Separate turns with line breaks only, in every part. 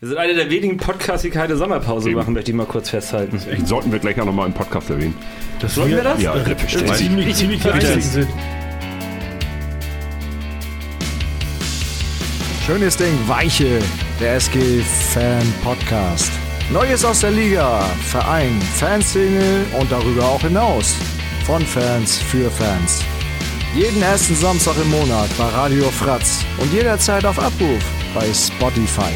Wir sind einer der wenigen Podcasts, die keine Sommerpause
Eben.
machen, möchte ich mal kurz festhalten.
Sollten wir gleich auch nochmal im Podcast erwähnen.
Das
Sollten wir das?
Ja,
Das
selbstverständlich.
ziemlich, ziemlich sind.
Schönes Ding, Weiche, der SG-Fan-Podcast. Neues aus der Liga, Verein, Fanszene und darüber auch hinaus. Von Fans für Fans. Jeden ersten Samstag im Monat bei Radio Fratz und jederzeit auf Abruf bei Spotify.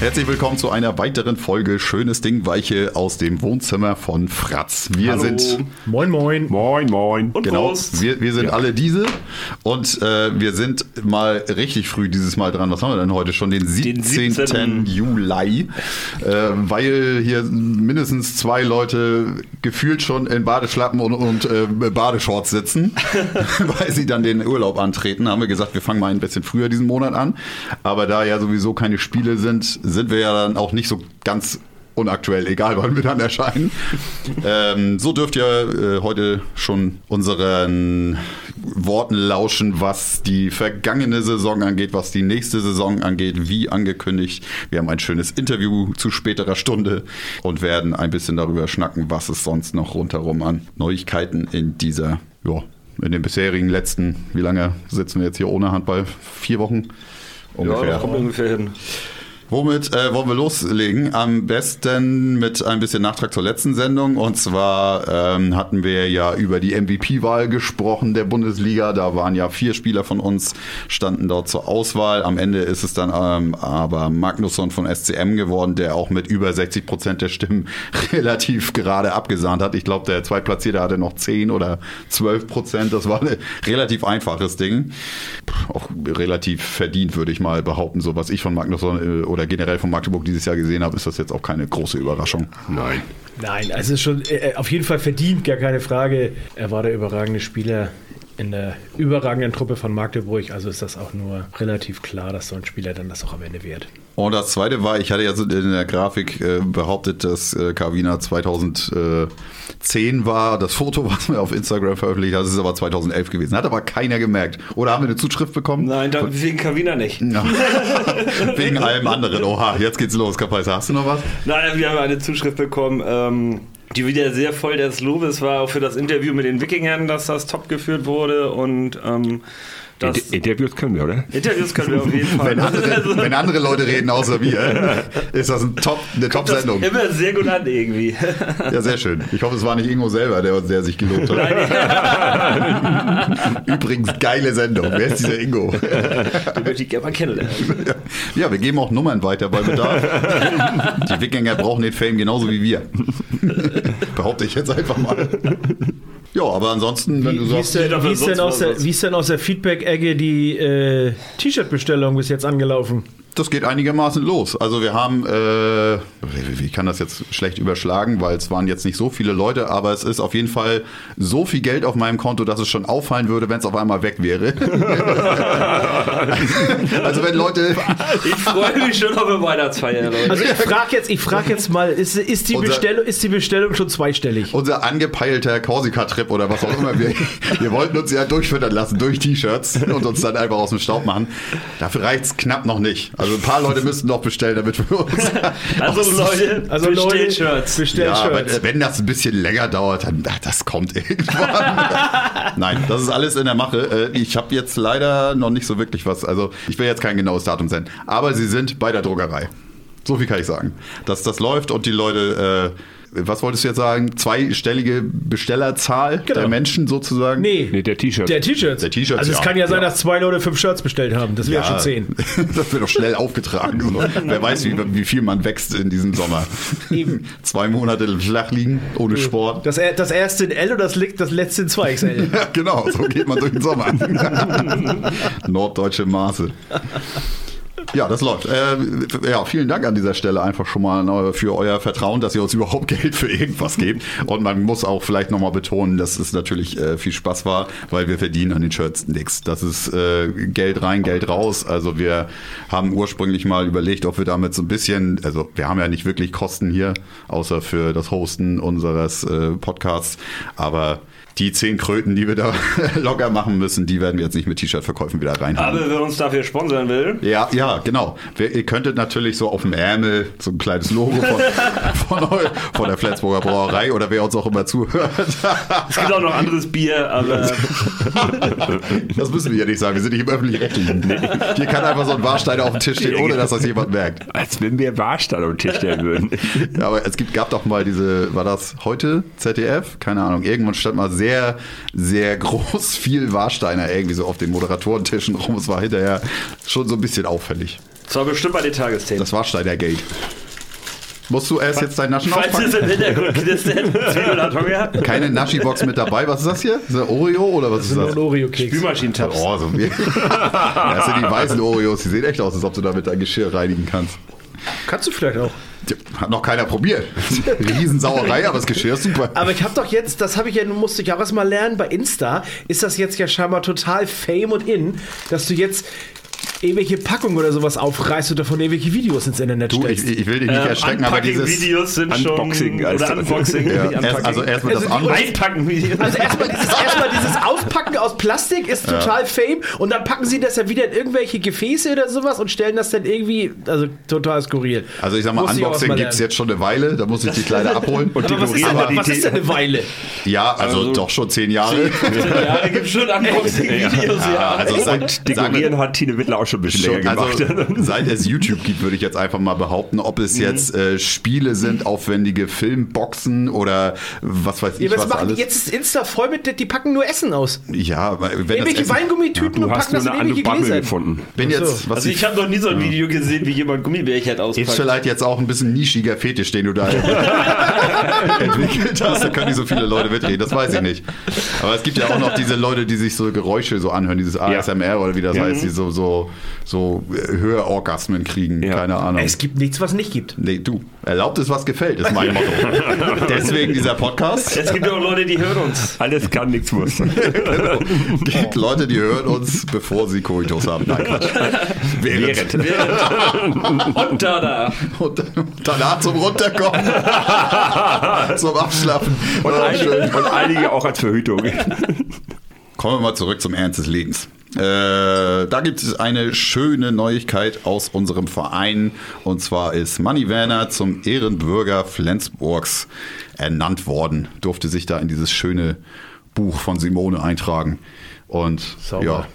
Herzlich willkommen zu einer weiteren Folge Schönes Ding Weiche aus dem Wohnzimmer von Fratz. Wir
Hallo.
sind
Moin, moin.
Moin, moin.
Und
genau,
Prost.
wir, wir sind alle diese und äh, wir sind mal richtig früh dieses Mal dran. Was haben wir denn heute schon? Den 17.
17..
Juli, äh, weil hier mindestens zwei Leute gefühlt schon in Badeschlappen und, und äh, Badeshorts sitzen, weil sie dann den Urlaub antreten. Haben wir gesagt, wir fangen mal ein bisschen früher diesen Monat an. Aber da ja sowieso keine Spiele sind, sind wir ja dann auch nicht so ganz unaktuell, egal wann wir dann erscheinen. ähm, so dürft ihr äh, heute schon unseren Worten lauschen, was die vergangene Saison angeht, was die nächste Saison angeht, wie angekündigt. Wir haben ein schönes Interview zu späterer Stunde und werden ein bisschen darüber schnacken, was es sonst noch rundherum an Neuigkeiten in dieser, ja, in den bisherigen letzten, wie lange sitzen wir jetzt hier ohne Handball? Vier Wochen?
Ja,
Ungefähr.
das kommt ungefähr hin.
Womit äh, wollen wir loslegen? Am besten mit ein bisschen Nachtrag zur letzten Sendung. Und zwar ähm, hatten wir ja über die MVP-Wahl gesprochen der Bundesliga. Da waren ja vier Spieler von uns, standen dort zur Auswahl. Am Ende ist es dann ähm, aber Magnusson von SCM geworden, der auch mit über 60 Prozent der Stimmen relativ gerade abgesahnt hat. Ich glaube, der Zweitplatzierte hatte noch 10 oder 12 Prozent. Das war ein relativ einfaches Ding. Auch relativ verdient, würde ich mal behaupten. So was ich von Magnusson äh, oder generell von Magdeburg dieses Jahr gesehen habe, ist das jetzt auch keine große Überraschung.
Nein.
Nein, also es ist schon äh, auf jeden Fall verdient, gar keine Frage. Er war der überragende Spieler in der überragenden Truppe von Magdeburg. Also ist das auch nur relativ klar, dass so ein Spieler dann das auch am Ende wird.
Und das zweite war, ich hatte ja so in der Grafik äh, behauptet, dass äh, Carvina 2010 war. Das Foto, was wir auf Instagram veröffentlicht haben, ist aber 2011 gewesen. Hat aber keiner gemerkt. Oder haben wir eine Zuschrift bekommen?
Nein, dann wegen Kavina nicht.
Ja. Wegen allem anderen. Oha, jetzt geht's los. Kapaiser, hast du noch was?
Nein, wir haben eine Zuschrift bekommen, ähm, die wieder sehr voll des Lobes war, auch für das Interview mit den Wikingern, dass das top geführt wurde und ähm, das
Inter Interviews können wir, oder?
Interviews können wir auf jeden Fall.
Wenn andere,
Also,
wenn andere Leute reden außer wir, ist das ein Top, eine
das
Top-Sendung.
immer sehr gut an irgendwie.
Ja, sehr schön. Ich hoffe, es war nicht Ingo selber, der, der sich gelobt hat. Übrigens, geile Sendung. Wer ist dieser Ingo?
Den möchte ich gerne mal kennenlernen.
Ja, wir geben auch Nummern weiter bei Bedarf. Die Wikinger brauchen den Fame genauso wie wir. Behaupte ich jetzt einfach mal. Ja, aber ansonsten, wenn du
Wie, wie, ist
sagst,
wie, ist denn
sonst
aus
was
der,
was.
wie ist denn aus der Feedback-Ecke die äh, T-Shirt-Bestellung bis jetzt angelaufen?
Das geht einigermaßen los. Also wir haben, äh, wie, wie kann das jetzt schlecht überschlagen, weil es waren jetzt nicht so viele Leute, aber es ist auf jeden Fall so viel Geld auf meinem Konto, dass es schon auffallen würde, wenn es auf einmal weg wäre. also wenn Leute,
Ich freue mich schon auf eine Weihnachtsfeier, Leute.
Also ich frage jetzt, ich frag jetzt mal, ist, ist, die
Unser-
Bestellung, ist die Bestellung schon zweistellig?
unser angepeilter Korsika-Trip oder was auch immer, wir, wir wollten uns ja durchfüttern lassen durch T-Shirts und uns dann einfach aus dem Staub machen. Dafür reicht's knapp noch nicht. Also ein paar Leute müssten noch bestellen, damit wir uns.
Also Leute,
Also
bestellt
Leute,
Shirts.
bestellt
ja,
Shirts.
wenn, wenn das ein bisschen länger dauert, dann ach, das kommt irgendwann. Nein, das ist alles in der Mache. Äh, Ich habe jetzt leider noch nicht so wirklich was. Also ich will jetzt kein genaues Datum senden, aber sie sind bei der Druckerei. So viel kann ich sagen. Dass das läuft und die Leute, äh, was wolltest du jetzt sagen? Zweistellige Bestellerzahl
Genau.
der Menschen sozusagen?
Nee,
Nee, der T-Shirt.
der T-Shirts.
Der T-Shirts,
Also es
ja.
kann ja sein,
Ja.
dass zwei Leute fünf Shirts bestellt haben. Das wäre
Ja,
schon zehn.
das wird doch schnell aufgetragen. So. Wer weiß, wie, wie viel man wächst in diesem Sommer.
Eben.
Zwei Monate flach liegen, ohne Sport.
Das, das erste in L und das, das letzte in 2XL.
Ja, genau, so geht man durch den Sommer. Norddeutsche Maße. Ja, das läuft. Äh, ja, vielen Dank an dieser Stelle einfach schon mal äh, für euer Vertrauen, dass ihr uns überhaupt Geld für irgendwas gebt. Und man muss auch vielleicht nochmal betonen, dass es natürlich äh, viel Spaß war, weil wir verdienen an den Shirts nichts. Das ist äh, Geld rein, Geld raus. Also wir haben ursprünglich mal überlegt, ob wir damit so ein bisschen, also wir haben ja nicht wirklich Kosten hier, außer für das Hosten unseres äh, Podcasts, aber die zehn Kröten, die wir da locker machen müssen, die werden wir jetzt nicht mit T-Shirt-Verkäufen wieder reinhaben.
Aber wer uns dafür sponsern will,
Ja, ja, genau. Wir, ihr könntet natürlich so auf dem Ärmel so ein kleines Logo von, von, von der Flensburger Brauerei oder wer uns auch immer zuhört.
es gibt auch noch anderes Bier, aber
Das müssen wir ja nicht sagen. Wir sind nicht im öffentlich-rechtlichen. Hier kann einfach so ein Warsteiner auf dem Tisch stehen, ohne dass das jemand merkt.
Als wenn wir Warstein auf den Tisch stellen würden.
Ja, aber es gibt, gab doch mal diese, war das heute ZDF? Keine Ahnung. Irgendwann stand mal sehr, sehr groß viel Warsteiner irgendwie so auf den Moderatorentischen rum. Es war hinterher schon so ein bisschen auffällig.
es war bestimmt bei den Tagesthemen.
Das Warsteiner Gate. Musst du erst jetzt dein Naschen
Falls es
auspacken?
im Hintergrund knistert,
Keine Naschi-Box mit dabei. Was ist das hier? Ist das Oreo oder was ist
Nur
das?
ein Oreo-Keks.
Spülmaschinentabs.
Oh, so wie. Das sind die weißen Oreos. Die sehen echt aus, als ob du damit dein Geschirr reinigen kannst.
Kannst du vielleicht auch.
Hat noch keiner probiert. Riesensauerei, aber das Geschirr ist super.
Aber ich habe doch jetzt, das habe ich ja, musste ich auch erst mal lernen, bei Insta ist das jetzt ja scheinbar total Fame und In, dass du jetzt irgendwelche Packungen oder sowas aufreißt und davon irgendwelche Videos ins Internet
Du, ich,
stellst.
ich will dich nicht erschrecken, aber dieses.
Unpacking-Videos sind
Unboxing
schon... Oder
das.
Unboxing.
Ja, erst, also erstmal das
Also die-
andere.
Einpacken-Videos.
Also erstmal dieses, erstmal dieses Auspacken aus Plastik ist total Fame und dann packen sie das ja wieder in irgendwelche Gefäße oder sowas und stellen das dann irgendwie, also total skurril.
Also ich sag mal,
ich auch
Unboxing
erst
gibt es jetzt schon eine Weile, da muss ich dich leider abholen. Und
Aber was ist, denn, was ist denn eine Weile?
ja, also, doch schon zehn Jahre.
Ja, da gibt schon Unboxing-Videos, ja.
Also seit,
Und dekorieren hat Tine Wittler auch schon ein bisschen
schon,
länger
also,
gemacht.
seit es YouTube gibt, würde ich jetzt einfach mal behaupten, ob es jetzt äh, Spiele sind, aufwendige Filmboxen oder was weiß ich
Ja, was
was
machen die?
alles.
Jetzt ist Insta voll mit, die packen nur Essen aus.
Ja, weil wenn
Irgendwelche Weingummitüten
Du
und
hast
packen das in
eine
Gläser.
gefunden.
wenn jetzt, was
Also ich habe noch nie so ein Video gesehen, wie jemand Gummibärchen auspackt.
Ist vielleicht jetzt auch ein bisschen nischiger Fetisch, den du da entwickelt hast. Da können nicht so viele Leute mitreden, das weiß ich nicht. Aber es gibt ja auch noch diese Leute, die sich so Geräusche so anhören, dieses ASMR oder wie das heißt, die so, so, so äh, Hörorgasmen kriegen,
Ja.
keine Ahnung.
Es gibt nichts, was nicht gibt.
Nee, du, erlaubt es, was gefällt, ist mein Motto. Deswegen dieser Podcast.
Es gibt auch Leute, die hören uns.
Alles kann, nichts muss.
gibt Leute, die hören uns, bevor sie Koitus haben. Nein, Quatsch. Während.
Und da, da.
Und danach zum Runterkommen. zum Abschlafen.
Und,
Oh,
einige, und einige auch als Verhütung.
Kommen wir mal zurück zum Ernst des Lebens. Äh, da gibt es eine schöne Neuigkeit aus unserem Verein. Und zwar ist Manny Werner zum Ehrenbürger Flensburgs ernannt worden. Durfte sich da in dieses schöne Buch von Simone eintragen. Und
Sauber.
ja.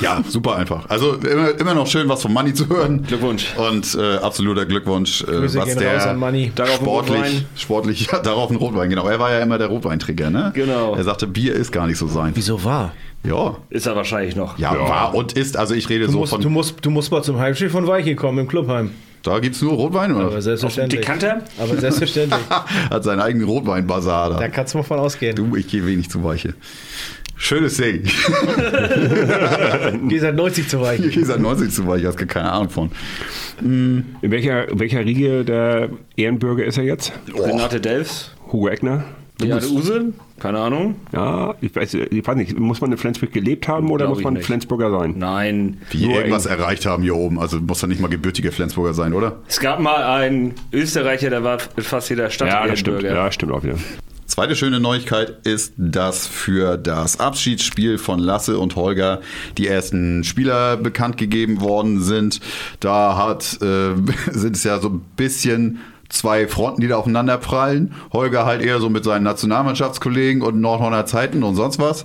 Ja, super einfach. Also immer, immer noch schön, was von Manny zu hören.
Glückwunsch.
Und äh, absoluter Glückwunsch, äh,
Grüße
was
gehen
der
raus an Manni.
Darauf ein
sportlich,
Rotwein.
sportlich, ja, darauf ein Rotwein, genau. Er war ja immer der Rotweinträger, ne?
Genau.
Er sagte, Bier ist gar nicht so sein.
Wieso war?
Ja,
Ist er wahrscheinlich noch.
ja, war und ist. Also ich rede
Du
so
musst,
von.
du, musst, du musst mal zum Heimspiel von Weiche kommen im Clubheim.
da gibt's nur Rotwein oder?
Aber selbstverständlich.
Dekanter?
Aber selbstverständlich.
Hat seinen eigenen Rotweinbasar da.
da kannst du mal von ausgehen.
Du, ich gehe wenig zu Weiche. Schönes Ding.
Die seit 90 zu Weiche.
Ich gehe seit 90 zu Weiche, hast gar keine Ahnung von.
In welcher, in welcher Riege der Ehrenbürger ist er jetzt?
Renate Delfs.
Hugo Eckner?
Beate Use. Keine Ahnung.
Ja, ich weiß, ich weiß nicht, muss man in Flensburg gelebt haben oder
Glaub
muss man
nicht.
Flensburger sein?
Nein.
Wie
Nur
irgendwas erreicht haben hier oben. Also muss ja nicht mal gebürtiger Flensburger sein, oder?
Es gab mal einen Österreicher, der war fast jeder Stadt
Ja, das stimmt. Ja, stimmt auch wieder.
Zweite schöne Neuigkeit ist, dass für das Abschiedsspiel von Lasse und Holger die ersten Spieler bekannt gegeben worden sind. Da hat, äh, sind es ja so ein bisschen zwei Fronten, die da aufeinander prallen. Holger halt eher so mit seinen Nationalmannschaftskollegen und Nordhorner Zeiten und sonst was.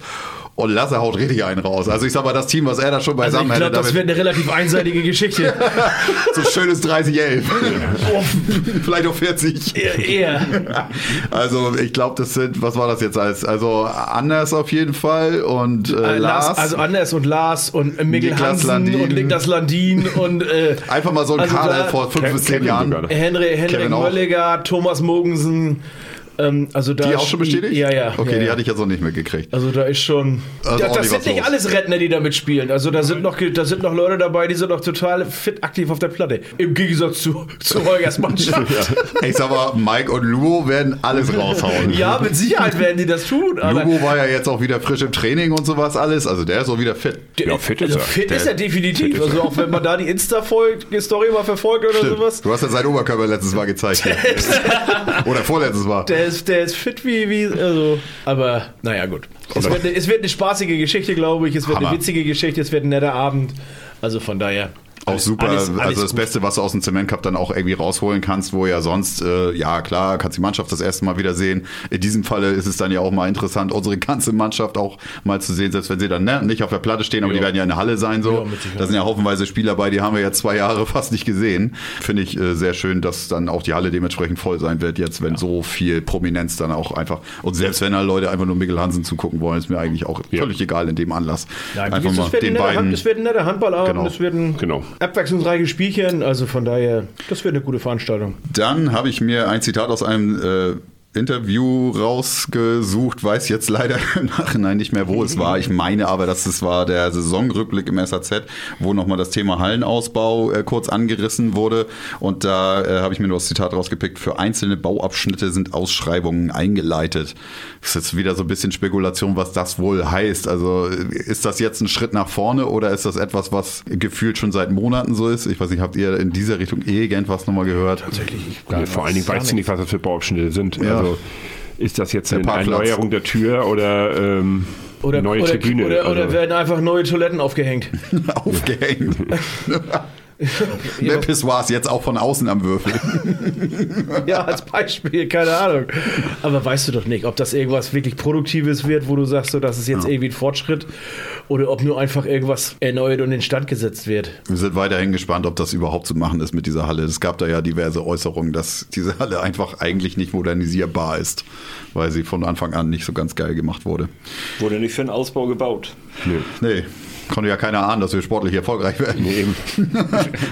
Und Lasse haut richtig einen raus. Also ich sag mal, das Team, was er da schon
Also
beisammen
ich glaube,
hätte,
das
damit
wird eine relativ einseitige Geschichte.
so ein schönes 30-11. Vielleicht auch 40.
Eher- Eher.
Also ich glaube, das sind, was war das jetzt als? Also Anders auf jeden Fall und äh,
Äh,
Lars.
Also Anders und Lars und äh, Mikkel
Niklas
Hansen
Landin.
und Niklas Landin und äh,
Einfach mal so ein
also
Kader vor fünf bis zehn Jahren.
Henry, Henrik. Mölliger, Thomas Mogensen. Ähm, also da
Die auch schon bestätigt?
Ja, ja.
Okay,
ja,
die
ja.
hatte ich jetzt noch nicht mitgekriegt.
Also da ist schon.
Also
ja,
ordentlich
das sind nicht
los.
alles Rentner, die da mitspielen. Also da sind noch, da sind noch Leute dabei, die sind noch total fit aktiv auf der Platte. Im Gegensatz zu, zu Holgers Mannschaft.
Ich sag mal, Mike und Lugo werden alles raushauen.
ja, mit Sicherheit werden die das tun. Aber
Lugo war ja jetzt auch wieder frisch im Training und sowas alles. Also der ist auch wieder fit.
Ja, fit ist
also
er.
fit
Der-
ist er definitiv.
ist
also auch wenn man da die Insta-Story mal verfolgt oder
Stimmt.
sowas.
Du hast ja seinen Oberkörper letztes Mal gezeigt. Oder vorletztes Mal.
Der der ist, der ist fit wie, wie also, aber naja, gut. Es wird, eine, es wird eine spaßige Geschichte, glaube ich. Es wird
Hammer.
eine witzige Geschichte, es wird ein netter Abend. Also von daher.
Auch super,
alles- alles
also das
gut.
Beste, was du aus dem Zement Cup dann auch irgendwie rausholen kannst, wo ja sonst, äh, ja klar, kannst die Mannschaft das erste Mal wieder sehen. In diesem Falle ist es dann ja auch mal interessant, unsere ganze Mannschaft auch mal zu sehen, selbst wenn sie dann ne, nicht auf der Platte stehen, aber die werden ja in der Halle sein
Ja,
so.
Sicherheit.
da sind ja haufenweise Spieler bei, die haben wir ja zwei Jahre fast nicht gesehen. Finde ich äh, sehr schön, dass dann auch die Halle dementsprechend voll sein wird jetzt, wenn so viel Prominenz dann auch einfach, und selbst wenn da Leute einfach nur Mikkel Hansen zugucken wollen, ist mir eigentlich auch völlig egal in dem Anlass.
Ja,
einfach
es,
mal
wird
den
ein netter
beiden
es wird ein netter Handballabend,
Genau.
es wird ein
Genau.
Abwechslungsreiches Spielchen. Also von daher, das wird eine gute Veranstaltung.
Dann habe ich mir ein Zitat aus einem äh, Interview rausgesucht, weiß jetzt leider im Nachhinein nicht mehr, wo es war. Ich meine aber, dass es war der Saisonrückblick im SAZ, wo nochmal das Thema Hallenausbau äh, kurz angerissen wurde. Und da äh, habe ich mir nur das Zitat rausgepickt, für einzelne Bauabschnitte sind Ausschreibungen eingeleitet. Das ist jetzt wieder so ein bisschen Spekulation, was das wohl heißt. Also äh, ist das jetzt ein Schritt nach vorne oder ist das etwas, was gefühlt schon seit Monaten so ist? Ich weiß nicht, habt ihr in dieser Richtung irgendwas nochmal gehört?
Tatsächlich.
Vor allen Dingen weißt du nicht, was das für Bauabschnitte sind.
Ja.
Also ist das jetzt
Der
eine
Parkplatz.
Erneuerung der Tür oder ähm,
Oder,
neue
oder,
Tribüne?
Oder, oder
also,
werden einfach neue Toiletten aufgehängt.
Aufgehängt. Der Pissoir ist jetzt auch von außen am Würfel.
Ja, als Beispiel, keine Ahnung. Aber weißt du doch nicht, ob das irgendwas wirklich Produktives wird, wo du sagst, so, das ist jetzt irgendwie ein Fortschritt, oder ob nur einfach irgendwas erneuert und instand gesetzt wird.
Wir sind weiterhin gespannt, ob das überhaupt zu machen ist mit dieser Halle. Es gab da ja diverse Äußerungen, dass diese Halle einfach eigentlich nicht modernisierbar ist, weil sie von Anfang an nicht so ganz geil gemacht wurde.
Wurde nicht für einen Ausbau gebaut.
Nee, konnte ja keiner ahnen, dass wir sportlich erfolgreich werden.
eben.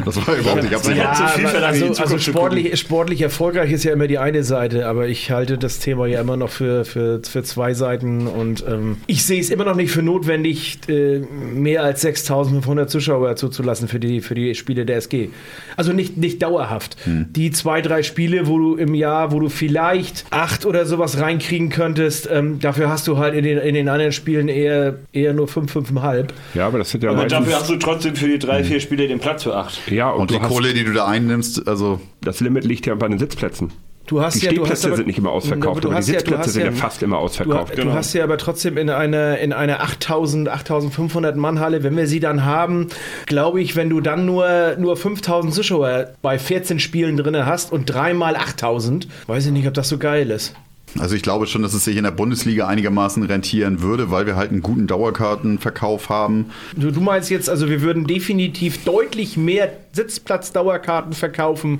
Das war überhaupt nicht absehbar.
Ja, viel
also, also sportlich, sportlich erfolgreich ist ja immer die eine Seite, aber ich halte das Thema ja immer noch für, für, für zwei Seiten und ähm, ich sehe es immer noch nicht für notwendig, äh, mehr als 6500 Zuschauer zuzulassen für die, für die Spiele der SG. Also nicht, nicht dauerhaft.
Hm.
Die zwei, drei Spiele, wo du im Jahr, wo du vielleicht acht oder sowas reinkriegen könntest, ähm, dafür hast du halt in den, in den anderen Spielen eher, eher nur fünf, fünfeinhalb.
Ja, aber das sind ja
Aber dafür hast du trotzdem für die drei, vier Spiele den Platz für acht.
ja und,
Und die
hast,
Kohle, die du da einnimmst, also
das Limit liegt ja bei den Sitzplätzen.
Du hast
Die
ja, du hast
Stehplätze
aber-
sind nicht immer ausverkauft,
aber
aber die
ja-
Sitzplätze sind ja
ja-
fast immer
Du,
ausverkauft.
du hast ja aber trotzdem in einer, in einer 8000, 8500 Mann Halle, wenn wir sie dann haben, glaube ich, wenn du dann nur, nur 5000 Zuschauer bei 14 Spielen drin hast und dreimal 8000, weiß ich nicht, ob das so geil ist.
Also ich glaube schon, dass es sich in der Bundesliga einigermaßen rentieren würde, weil wir halt einen guten Dauerkartenverkauf haben.
Du, du meinst jetzt, also wir würden definitiv deutlich mehr Sitzplatz-Dauerkarten verkaufen,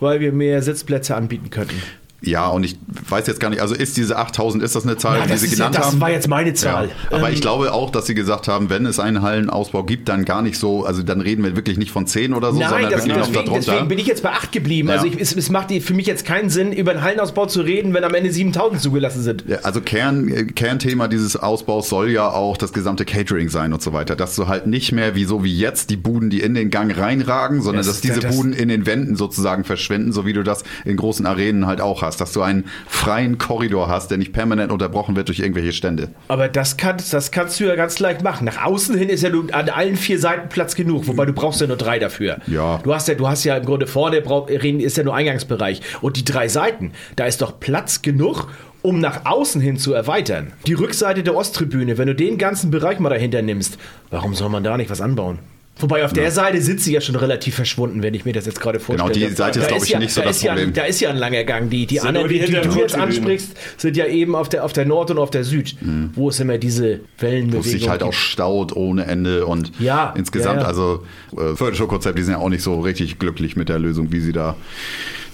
weil wir mehr Sitzplätze anbieten könnten.
Ja, und ich weiß jetzt gar nicht, also ist diese 8000, ist das eine Zahl,
Ja,
die
das
Sie
ist ja-
genannt
das
haben?
war jetzt meine Zahl.
Ja, aber
Ähm,
ich glaube auch, dass Sie gesagt haben, wenn es einen Hallenausbau gibt, dann gar nicht so, also dann reden wir wirklich nicht von 10 oder so,
Nein,
sondern
das,
wirklich noch
deswegen,
darunter.
deswegen bin ich jetzt bei 8 geblieben.
Ja.
Also ich, es, es macht für mich jetzt keinen Sinn, über einen Hallenausbau zu reden, wenn am Ende 7000 zugelassen sind.
Ja, also Kern, äh, Kernthema dieses Ausbaus soll ja auch das gesamte Catering sein und so weiter. Dass du halt nicht mehr wie so wie jetzt die Buden, die in den Gang reinragen, sondern
Das
dass diese
das-
Buden in den Wänden sozusagen verschwinden, so wie du das in großen Arenen halt auch hast. Dass du einen freien Korridor hast, der nicht permanent unterbrochen wird durch irgendwelche Stände.
Aber das, kann, das kannst du ja ganz leicht machen. Nach außen hin ist ja nur an allen vier Seiten Platz genug, wobei du brauchst ja nur drei dafür.
Ja.
Du hast ja, du hast ja im Grunde vorne ist ja nur Eingangsbereich. Und die drei Seiten, da ist doch Platz genug, um nach außen hin zu erweitern. Die Rückseite der Osttribüne, wenn du den ganzen Bereich mal dahinter nimmst, warum soll man da nicht was anbauen? Wobei auf der Seite sind sie ja schon relativ verschwunden, wenn ich mir das jetzt gerade vorstelle.
Genau, die Seite ist, glaube ich,
ja,
nicht so
da
das
ist ja,
Problem.
Da ist ja ein langer Gang. Die, die
Sind
anderen,
die
die, die du jetzt ansprichst, sind ja eben auf der, auf der Nord- und auf der Süd, wo es immer diese
Wo
Wellenbewegung
es sich halt auch
gibt.
staut ohne Ende und
Ja,
insgesamt,
ja, ja.
also äh, Fördershow-Konzept, die sind ja auch nicht so richtig glücklich mit der Lösung, wie sie da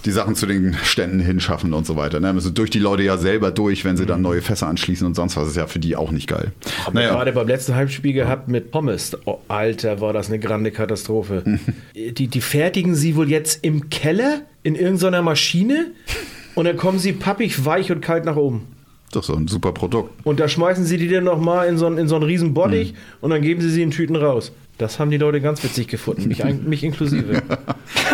die Sachen zu den Ständen hinschaffen und so weiter. Ne? Müssen durch die Leute ja selber durch, wenn sie
Mhm.
dann neue Fässer anschließen und sonst was. ist ja für die auch nicht geil.
Haben wir gerade beim letzten Heimspiel gehabt mit Pommes. Oh, Alter, war das eine grande Katastrophe. die, die fertigen sie wohl jetzt im Keller in irgendeiner Maschine und dann kommen sie pappig, weich und kalt nach oben.
Doch so ein super Produkt.
Und da schmeißen sie die dann nochmal in so, einen- in so einen riesen Bottich und dann geben sie sie in Tüten raus. Das haben die Leute ganz witzig gefunden, mich, mich inklusive.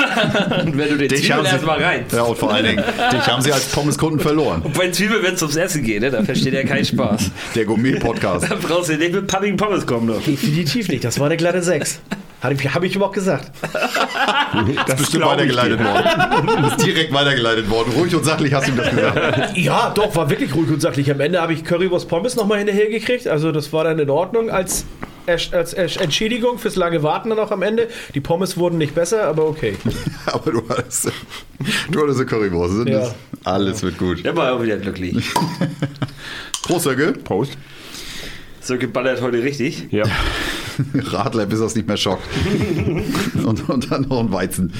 Und wenn du den Zwiebeln erstmal rein.
Ja, und vor allen Dingen, dich haben sie als Pommeskunden verloren.
Und bei Zwiebeln, wenn es ums Essen geht, ne, da versteht er keinen Spaß.
Der Gourmet-Podcast.
Da brauchst du nicht mit pappigen Pommes kommen. Noch.
Definitiv nicht, das war eine glatte 6. Habe ich, hab ich ihm auch gesagt.
Das ist bestimmt weitergeleitet worden. Das ist direkt weitergeleitet worden. Ruhig und sachlich hast du ihm das gesagt.
Ja, doch, war wirklich ruhig und sachlich. Am Ende habe ich Currywurst Pommes nochmal hinterher gekriegt. Also das war dann in Ordnung als, als, Entschädigung fürs lange Warten dann auch am Ende. Die Pommes wurden nicht besser, aber okay.
Aber du hattest, du hattest eine Currywurst. Sind
Ja.
das? Alles wird gut.
Der war auch wieder glücklich.
Prost, Sörge.
Prost.
Sönke ballert heute richtig.
Ja.
Radler, bis das nicht mehr schockt. und, und dann noch ein Weizen.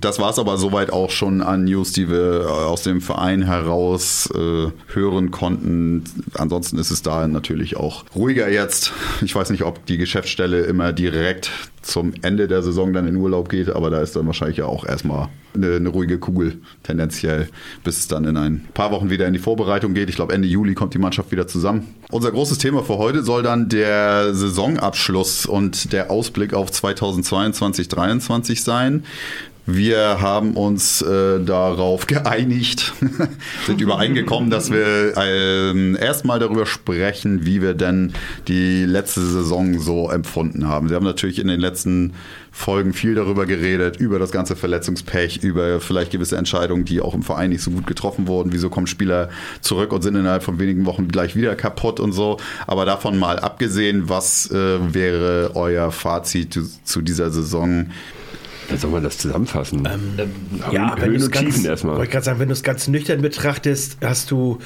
Das war es aber soweit auch schon an News, die wir äh, aus dem Verein heraus äh, hören konnten. Ansonsten ist es da natürlich auch ruhiger jetzt. Ich weiß nicht, ob die Geschäftsstelle immer direkt zum Ende der Saison dann in Urlaub geht, aber da ist dann wahrscheinlich ja auch erstmal eine, eine ruhige Kugel tendenziell, bis es dann in ein paar Wochen wieder in die Vorbereitung geht. Ich glaube, Ende Juli kommt die Mannschaft wieder zusammen. Unser großes Thema für heute soll dann der Saisonabschluss und der Ausblick auf 2022-23 sein. Wir haben uns äh, darauf geeinigt, sind übereingekommen, dass wir ähm, erstmal darüber sprechen, wie wir denn die letzte Saison so empfunden haben. Wir haben natürlich in den letzten Folgen viel darüber geredet, über das ganze Verletzungspech, über vielleicht gewisse Entscheidungen, die auch im Verein nicht so gut getroffen wurden. Wieso kommen Spieler zurück und sind innerhalb von wenigen Wochen gleich wieder kaputt und so. Aber davon mal abgesehen, was äh, wäre euer Fazit zu, zu dieser Saison?
Wie soll man das zusammenfassen?
Ja, wenn
Höhen und
ganz,
Tiefen erstmal.
wollte ich gerade sagen, wenn du es ganz nüchtern betrachtest, hast du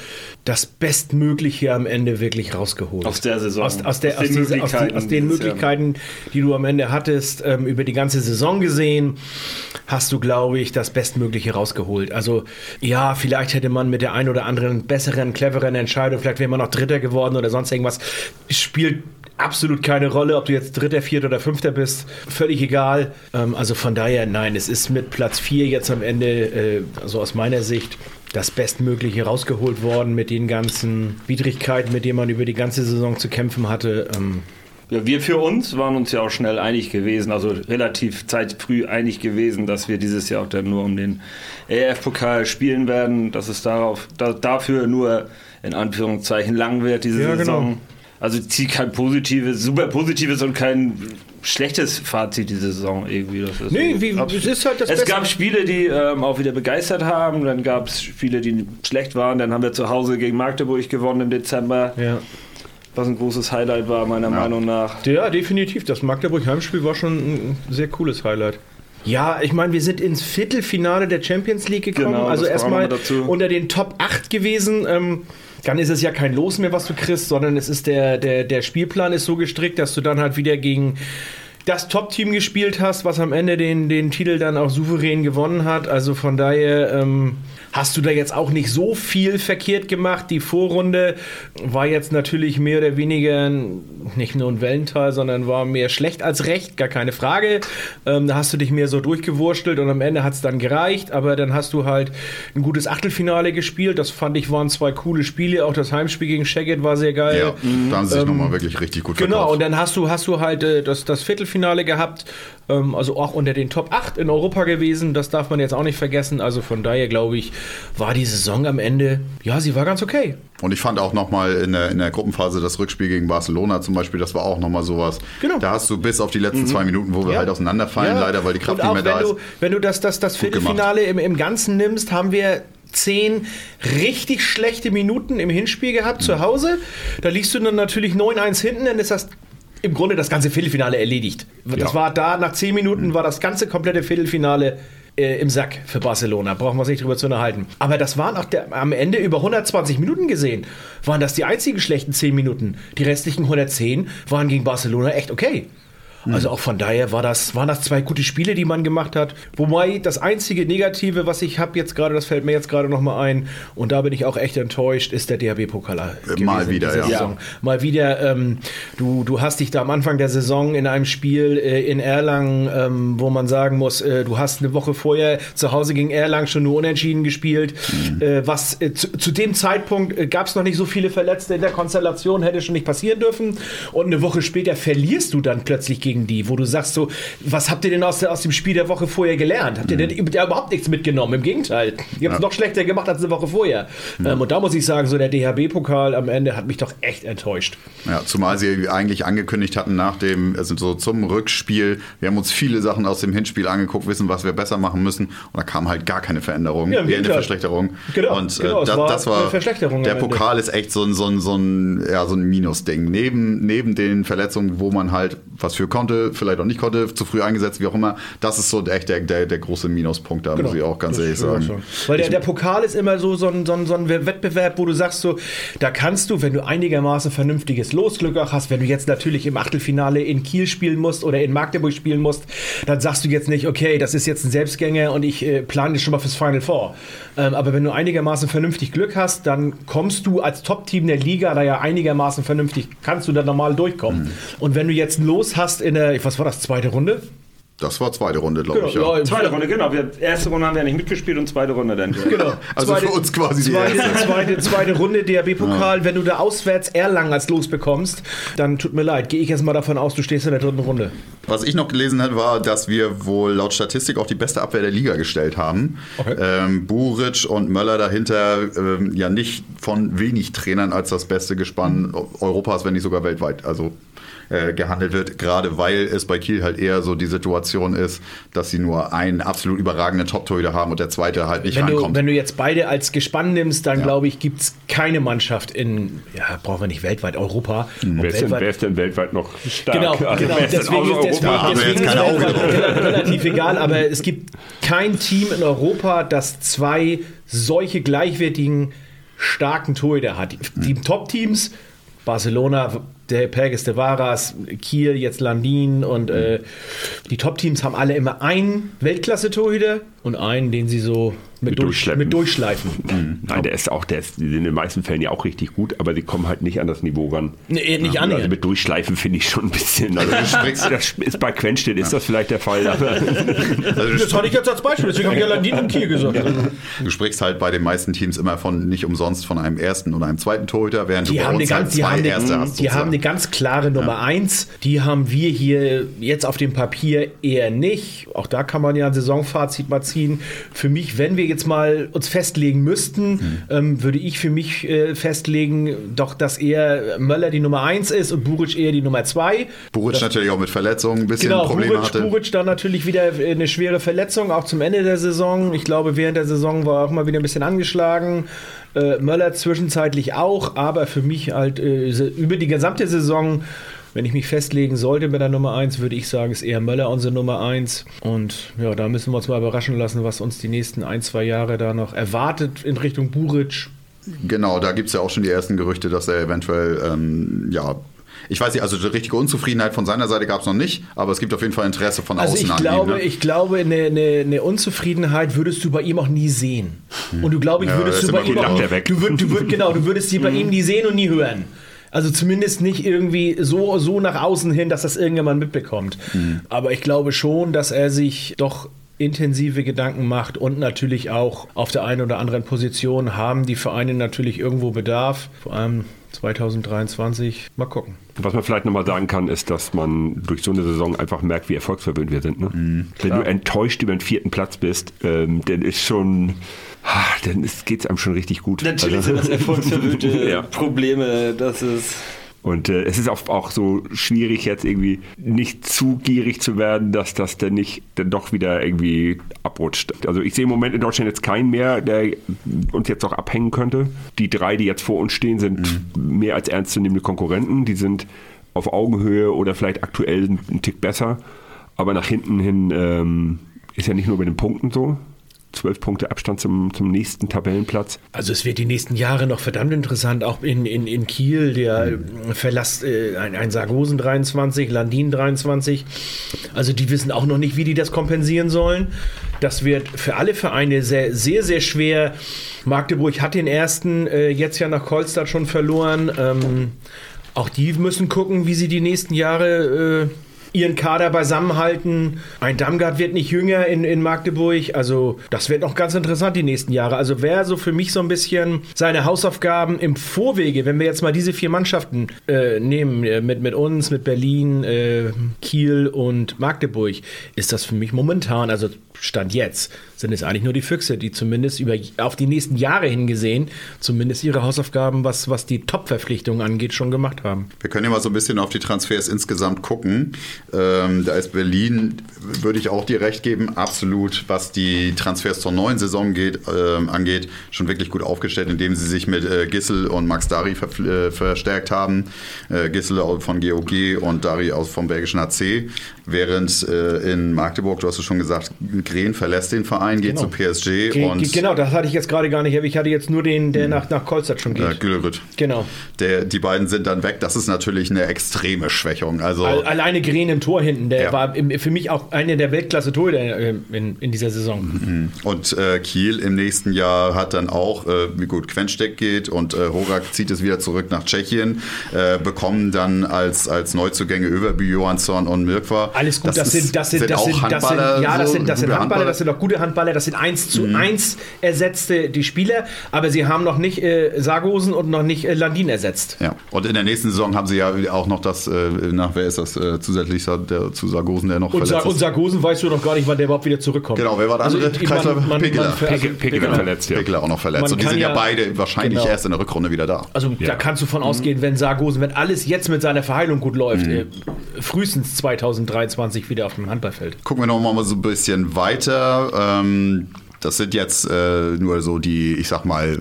das Bestmögliche am Ende wirklich rausgeholt.
Aus der Saison.
Aus, aus, der,
Aus
aus,
den
diese, aus, die,
Möglichkeiten
aus den. Möglichkeiten, die du am Ende hattest, ähm, über die ganze Saison gesehen, hast du, glaube ich, das Bestmögliche rausgeholt. Also ja, vielleicht hätte man mit der ein oder anderen besseren, cleveren Entscheidung, vielleicht wäre man noch Dritter geworden oder sonst irgendwas, spielt absolut keine Rolle, ob du jetzt Dritter, Vierter oder Fünfter bist. Völlig egal. Ähm, also von daher, nein, es ist mit Platz 4 jetzt am Ende, äh, also aus meiner Sicht, das Bestmögliche rausgeholt worden mit den ganzen Widrigkeiten, mit denen man über die ganze Saison zu kämpfen hatte. Ähm,
Ja, wir für uns waren uns ja auch schnell einig gewesen, also relativ zeitfrüh einig gewesen, dass wir dieses Jahr auch dann nur um den EF-Pokal spielen werden, dass es darauf, da, dafür nur in Anführungszeichen lang wird, diese
Ja,
Saison.
genau.
Also ich ziehe kein positives, super positives und kein schlechtes Fazit diese Saison irgendwie. Das ist
Nee,
so
wie- es ist halt das
Es
Beste.
gab Spiele, die ähm, auch wieder begeistert haben, dann gab es Spiele, die schlecht waren, dann haben wir zu Hause gegen Magdeburg gewonnen im Dezember,
ja.
was ein großes Highlight war meiner Meinung nach.
ja, definitiv. Das Magdeburg-Heimspiel war schon ein sehr cooles Highlight. Ja, ich meine, wir sind ins Viertelfinale der Champions League gekommen.
Genau,
also erstmal unter den Top 8 gewesen. Ähm, dann ist es ja kein Los mehr, was du kriegst, sondern es ist der, der, der Spielplan ist so gestrickt, dass du dann halt wieder gegen das Top-Team gespielt hast, was am Ende den, den Titel dann auch souverän gewonnen hat. Also von daher ähm, hast du da jetzt auch nicht so viel verkehrt gemacht. Die Vorrunde war jetzt natürlich mehr oder weniger nicht nur ein Wellental, sondern war mehr schlecht als recht, gar keine Frage. Ähm, da hast du dich mehr so durchgewurstelt und am Ende hat es dann gereicht, aber dann hast du halt ein gutes Achtelfinale gespielt. Das fand ich waren zwei coole Spiele. Auch das Heimspiel gegen Shagget war sehr geil.
Ja, da haben sie sich nochmal wirklich richtig gut
Genau,
verkauft.
und dann hast du, hast du halt äh, das, das Viertelfinale gehabt, ähm, also auch unter den Top 8 in Europa gewesen, das darf man jetzt auch nicht vergessen. Also von daher glaube ich, war die Saison am Ende, ja, sie war ganz okay.
Und ich fand auch nochmal in der, in der Gruppenphase das Rückspiel gegen Barcelona zum Beispiel, das war auch nochmal sowas.
Genau.
Da hast du bis auf die letzten zwei Minuten, wo wir
Ja.
halt auseinanderfallen,
Ja.
leider, weil die Kraft
auch
nicht mehr da
wenn
ist.
du, wenn du das, das, das Viertelfinale im, im Ganzen nimmst, haben wir zehn richtig schlechte Minuten im Hinspiel gehabt
Mhm.
zu Hause. Da liegst du dann natürlich 9-1 hinten, dann ist das im Grunde das ganze Viertelfinale erledigt. Das
Ja.
war da, nach zehn Minuten war das ganze komplette Viertelfinale äh, im Sack für Barcelona. Brauchen wir uns nicht drüber zu unterhalten. Aber das waren auch der, am Ende über 120 Minuten gesehen, waren das die einzigen schlechten 10 Minuten. Die restlichen 110 waren gegen Barcelona echt okay. Also auch von daher war das, waren das zwei gute Spiele, die man gemacht hat. Wobei das einzige Negative, was ich habe jetzt gerade, das fällt mir jetzt gerade nochmal ein, und da bin ich auch echt enttäuscht, ist der DHB-Pokal.
Äh, mal wieder, ja.
Saison. Mal wieder, ähm, du, du hast dich da am Anfang der Saison in einem Spiel äh, in Erlangen, ähm, wo man sagen muss, äh, du hast eine Woche vorher zu Hause gegen Erlangen schon nur unentschieden gespielt.
Mhm.
Äh, was äh, zu, zu dem Zeitpunkt äh, gab es noch nicht so viele Verletzte in der Konstellation, hätte schon nicht passieren dürfen. Und eine Woche später verlierst du dann plötzlich gegen gegen die, wo du sagst so, was habt ihr denn aus, aus dem Spiel der Woche vorher gelernt? Habt ihr denn ja, überhaupt nichts mitgenommen? Im Gegenteil, ihr habt es noch schlechter gemacht als eine Woche vorher. Ähm, und da muss ich sagen, so der DHB-Pokal am Ende hat mich doch echt enttäuscht.
Ja, zumal sie eigentlich angekündigt hatten nach dem, also so zum Rückspiel, wir haben uns viele Sachen aus dem Hinspiel angeguckt, wissen, was wir besser machen müssen. Und da kam halt gar keine Veränderung,
Ja,
eher eine. Verschlechterung.
Genau,
und äh,
genau,
das,
war
das war Der. Pokal ist echt so ein, so ein, so ein, ja, so ein Minusding. Neben, neben den Verletzungen, wo man halt was für konnte, vielleicht auch nicht konnte, zu früh eingesetzt, wie auch immer, das ist so echt der, der, der große Minuspunkt da, muss ich auch ganz
Genau. Das
ehrlich sagen.
Weil der, der Pokal ist immer so, so, ein, so, ein, so ein Wettbewerb, wo du sagst, so, da kannst du, wenn du einigermaßen vernünftiges Losglück auch hast, wenn du jetzt natürlich im Achtelfinale in Kiel spielen musst oder in Magdeburg spielen musst, dann sagst du jetzt nicht, okay, das ist jetzt ein Selbstgänger und ich äh, plane jetzt schon mal fürs Final Four. Ähm, aber wenn du einigermaßen vernünftig Glück hast, dann kommst du als Top-Team der Liga da ja einigermaßen vernünftig, kannst du da normal durchkommen.
Mhm.
Und wenn du jetzt ein Los hast in der, was war das, zweite Runde?
Das war zweite Runde, glaube ich. Ja.
Genau, ja,
Zweite Runde, genau. Wir, erste Runde haben wir nicht mitgespielt und zweite Runde dann.
Genau.
Also für uns quasi die
zweite,
erste.
zweite, zweite Runde DRB-Pokal. Wenn du da auswärts Erlangen als Los bekommst, dann tut mir leid. Gehe ich jetzt mal davon aus, du stehst in der dritten Runde.
Was ich noch gelesen habe, war, dass wir wohl laut Statistik auch die beste Abwehr der Liga gestellt haben.
Okay.
Ähm, Buric und Möller dahinter ähm, ja nicht von wenig Trainern als das beste Gespann Europas, wenn nicht sogar weltweit. Also äh, gehandelt wird, gerade weil es bei Kiel halt eher so die Situation ist, dass sie nur einen absolut überragenden Top-Torhüter haben und der zweite halt nicht
Wenn du,
rankommt.
wenn du jetzt beide als Gespann nimmst, dann
Ja.
glaube ich, gibt es keine Mannschaft in, ja, brauchen wir nicht weltweit, Europa.
Mhm.
Wer ist, denn,
weltweit-
wer ist denn weltweit noch stark?
Genau,
Also,
genau. Deswegen ist, deswegen,
wir
deswegen
jetzt keine
ist
Augen
weltweit relativ egal, aber es gibt kein Team in Europa, das zwei solche gleichwertigen, starken Torhüter hat. Die Top-Teams, Barcelona, der Perges de Varas, Kiel, jetzt Landin und äh, die Top-Teams haben alle immer einen Weltklasse-Torhüter und einen, den sie so mit,
Mit
durch,
durchschleppen.
mit durchschleifen.
Nein, der ist auch, der ist in den meisten Fällen ja auch richtig gut, aber die kommen halt nicht an das Niveau ran.
Nee, nicht annähernd.
Also mit Durchschleifen finde ich schon ein bisschen. Also das ist bei Quenstedt ist das vielleicht der Fall.
Also
Das hatte ich jetzt als Beispiel, deswegen habe ich ja Landin und Kiel gesagt.
du sprichst halt bei den meisten Teams immer von nicht umsonst von einem ersten oder einem zweiten Torhüter, während
Die
du bei uns halt
ganz, die,
zwei
haben
Erste
eine,
hast.
die haben eine ganz klare Nummer eins. Die haben wir hier jetzt auf dem Papier eher nicht. Auch da kann man ja ein Saisonfazit mal ziehen. Für mich, wenn wir jetzt mal uns festlegen müssten, ähm, würde ich für mich äh, festlegen, doch, dass eher Möller die Nummer eins ist und Buric eher die Nummer zwei.
Buric natürlich auch mit Verletzungen ein bisschen
Genau,
Probleme
Buric,
hatte.
Buric dann natürlich wieder eine schwere Verletzung, auch zum Ende der Saison. Ich glaube, während der Saison war er auch mal wieder ein bisschen angeschlagen. Äh, Möller zwischenzeitlich auch, aber für mich halt äh, über die gesamte Saison, wenn ich mich festlegen sollte mit der Nummer 1, würde ich sagen, ist eher Möller unsere Nummer 1. Und ja, da müssen wir uns mal überraschen lassen, was uns die nächsten ein, zwei Jahre da noch erwartet in Richtung Buric.
Genau, da gibt es ja auch schon die ersten Gerüchte, dass er eventuell, ähm, ja, ich weiß nicht, also die richtige Unzufriedenheit von seiner Seite gab es noch nicht, aber es gibt auf jeden Fall Interesse von
Also
außen
ich
an
glaube,
ihm. Ne?
ich glaube, eine, eine, eine Unzufriedenheit würdest du bei ihm auch nie sehen. Und du glaube ich,
Ja,
würdest
ist
du bei ihm auch du würd, du würd, genau, du würdest sie bei ihm nie sehen und nie hören. Also zumindest nicht irgendwie so, so nach außen hin, dass das irgendjemand mitbekommt. Aber ich glaube schon, dass er sich doch intensive Gedanken macht und natürlich auch auf der einen oder anderen Position haben die Vereine natürlich irgendwo Bedarf. Vor allem 2023. Mal gucken.
was man vielleicht nochmal sagen kann, ist, dass man durch so eine Saison einfach merkt, wie erfolgsverwöhnt wir sind. Ne? Wenn du enttäuscht über den vierten Platz bist, ähm, dann ist schon, dann geht es einem schon richtig gut.
Natürlich
Also-
sind das erfolgsverwöhnte
Ja.
Probleme. Das ist.
Und äh, es ist auch, auch so schwierig, jetzt irgendwie nicht zu gierig zu werden, dass das dann nicht dann doch wieder irgendwie abrutscht. Also ich sehe im Moment in Deutschland jetzt keinen mehr, der uns jetzt auch abhängen könnte. Die drei, die jetzt vor uns stehen, sind mehr als ernstzunehmende Konkurrenten. Die sind auf Augenhöhe oder vielleicht aktuell einen Tick besser. Aber nach hinten hin ähm, ist ja nicht nur bei den Punkten so. Zwölf Punkte Abstand zum, zum nächsten Tabellenplatz.
Also es wird die nächsten Jahre noch verdammt interessant, auch in, in, in Kiel, der äh, Verlass, äh, ein, ein Sargosen 23, Landin 23. Also die wissen auch noch nicht, wie die das kompensieren sollen. Das wird für alle Vereine sehr, sehr, sehr schwer. Magdeburg hat den ersten äh, jetzt ja nach Kolstadt schon verloren. Ähm, auch die müssen gucken, wie sie die nächsten Jahre ihren Kader beisammenhalten. Ein Damgard wird nicht jünger in, in Magdeburg. Also, das wird noch ganz interessant die nächsten Jahre. Also, wer so für mich so ein bisschen seine Hausaufgaben im Vorwege, wenn wir jetzt mal diese vier Mannschaften äh, nehmen, äh, mit, mit uns, mit Berlin, äh, Kiel und Magdeburg, ist das für mich momentan, also Stand jetzt, sind es eigentlich nur die Füchse, die zumindest über, auf die nächsten Jahre hingesehen, zumindest ihre Hausaufgaben, was, was die Top-Verpflichtungen angeht, schon gemacht haben.
Wir können ja mal so ein bisschen auf die Transfers insgesamt gucken. Ähm, da ist Berlin, würde ich auch dir recht geben, absolut, was die Transfers zur neuen Saison geht, ähm, angeht, schon wirklich gut aufgestellt, indem sie sich mit äh, Gissel und Max Dari ver äh, verstärkt haben. Äh, Gissel von GOG und Dari aus vom belgischen HC. Während äh, in Magdeburg, du hast es schon gesagt, Gren verlässt den Verein, geht
Genau.
zu PSG
Ge
und
genau, das hatte ich jetzt gerade gar nicht. Ich hatte jetzt nur den, der nach, nach Kolstadt schon
äh,
geht.
Güllerüt.
Genau.
Der, die beiden sind dann weg. Das ist natürlich eine extreme Schwächung. Also
Al- Alleine Gren im Tor hinten, der
Ja.
war im, für mich auch einer der Weltklasse-Torhüter äh, in, in dieser Saison.
Und äh, Kiel im nächsten Jahr hat dann auch, äh, wie gut Quensteck geht und äh, Horak zieht es wieder zurück nach Tschechien, äh, bekommen dann als, als Neuzugänge Överby, Johansson und Mirkwa.
Alles gut, das,
ist-
sind, das sind, das
auch
sind, das sind,
Handballer,
ja, das sind, das sind
gute
Handballer, das sind auch gute Handballer, das sind eins zu eins ersetzte die Spieler, aber sie haben noch nicht äh, Sargosen und noch nicht äh, Landin ersetzt.
Ja, und in der nächsten Saison haben sie ja auch noch das, äh, nach wer ist das äh, zusätzlich der, zu Sargosen, der noch
Und, Sa
verletzt
und
ist?
Sargosen weißt du noch gar nicht, wann der überhaupt wieder zurückkommt.
Genau, wer war der andere?
ich-
Kreisler?
man- man- also-
Peke
genau.
verletzt, ja.
Pekler auch noch verletzt.
Man
und die sind ja,
ja-
beide wahrscheinlich
genau.
erst in der Rückrunde wieder da.
Also da kannst du von ausgehen, wenn Sargosen, wenn alles jetzt mit seiner Verheilung gut läuft, äh, frühestens 2023 wieder auf dem Handballfeld.
Gucken wir noch mal so ein bisschen weiter. Ähm, das sind jetzt äh, nur so die, ich sag mal,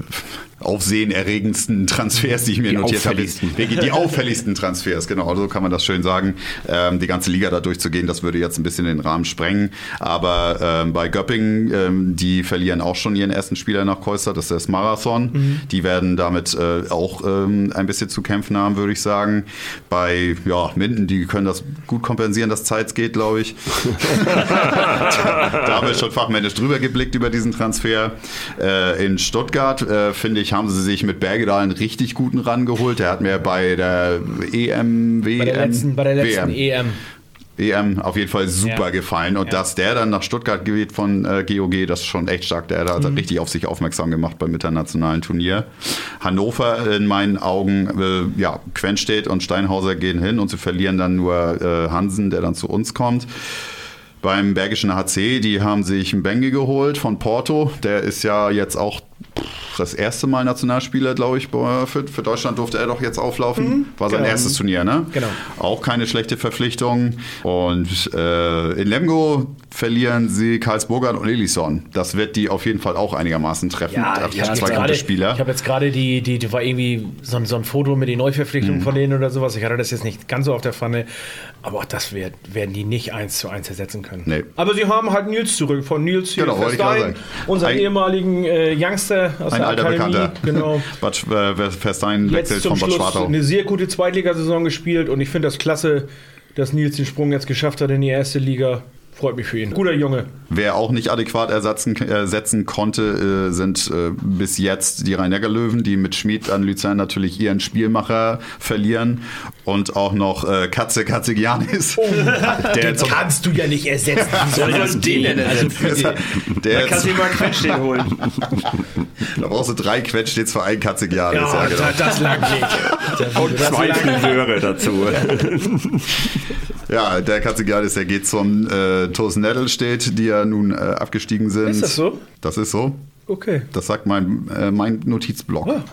aufsehenerregendsten Transfers, die ich mir
Die
notiert habe. Die, auffälligsten Transfers, genau, so kann man das schön sagen. Ähm, die ganze Liga da durchzugehen, das würde jetzt ein bisschen den Rahmen sprengen. Aber ähm, bei Göppingen, ähm, die verlieren auch schon ihren ersten Spieler nach Keuster, das ist das Marathon. Die werden damit äh, auch ähm, ein bisschen zu kämpfen haben, würde ich sagen. Bei ja, Minden, die können das gut kompensieren, dass Zeit geht, glaube ich. da haben wir schon fachmännisch drüber geblickt über diesen Transfer. Äh, in Stuttgart, äh, finde ich, haben sie sich mit Bergedal einen richtig guten rangeholt. Der hat mir bei der EM, WM,
Bei der letzten, bei der letzten
WM,
EM.
EM auf jeden Fall super
Ja.
gefallen. Und
Ja.
dass der dann nach Stuttgart geht von äh, GOG, das ist schon echt stark. Der hat
Mhm.
richtig auf sich aufmerksam gemacht beim internationalen Turnier. Hannover in meinen Augen, äh, ja, Quenstedt und Steinhauser gehen hin und sie verlieren dann nur äh, Hansen, der dann zu uns kommt. Beim Bergischen HC, die haben sich einen Benge geholt von Porto. Der ist ja jetzt auch das erste Mal Nationalspieler, glaube ich. Für, für Deutschland durfte er doch jetzt auflaufen. War sein
genau.
erstes Turnier, ne?
Genau.
Auch keine schlechte Verpflichtung. Und äh, in Lemgo verlieren sie Karlsburger und Elisson. Das wird die auf jeden Fall auch einigermaßen treffen.
Ja, ich habe
zwei
jetzt
gute
gerade,
Spieler.
ich habe jetzt gerade die, die, die war irgendwie so, ein- so ein Foto mit den Neuverpflichtungen von denen oder sowas. Ich hatte das jetzt nicht ganz so auf der Pfanne, aber auch das wird, werden die nicht eins zu eins ersetzen können.
Nee.
Aber sie haben halt Nils zurück, von Nils hier
Genau, sagen.
unseren
Ein-
ehemaligen äh, Youngster aus
Ein
der
alter
Akademie.
Bekannter.
Genau.
Bad, äh, Verstein wechselt von Bad
Schluss
Schwartau.
eine sehr gute Zweitligasaison gespielt und ich finde das klasse, dass Nils den Sprung jetzt geschafft hat in die erste Liga. Freut mich für ihn. Guter Junge.
Wer auch nicht adäquat ersetzen, ersetzen konnte, äh, sind äh, bis jetzt die Rhein-Neckar-Löwen, die mit Schmid an Luzern natürlich ihren Spielmacher verlieren. Und auch noch äh, Katze Katzigianis. der
Den kannst du ja nicht ersetzen. Wie soll
soll den denn
Also
ersetzen?
der
Kannst du dir mal Quetschstehen holen.
da brauchst du drei Quetschstets für einen Katzigianis.
ja,
Ja, genau.
das, das lag nicht.
Und zwei Friseure dazu.
ja, der Katzigianis, der geht zum äh, TuS Nettelstedt, die ja nun äh, abgestiegen sind.
Ist das so?
Das ist so.
Okay.
Das sagt mein, äh, mein Notizblock.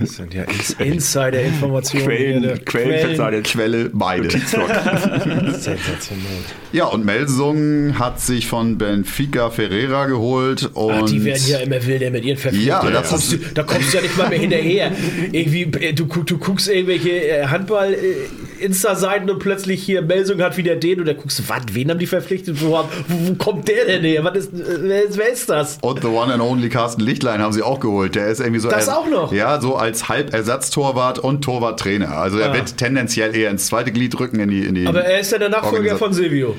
Das sind ja Ins- Insider-Informationen.
Quellen,
ne?
Quellenverzeichnis.
Quelle beide.
Sensationell.
Ja, und Melsung hat sich von Benfica Ferreira geholt und
Ach, die werden ja immer wilder mit ihren Verpflichtungen.
Ja,
da,
das
kommst du, da kommst du ja nicht mal mehr hinterher. Irgendwie, äh, du, du guckst irgendwelche äh, Handball-Insta-Seiten und plötzlich hier Melsung hat wieder den und da guckst du, was, wen haben die verpflichtet? Wo, wo, wo kommt der denn her? Was ist, wer, ist, wer ist das?
und the one and only Carsten Lichtlein haben sie auch geholt. Der ist irgendwie so
Das auch noch?
Ja, so als Halbersatztorwart und Torwarttrainer. Also er
Ah.
wird tendenziell eher ins zweite Glied rücken in die in die
Aber er ist ja der Nachfolger von Silvio.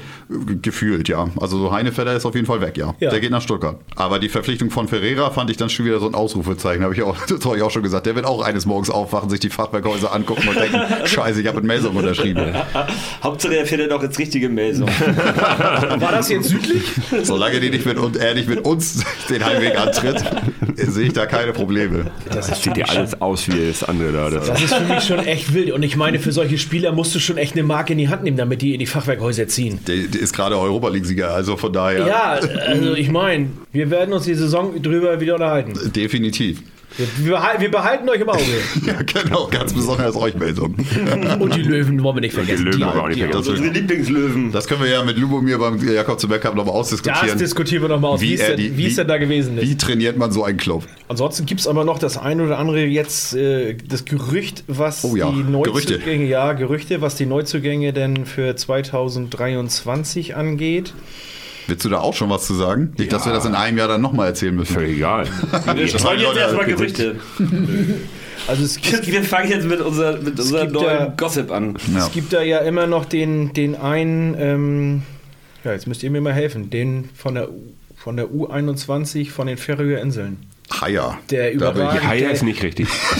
Gefühlt, ja. Also so Heinefeller ist auf jeden Fall weg, ja.
Ja.
Der geht nach Stuttgart. Aber die Verpflichtung von Ferreira fand ich dann schon wieder so ein Ausrufezeichen. Habe ich auch, das habe ich auch schon gesagt. Der wird auch eines Morgens aufwachen, sich die Fachwerkhäuser angucken und denken, scheiße, ich habe mit Melsung unterschrieben.
Hauptsache er findet auch jetzt richtige Melsung.
War das jetzt südlich?
Solange die nicht mit, und er nicht mit uns den Heimweg antritt, sehe ich da keine Probleme.
Das sieht ja alles aus wie das andere da. Das
Das ist für mich schon echt wild. Und ich meine, für solche Spieler musst du schon echt eine Marke in die Hand nehmen, damit die in die Fachwerkhäuser ziehen.
Der, der ist gerade Europa League-Sieger, also von daher
Ja, also ich meine, wir werden uns die Saison drüber wieder unterhalten.
definitiv.
Wir, wir, behalten, wir behalten euch im Auge.
Ja, genau, ganz besonders euch Melsung.
Und die Löwen wollen wir nicht
die
vergessen.
Löwen
Die-
wollen wir auch nicht
die-
vergessen.
Unsere Lieblingslöwen.
Das können wir ja mit Lubomir beim Jakob zum Cup nochmal
Das
ausdiskutieren.
diskutieren wir nochmal aus, wie,
er
denn,
die-
wie es denn da gewesen ist.
Wie trainiert man so einen Club?
Ansonsten gibt es aber noch das ein oder andere jetzt, äh, das Gerücht, was
Oh ja,
die
Gerüchte.
Neuzugänge, ja, Gerüchte, was die Neuzugänge denn für 2023 angeht.
Willst du da auch schon was zu sagen? Nicht, dass wir das in einem Jahr dann nochmal erzählen müssen.
völlig egal.
Wir streuen jetzt erstmal Gerüchte.
Also es, es,
Wir fangen jetzt mit, unser, mit unserem
gibt
neuen
ja-
Gossip an.
Ja.
es gibt da ja immer noch den, den einen, ähm, ja, jetzt müsst ihr mir mal helfen, den von der, U- von der U21 von den Färöer Inseln.
Haier.
Der
Da bin
überragend-
Die Haie ist nicht richtig.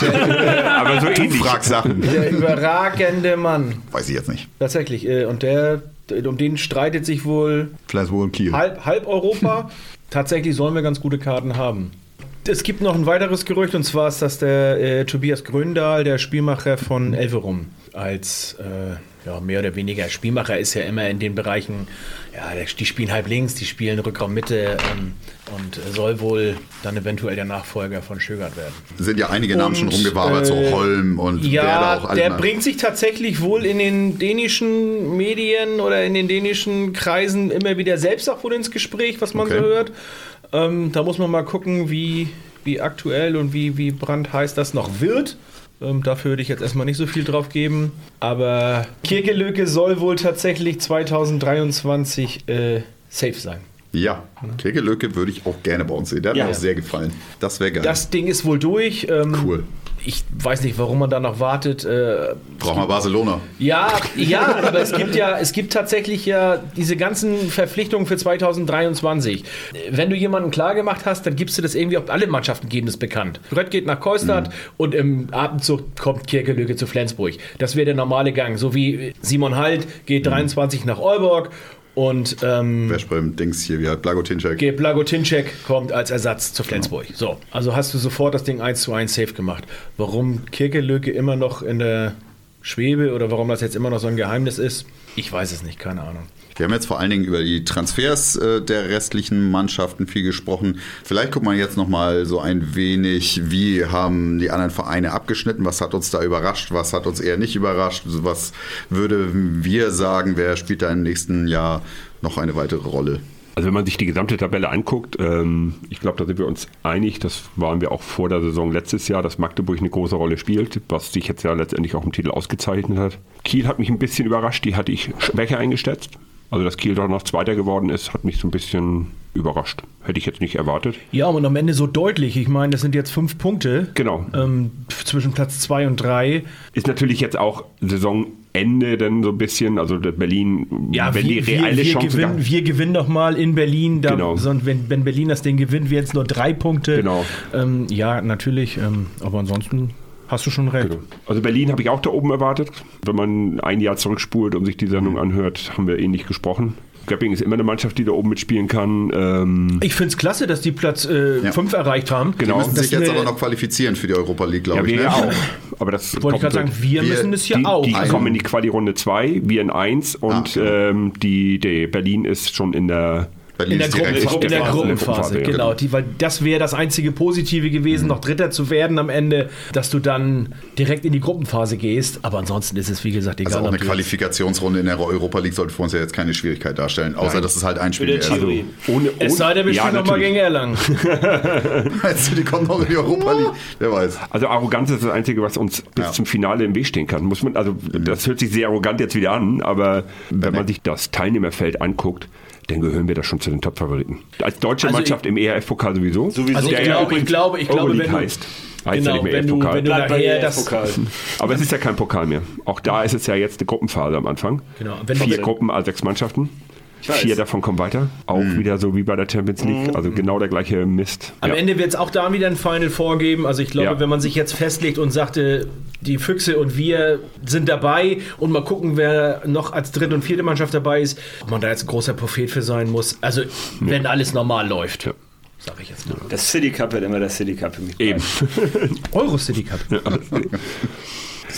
Aber so ähnlich.
fragst Sachen.
Der überragende Mann.
Weiß ich jetzt nicht.
Tatsächlich. äh, Und der, um den streitet sich wohl
Vielleicht wohl in Kiel.
halb, halb Europa. Tatsächlich sollen wir ganz gute Karten haben. Es gibt noch ein weiteres Gerücht und zwar ist das der äh, Tobias Gröndahl, der Spielmacher von Elverum. Als äh, ja, mehr oder weniger Spielmacher ist ja immer in den Bereichen, ja, die spielen halb links, die spielen Rückraum Mitte ähm, und soll wohl dann eventuell der Nachfolger von Schögert werden.
Sind ja einige Namen schon
Und,
rumgewabert,
äh,
so Holm und
Ja,
auch
der bringt sich tatsächlich wohl in den dänischen Medien oder in den dänischen Kreisen immer wieder selbst auch wohl ins Gespräch, was man
Okay.
so hört. Ähm, da muss man mal gucken, wie, wie aktuell und wie, wie brandheiß das noch wird. Ähm, dafür würde ich jetzt erstmal nicht so viel drauf geben. Aber Kirkelöke soll wohl tatsächlich 2023 äh, safe sein.
Ja, Kegelöcke würde ich auch gerne bei uns sehen. Der hat
Ja.
mir auch sehr gefallen. Das wäre geil.
Das Ding ist wohl durch. Ähm,
cool.
Ich weiß nicht, warum man da noch wartet. Äh,
Brauchen wir Barcelona.
Ja, ja, aber es gibt ja, es gibt tatsächlich ja diese ganzen Verpflichtungen für 2023. Wenn du jemanden klar gemacht hast, dann gibst du das irgendwie auf alle Mannschaften geben das bekannt. Brett geht nach Neustadt und im Abendzug kommt Kirkelöge zu Flensburg. Das wäre der normale Gang. So wie Simon Halt geht 23 nach Olborg und ähm,
Wer beim Dings hier, wie hat Blagotinczek.
Ge- Blagotinczek kommt als Ersatz zu Flensburg. So, also hast du sofort das Ding 1 zu 1 safe gemacht. Warum Kirkelöke immer noch in der Schwebe oder warum das jetzt immer noch so ein Geheimnis ist, ich weiß es nicht, keine Ahnung.
Wir haben jetzt vor allen Dingen über die Transfers äh, der restlichen Mannschaften viel gesprochen. Vielleicht guckt man jetzt noch mal so ein wenig, wie haben die anderen Vereine abgeschnitten? Was hat uns da überrascht? Was hat uns eher nicht überrascht? Was würden wir sagen, wer spielt da im nächsten Jahr noch eine weitere Rolle?
Also wenn man sich die gesamte Tabelle anguckt, ähm, ich glaube, da sind wir uns einig, das waren wir auch vor der Saison letztes Jahr, dass Magdeburg eine große Rolle spielt, was sich jetzt ja letztendlich auch im Titel ausgezeichnet hat. Kiel hat mich ein bisschen überrascht, die hatte ich schwächer eingeschätzt. Also dass Kiel doch noch Zweiter geworden ist, hat mich so ein bisschen überrascht. Hätte ich jetzt nicht erwartet.
Ja, und am Ende so deutlich. Ich meine, das sind jetzt fünf Punkte
Genau.
ähm, zwischen Platz 2 und 3.
Ist natürlich jetzt auch Saisonende dann so ein bisschen, also Berlin, wenn die reelle
wir,
Chance
gewinnen, wir gewinnen doch mal in Berlin. Da,
Genau.
sonst, wenn, wenn Berlin das Ding gewinnt, wir jetzt nur drei Punkte.
Genau.
Ähm, ja, natürlich. Ähm, aber ansonsten hast du schon recht.
Genau. Also Berlin habe ich auch da oben erwartet. Wenn man ein Jahr zurückspult und sich die Sendung anhört, haben wir ähnlich gesprochen. Göppingen ist immer eine Mannschaft, die da oben mitspielen kann. Ähm,
Ich finde es klasse, dass die Platz 5
Ja.
fünf erreicht haben.
Die
Genau.
müssen
Das
sich jetzt
ist
aber noch qualifizieren für die Europa League, glaube
ja,
ich.
wir
ne?
ja auch. Aber das
Wollte ich gerade sagen, wir,
Wir-
müssen es ja
die,
auch.
die
Ein-
kommen in die Quali-Runde 2, wir in 1 und
Ah,
ähm, die, die Berlin ist schon in der
Berlin
in der,
ist
Gruppen, in der
Gruppenphase,
Gruppenphase,
ja.
genau. Die, weil das wäre das einzige Positive gewesen,
Mhm.
noch Dritter zu werden am Ende, dass du dann direkt in die Gruppenphase gehst. Aber ansonsten ist es, wie gesagt, egal.
Also auch eine
du-
Qualifikationsrunde in der Europa League sollte für uns ja jetzt keine Schwierigkeit darstellen, außer dass es halt ein Spiel ist.
den Chiro.
ohne,
Es sei denn, wir
ja,
spielen nochmal gegen Erlangen.
Also die kommen noch in die Europa League. Wer weiß.
Also Arroganz ist das Einzige, was uns bis
Ja.
zum Finale im Weg stehen kann. Muss man, also das hört sich sehr arrogant jetzt wieder an, aber wenn man sich das Teilnehmerfeld anguckt, dann gehören wir da schon zu den Top-Favoriten. Als deutsche
Also
Mannschaft im ERF-Pokal sowieso.
Sowieso.
Also ich glaube, ich glaube, ich glaube, wenn du-
heißt. Heißt
Genau,
ja nicht mehr
wenn du-
ERF-Pokal.
wenn du-
Bleibt bei
nachher
der
das-
Pokal.
Aber es ist ja kein Pokal mehr. Auch da ist es ja jetzt eine Gruppenphase am Anfang.
Genau. Wenn
Vier Gruppen, also sechs Mannschaften.
Weiß.
Vier davon kommen weiter. Auch
Mhm.
wieder so wie bei der Champions League. Also genau der gleiche Mist.
Am
Ja.
Ende wird es auch da wieder ein Final vorgeben. Also ich glaube,
Ja.
wenn man sich jetzt festlegt und sagte, die Füchse und wir sind dabei und mal gucken, wer noch als dritte und vierte Mannschaft dabei ist, ob man da jetzt ein großer Prophet für sein muss. Also wenn alles normal läuft,
Ja.
sag ich jetzt mal.
Das City Cup wird immer der City Cup für mich.
Eben.
Euro City Cup.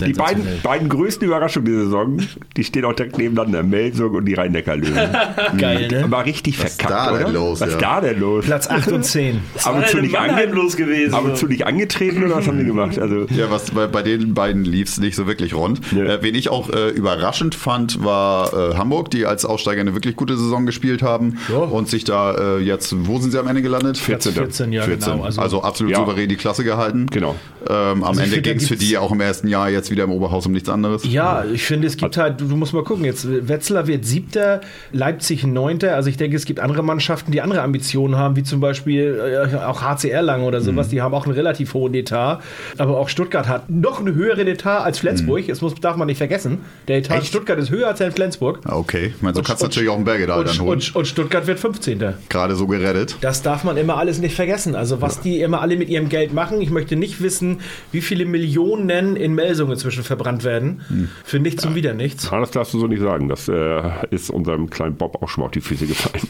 Die beiden, beiden größten Überraschungen dieser Saison, die stehen auch direkt nebeneinander. Melsung und die Rhein-Neckar-Löwen.
Geil, ne?
Aber richtig verkackt,
da denn
oder?
los,
was
ja?
da denn los?
Platz 8 und 10.
Ab und, zu nicht ange
gewesen.
ab und zu nicht angetreten oder was haben die gemacht? Also,
Ja, was bei, bei den beiden lief es nicht so wirklich rund.
Ja.
Äh, wen ich auch äh, überraschend fand, war äh, Hamburg, die als Aussteiger eine wirklich gute Saison gespielt haben
Ja.
und sich da äh, jetzt, wo sind sie am Ende gelandet?
Platz 14, ja,
14.
genau.
Also,
Also,
absolut
Ja.
souverän die Klasse gehalten.
Genau.
Ähm, am
ich
Ende ging es für die auch im ersten Jahr jetzt wieder im Oberhaus um nichts anderes.
ja, ich finde, es gibt halt, du, du musst mal gucken, jetzt Wetzlar wird siebter, Leipzig neunter. Also ich denke, es gibt andere Mannschaften, die andere Ambitionen haben, wie zum Beispiel äh, auch HCR Lang oder sowas, die haben auch einen relativ hohen Etat. Aber auch Stuttgart hat noch einen höheren Etat als Flensburg. Das muss, darf man nicht vergessen. Der Etat in
Echt?
Stuttgart ist höher als der in Flensburg.
Ah, Okay, ich meine, so
Und-
kannst du natürlich auch einen Bergedal dann
Und,
holen.
und, und Stuttgart wird 15.
Gerade so gerettet.
Das darf man immer alles nicht vergessen. Also was die immer alle mit ihrem Geld machen. Ich möchte nicht wissen, wie viele Millionen in Melsungen inzwischen verbrannt werden. Für nichts und wieder nichts.
das darfst du so nicht sagen. Das äh, ist unserem kleinen Bob auch schon mal auf die Füße gefallen.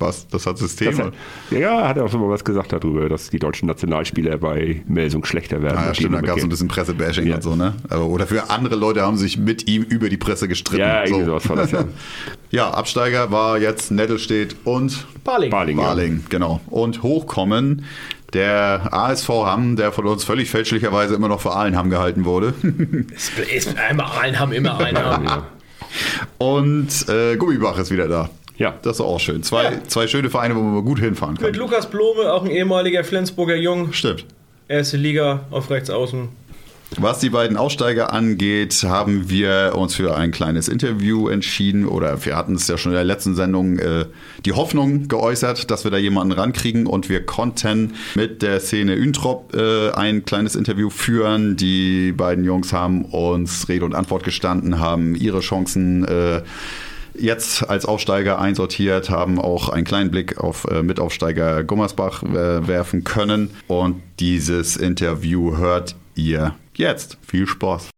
Was? Das hat System.
Das hat, ja, hat er auch schon mal was gesagt darüber, dass die deutschen Nationalspieler bei Melsung schlechter werden.
Ah, ja, stimmt, da gab es ein
mitgehen.
bisschen Pressebashing
Ja.
und so, ne? Aber- Oder für andere Leute haben sich mit ihm über die Presse gestritten.
Ja, irgendwie
so.
sowas war das ja.
Ja, Absteiger war jetzt Nettelstedt und
Barling.
Baling, ja.
Baling, genau. Und hochkommen der ASV Hamm, der von uns völlig fälschlicherweise immer noch für Ahlenham gehalten wurde.
Es ist einmal haben immer einen.
Ja.
Und äh, Gummibach ist wieder da.
Ja.
Das ist auch schön. Zwei, zwei schöne Vereine, wo man mal gut hinfahren kann.
Mit Lukas Blome, auch ein ehemaliger Flensburger Jung.
Stimmt.
Erste Liga auf rechts außen.
Was die beiden Aussteiger angeht, haben wir uns für ein kleines Interview entschieden oder wir hatten es ja schon in der letzten Sendung äh, die Hoffnung geäußert, dass wir da jemanden rankriegen und wir konnten mit der Szene Üntrop äh, ein kleines Interview führen. Die beiden Jungs haben uns Rede und Antwort gestanden, haben ihre Chancen äh, jetzt als Aufsteiger einsortiert, haben auch einen kleinen Blick auf äh, Mitaufsteiger Gummersbach äh, werfen können. Und dieses Interview hört ihr jetzt. Viel Spaß.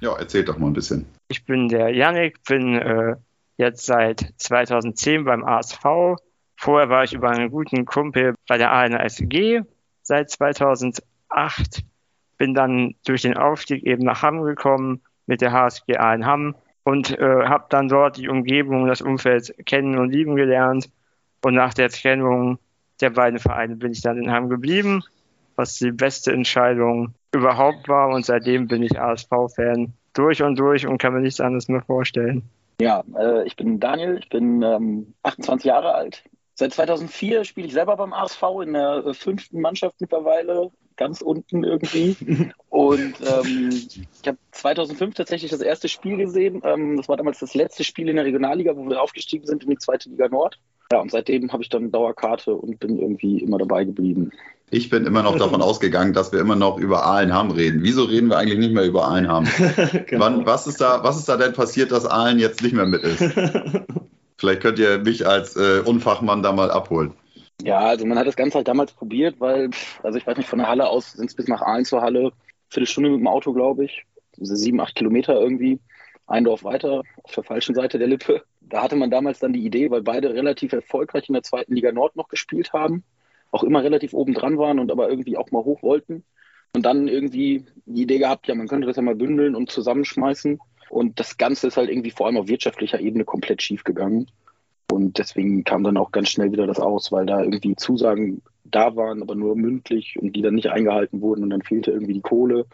Ja, erzählt doch mal ein bisschen.
Ich bin der Yannick, bin äh, jetzt seit 2010 beim ASV. Vorher war ich über einen guten Kumpel bei der ANSG seit 2008. Bin dann durch den Aufstieg eben nach Hamm gekommen mit der HSG in Hamm und äh, habe dann dort die Umgebung und das Umfeld kennen und lieben gelernt. Und nach der Trennung der beiden Vereine bin ich dann in Hamm geblieben, was die beste Entscheidung überhaupt war. Und seitdem bin ich ASV-Fan durch und durch und kann mir nichts anderes mehr vorstellen.
Ja, äh, ich bin Daniel, ich bin ähm, 28 Jahre alt. Seit 2004 spiele ich selber beim ASV in der äh, fünften Mannschaft mittlerweile, ganz unten irgendwie. Und ähm, ich habe 2005 tatsächlich das erste Spiel gesehen. Ähm, das war damals das letzte Spiel in der Regionalliga, wo wir aufgestiegen sind in die zweite Liga Nord. Ja, und seitdem habe ich dann Dauerkarte und bin irgendwie immer dabei geblieben.
Ich bin immer noch davon ausgegangen, dass wir immer noch über Ahlenham reden. Wieso reden wir eigentlich nicht mehr über Ahlenham? Wann, was, ist da, was ist da denn passiert, dass Ahlen jetzt nicht mehr mit ist? Vielleicht könnt ihr mich als äh, Unfachmann da mal abholen.
Ja, also man hat das Ganze halt damals probiert, weil, also ich weiß nicht, von der Halle aus sind es bis nach Aalen zur Halle, Viertelstunde mit dem Auto, glaube ich, so sieben, acht Kilometer irgendwie, ein Dorf weiter, auf der falschen Seite der Lippe. Da hatte man damals dann die Idee, weil beide relativ erfolgreich in der zweiten Liga Nord noch gespielt haben, auch immer relativ oben dran waren und aber irgendwie auch mal hoch wollten. Und dann irgendwie die Idee gehabt, ja, man könnte das ja mal bündeln und zusammenschmeißen. Und das Ganze ist halt irgendwie vor allem auf wirtschaftlicher Ebene komplett schief gegangen. Und deswegen kam dann auch ganz schnell wieder das aus, weil da irgendwie Zusagen da waren, aber nur mündlich und die dann nicht eingehalten wurden und dann fehlte irgendwie die Kohle.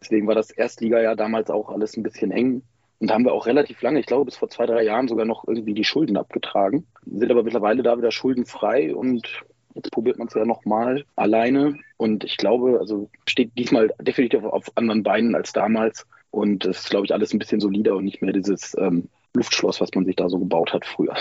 Deswegen war das Erstligajahr damals auch alles ein bisschen eng. Und da haben wir auch relativ lange, ich glaube bis vor zwei, drei Jahren sogar noch irgendwie die Schulden abgetragen. Sind aber mittlerweile da wieder schuldenfrei und jetzt probiert man es ja nochmal alleine. Und ich glaube, also steht diesmal definitiv auf anderen Beinen als damals. Und es ist, glaube ich, alles ein bisschen solider und nicht mehr dieses ähm, Luftschloss, was man sich da so gebaut hat früher.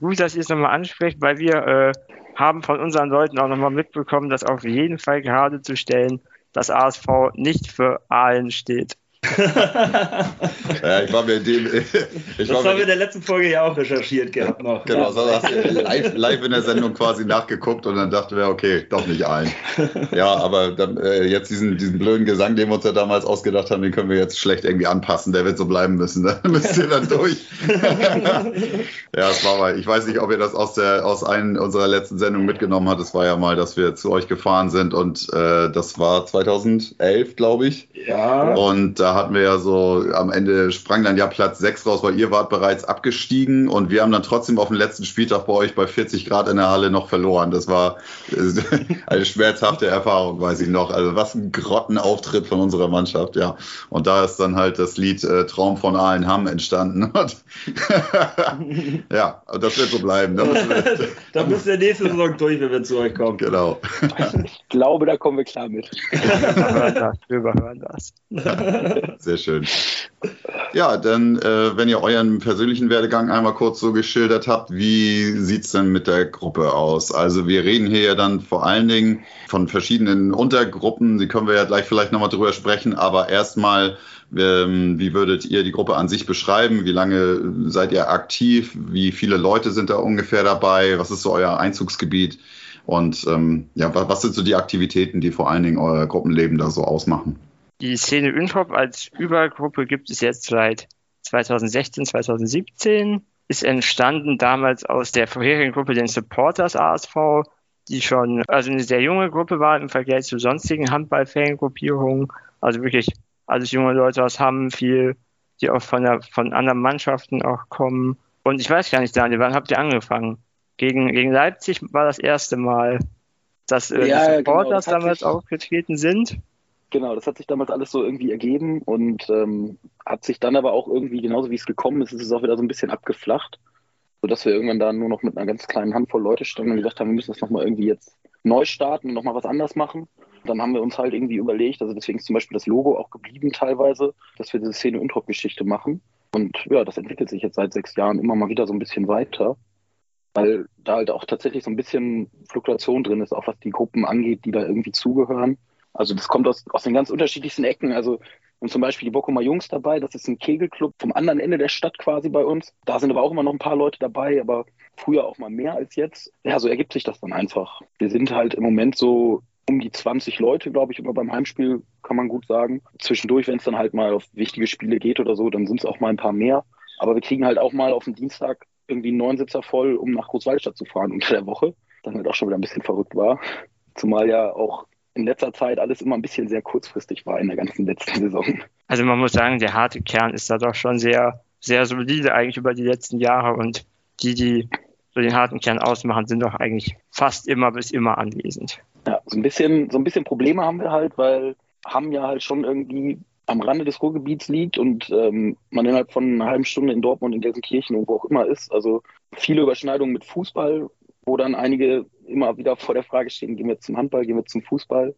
Gut, dass ihr es nochmal ansprecht, weil wir äh, haben von unseren Leuten auch nochmal mitbekommen, dass auf jeden Fall gerade zu stellen, dass ASV nicht für Aalen steht.
ja, ich war mir in dem. Ich
Das haben wir in der letzten Folge ja auch recherchiert gehabt noch.
Genau, so hast du live, live in der Sendung quasi nachgeguckt und dann dachten wir, okay, doch nicht allen. Ja, aber dann, äh, jetzt diesen, diesen blöden Gesang, den wir uns ja damals ausgedacht haben, den können wir jetzt schlecht irgendwie anpassen. Der wird so bleiben müssen. Da müsst ihr dann durch. ja, es war mal, ich weiß nicht, ob ihr das aus, der, aus einer unserer letzten Sendungen mitgenommen habt. Es war ja mal, dass wir zu euch gefahren sind und äh, das war 2011, glaube ich.
Ja.
Und da hatten wir ja so, am Ende sprang dann ja Platz 6 raus, weil ihr wart bereits abgestiegen und wir haben dann trotzdem auf dem letzten Spieltag bei euch bei 40 Grad in der Halle noch verloren. Das war eine schmerzhafte Erfahrung, weiß ich noch. Also was ein Grottenauftritt von unserer Mannschaft, ja. Und da ist dann halt das Lied äh, Traum von Ahlenham entstanden. Ja, und das wird so bleiben.
Da müsst ihr nächste Saison durch, wenn wir zu euch kommen.
genau.
Ich glaube, da kommen wir klar mit.
Wir überhören das. Überhören das.
Sehr schön. Ja, dann, äh, wenn ihr euren persönlichen Werdegang einmal kurz so geschildert habt, wie sieht's denn mit der Gruppe aus? Also wir reden hier ja dann vor allen Dingen von verschiedenen Untergruppen, die können wir ja gleich vielleicht nochmal drüber sprechen, aber erstmal, ähm, wie würdet ihr die Gruppe an sich beschreiben? Wie lange seid ihr aktiv? Wie viele Leute sind da ungefähr dabei? Was ist so euer Einzugsgebiet? Und ähm, ja, wa- was sind so die Aktivitäten, die vor allen Dingen euer Gruppenleben da so ausmachen?
Die Szene Üntrop als Übergruppe gibt es jetzt seit 2016, 2017. Ist entstanden damals aus der vorherigen Gruppe, den Supporters ASV, die schon also eine sehr junge Gruppe war im Vergleich zu sonstigen Handball-Fangruppierungen. Also wirklich alles junge Leute aus Hamm, viel, die auch von, der, von anderen Mannschaften auch kommen. Und ich weiß gar nicht, Daniel, wann habt ihr angefangen? Gegen, gegen Leipzig war das erste Mal, dass äh,
Ja,
die
genau,
Supporters
hat
damals aufgetreten sind.
Genau, das hat sich damals alles so irgendwie ergeben und ähm, hat sich dann aber auch irgendwie, genauso wie es gekommen ist, ist es auch wieder so ein bisschen abgeflacht, sodass wir irgendwann da nur noch mit einer ganz kleinen Handvoll Leute standen und gedacht haben, wir müssen das nochmal irgendwie jetzt neu starten und nochmal was anders machen. Dann haben wir uns halt irgendwie überlegt, also deswegen ist zum Beispiel das Logo auch geblieben teilweise, dass wir diese Szene-Untrop-Geschichte machen. Und ja, das entwickelt sich jetzt seit sechs Jahren immer mal wieder so ein bisschen weiter, weil da halt auch tatsächlich so ein bisschen Fluktuation drin ist, auch was die Gruppen angeht, die da irgendwie zugehören. Also das kommt aus, aus den ganz unterschiedlichsten Ecken. Also haben zum Beispiel die Bochumer Jungs dabei, das ist ein Kegelclub vom anderen Ende der Stadt quasi bei uns. Da sind aber auch immer noch ein paar Leute dabei, aber früher auch mal mehr als jetzt. Ja, so ergibt sich das dann einfach. Wir sind halt im Moment so um die 20 Leute, glaube ich, immer beim Heimspiel, kann man gut sagen. Zwischendurch, wenn es dann halt mal auf wichtige Spiele geht oder so, dann sind es auch mal ein paar mehr. Aber wir kriegen halt auch mal auf den Dienstag irgendwie einen Neunsitzer voll, um nach Großwaldstadt zu fahren unter der Woche. Dann halt auch schon wieder ein bisschen verrückt war. Zumal ja auch in letzter Zeit alles immer ein bisschen sehr kurzfristig war in der ganzen letzten Saison.
Also man muss sagen, der harte Kern ist da doch schon sehr, sehr solide eigentlich über die letzten Jahre und die, die so den harten Kern ausmachen, sind doch eigentlich fast immer bis immer anwesend.
Ja, so ein bisschen, so ein bisschen Probleme haben wir halt, weil Hamm ja halt schon irgendwie am Rande des Ruhrgebiets liegt und ähm, man innerhalb von einer halben Stunde in Dortmund, in Gelsenkirchen und wo auch immer ist. Also viele Überschneidungen mit Fußball, wo dann einige immer wieder vor der Frage stehen, gehen wir zum Handball, gehen wir zum Fußball.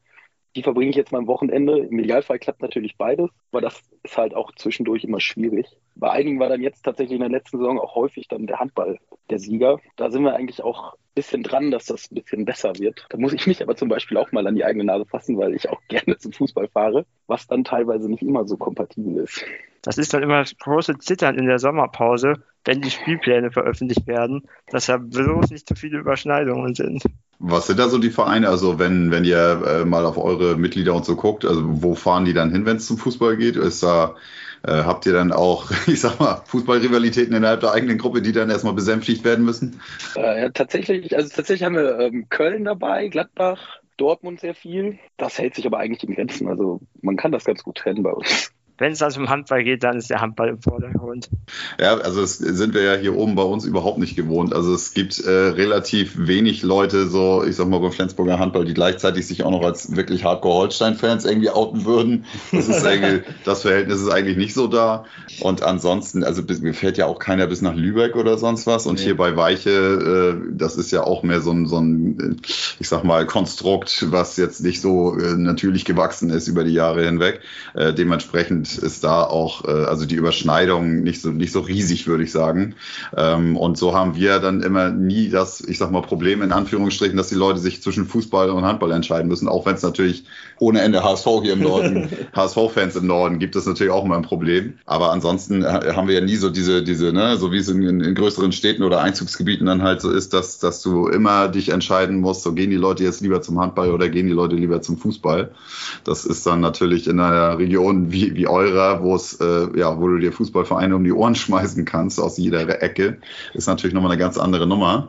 Die verbringe ich jetzt mal am Wochenende. Im Idealfall klappt natürlich beides, aber das ist halt auch zwischendurch immer schwierig. Bei einigen war dann jetzt tatsächlich in der letzten Saison auch häufig dann der Handball der Sieger. Da sind wir eigentlich auch ein bisschen dran, dass das ein bisschen besser wird. Da muss ich mich aber zum Beispiel auch mal an die eigene Nase fassen, weil ich auch gerne zum Fußball fahre, was dann teilweise nicht immer so kompatibel ist.
Das ist dann immer das große Zittern in der Sommerpause, wenn die Spielpläne veröffentlicht werden, dass da bloß nicht zu viele Überschneidungen sind.
Was sind da so die Vereine? Also wenn, wenn ihr äh, mal auf eure Mitglieder und so guckt, also wo fahren die dann hin, wenn es zum Fußball geht? Ist da, äh, habt ihr dann auch, ich sag mal, Fußballrivalitäten innerhalb der eigenen Gruppe, die dann erstmal besänftigt werden müssen?
Äh, ja, tatsächlich, also tatsächlich haben wir ähm, Köln dabei, Gladbach, Dortmund sehr viel. Das hält sich aber eigentlich in Grenzen. Also man kann das ganz gut trennen bei uns.
Wenn es also um Handball geht, dann ist der Handball im Vordergrund.
Ja, also das sind wir ja hier oben bei uns überhaupt nicht gewohnt. Also es gibt äh, relativ wenig Leute, so ich sag mal beim Flensburger Handball, die gleichzeitig sich auch noch als wirklich Hardcore-Holstein-Fans irgendwie outen würden. Das, ist irgendwie, das Verhältnis ist eigentlich nicht so da. Und ansonsten, also bis- mir fährt ja auch keiner bis nach Lübeck oder sonst was. Und
Nee.
hier bei Weiche, äh, das ist ja auch mehr so ein, so ein, ich sag mal, Konstrukt, was jetzt nicht so äh, natürlich gewachsen ist über die Jahre hinweg. Äh, dementsprechend Ist da auch, äh, also die Überschneidung nicht so, nicht so riesig, würde ich sagen. Ähm, und so haben wir dann immer nie das, ich sag mal, Problem in Anführungsstrichen, dass die Leute sich zwischen Fußball und Handball entscheiden müssen, auch wenn es natürlich ohne Ende HSV hier im Norden, HSV-Fans im Norden gibt es natürlich auch immer ein Problem. Aber ansonsten äh, haben wir ja nie so diese, diese, ne, so wie es in, in größeren Städten oder Einzugsgebieten dann halt so ist, dass, dass du immer dich entscheiden musst, so gehen die Leute jetzt lieber zum Handball oder gehen die Leute lieber zum Fußball. Das ist dann natürlich in einer Region wie, wie eurer, wo es, äh, ja, wo du dir Fußballvereine um die Ohren schmeißen kannst aus jeder Ecke, ist natürlich nochmal eine ganz andere Nummer.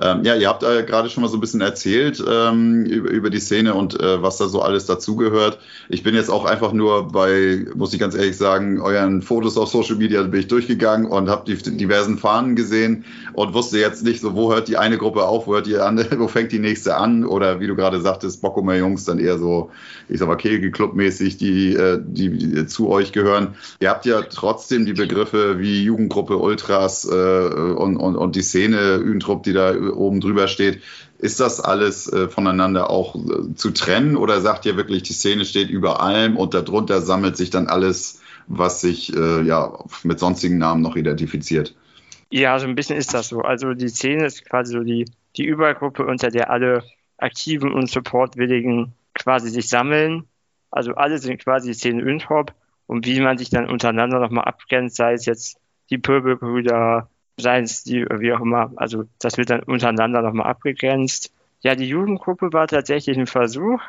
Ähm, ja, ihr habt äh, gerade schon mal so ein bisschen erzählt ähm, über, über die Szene und äh, was da so alles dazugehört. Ich bin jetzt auch einfach nur bei, muss ich ganz ehrlich sagen, euren Fotos auf Social Media bin ich durchgegangen und habe die diversen Fahnen gesehen und wusste jetzt nicht so, wo hört die eine Gruppe auf, wo hört die andere, wo fängt die nächste an oder wie du gerade sagtest, Bockumer Jungs dann eher so, ich sag mal, Kegelclub-mäßig, die, äh, die, die zu euch gehören. Ihr habt ja trotzdem die Begriffe wie Jugendgruppe, Ultras äh, und, und, und die Szene, Üntrupp, die da oben drüber steht. Ist das alles äh, voneinander auch äh, zu trennen oder sagt ihr wirklich, die Szene steht über allem und darunter sammelt sich dann alles, was sich äh, ja mit sonstigen Namen noch identifiziert?
Ja, so ein bisschen ist das so. Also die Szene ist quasi so die, die Übergruppe, unter der alle aktiven und supportwilligen quasi sich sammeln. Also alle sind quasi Szene Üntrop und wie man sich dann untereinander nochmal abgrenzt, sei es jetzt die Pöbelbrüder, seien es die, wie auch immer, also das wird dann untereinander nochmal abgegrenzt. Ja, die Jugendgruppe war tatsächlich ein Versuch,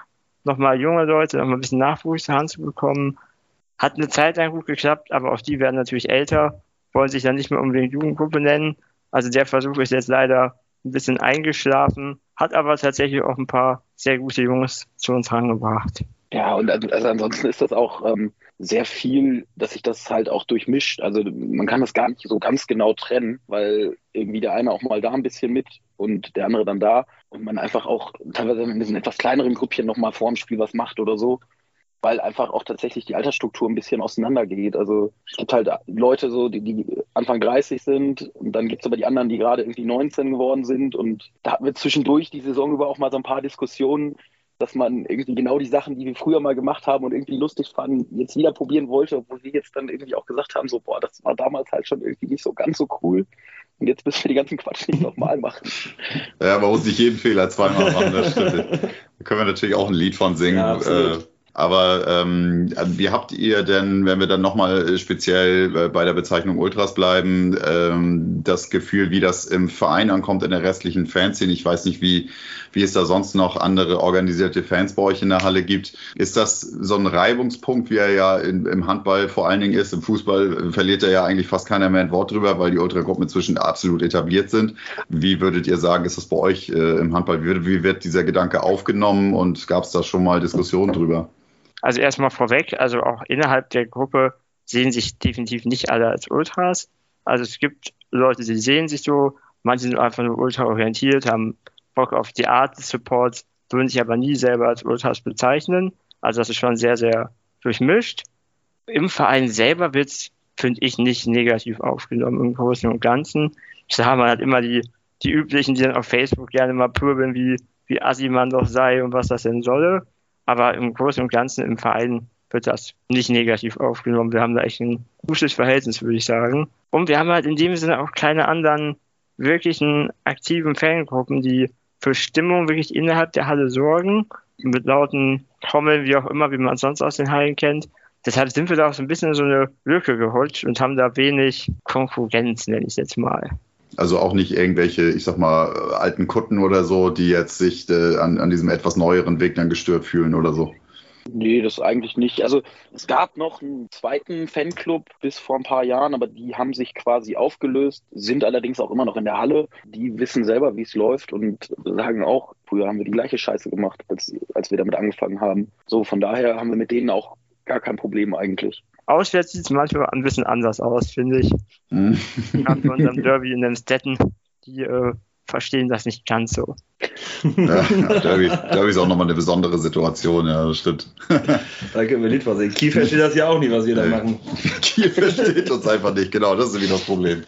nochmal junge Leute, nochmal ein bisschen Nachwuchs heranzubekommen. Hat eine Zeit lang gut geklappt, aber auch die werden natürlich älter, wollen sich dann nicht mehr unbedingt Jugendgruppe nennen. Also der Versuch ist jetzt leider ein bisschen eingeschlafen, hat aber tatsächlich auch ein paar sehr gute Jungs zu uns rangebracht.
Ja, und also, also ansonsten ist das auch ähm, sehr viel, dass sich das halt auch durchmischt. Also man kann das gar nicht so ganz genau trennen, weil irgendwie der eine auch mal da ein bisschen mit und der andere dann da und man einfach auch teilweise in diesen etwas kleineren Gruppchen nochmal vor dem Spiel was macht oder so, weil einfach auch tatsächlich die Altersstruktur ein bisschen auseinandergeht. Also es gibt halt Leute so, die, die Anfang 30 sind und dann gibt es aber die anderen, die gerade irgendwie 19 geworden sind und da hatten wir zwischendurch die Saison über auch mal so ein paar Diskussionen, dass man irgendwie genau die Sachen, die wir früher mal gemacht haben und irgendwie lustig fanden, jetzt wieder probieren wollte, obwohl wir jetzt dann irgendwie auch gesagt haben, so, boah, das war damals halt schon irgendwie nicht so ganz so cool. Und jetzt müssen wir die ganzen Quatsch nicht nochmal machen.
Ja, man muss nicht jeden Fehler zweimal machen, das stimmt. Da können wir natürlich auch ein Lied von singen. Ja, äh, aber ähm, wie habt ihr denn, wenn wir dann nochmal speziell äh, bei der Bezeichnung Ultras bleiben, ähm, das Gefühl, wie das im Verein ankommt, in der restlichen Fanszene? Ich weiß nicht, wie, wie es da sonst noch andere organisierte Fans bei euch in der Halle gibt. Ist das so ein Reibungspunkt, wie er ja in, im Handball vor allen Dingen ist? Im Fußball verliert er ja eigentlich fast keiner mehr ein Wort drüber, weil die Ultragruppen inzwischen absolut etabliert sind. Wie würdet ihr sagen, ist das bei euch äh, im Handball? Wie, wie wird dieser Gedanke aufgenommen und gab es da schon mal Diskussionen drüber?
Also erstmal vorweg, also auch innerhalb der Gruppe sehen sich definitiv nicht alle als Ultras. Also es gibt Leute, die sehen sich so, manche sind einfach nur ultra orientiert, haben Bock auf die Art des Supports, würden sich aber nie selber als Ultras bezeichnen. Also das ist schon sehr, sehr durchmischt. Im Verein selber wird es, finde ich, nicht negativ aufgenommen im Großen und Ganzen. Ich sage, man hat immer die, die üblichen, die dann auf Facebook gerne mal pöbeln, wie, wie assi man doch sei und was das denn solle. Aber im Großen und Ganzen im Verein wird das nicht negativ aufgenommen. Wir haben da echt ein gutes Verhältnis, würde ich sagen. Und wir haben halt in dem Sinne auch keine anderen wirklichen aktiven Fangruppen, die für Stimmung wirklich innerhalb der Halle sorgen. Mit lauten Trommeln, wie auch immer, wie man es sonst aus den Hallen kennt. Deshalb sind wir da auch so ein bisschen in so eine Lücke geholt und haben da wenig Konkurrenz, nenne ich es jetzt mal.
Also auch nicht irgendwelche, ich sag mal, alten Kutten oder so, die jetzt sich äh, an, an diesem etwas neueren Weg dann gestört fühlen oder so.
Nee, das eigentlich nicht. Also es gab noch einen zweiten Fanclub bis vor ein paar Jahren, aber die haben sich quasi aufgelöst, sind allerdings auch immer noch in der Halle. Die wissen selber, wie es läuft und sagen auch, früher haben wir die gleiche Scheiße gemacht, als, als wir damit angefangen haben. So, von daher haben wir mit denen auch gar kein Problem eigentlich.
Auswärts sieht es manchmal ein bisschen anders aus, finde ich. Gerade bei unserem Derby in den Städten, die äh, verstehen das nicht ganz so.
Ja, Derby, Derby ist auch nochmal eine besondere Situation, ja, das stimmt.
Da können wir nicht was sehen. Kiel versteht das ja auch nicht, was wir da machen.
Kiel versteht uns einfach nicht, genau, das ist irgendwie das Problem.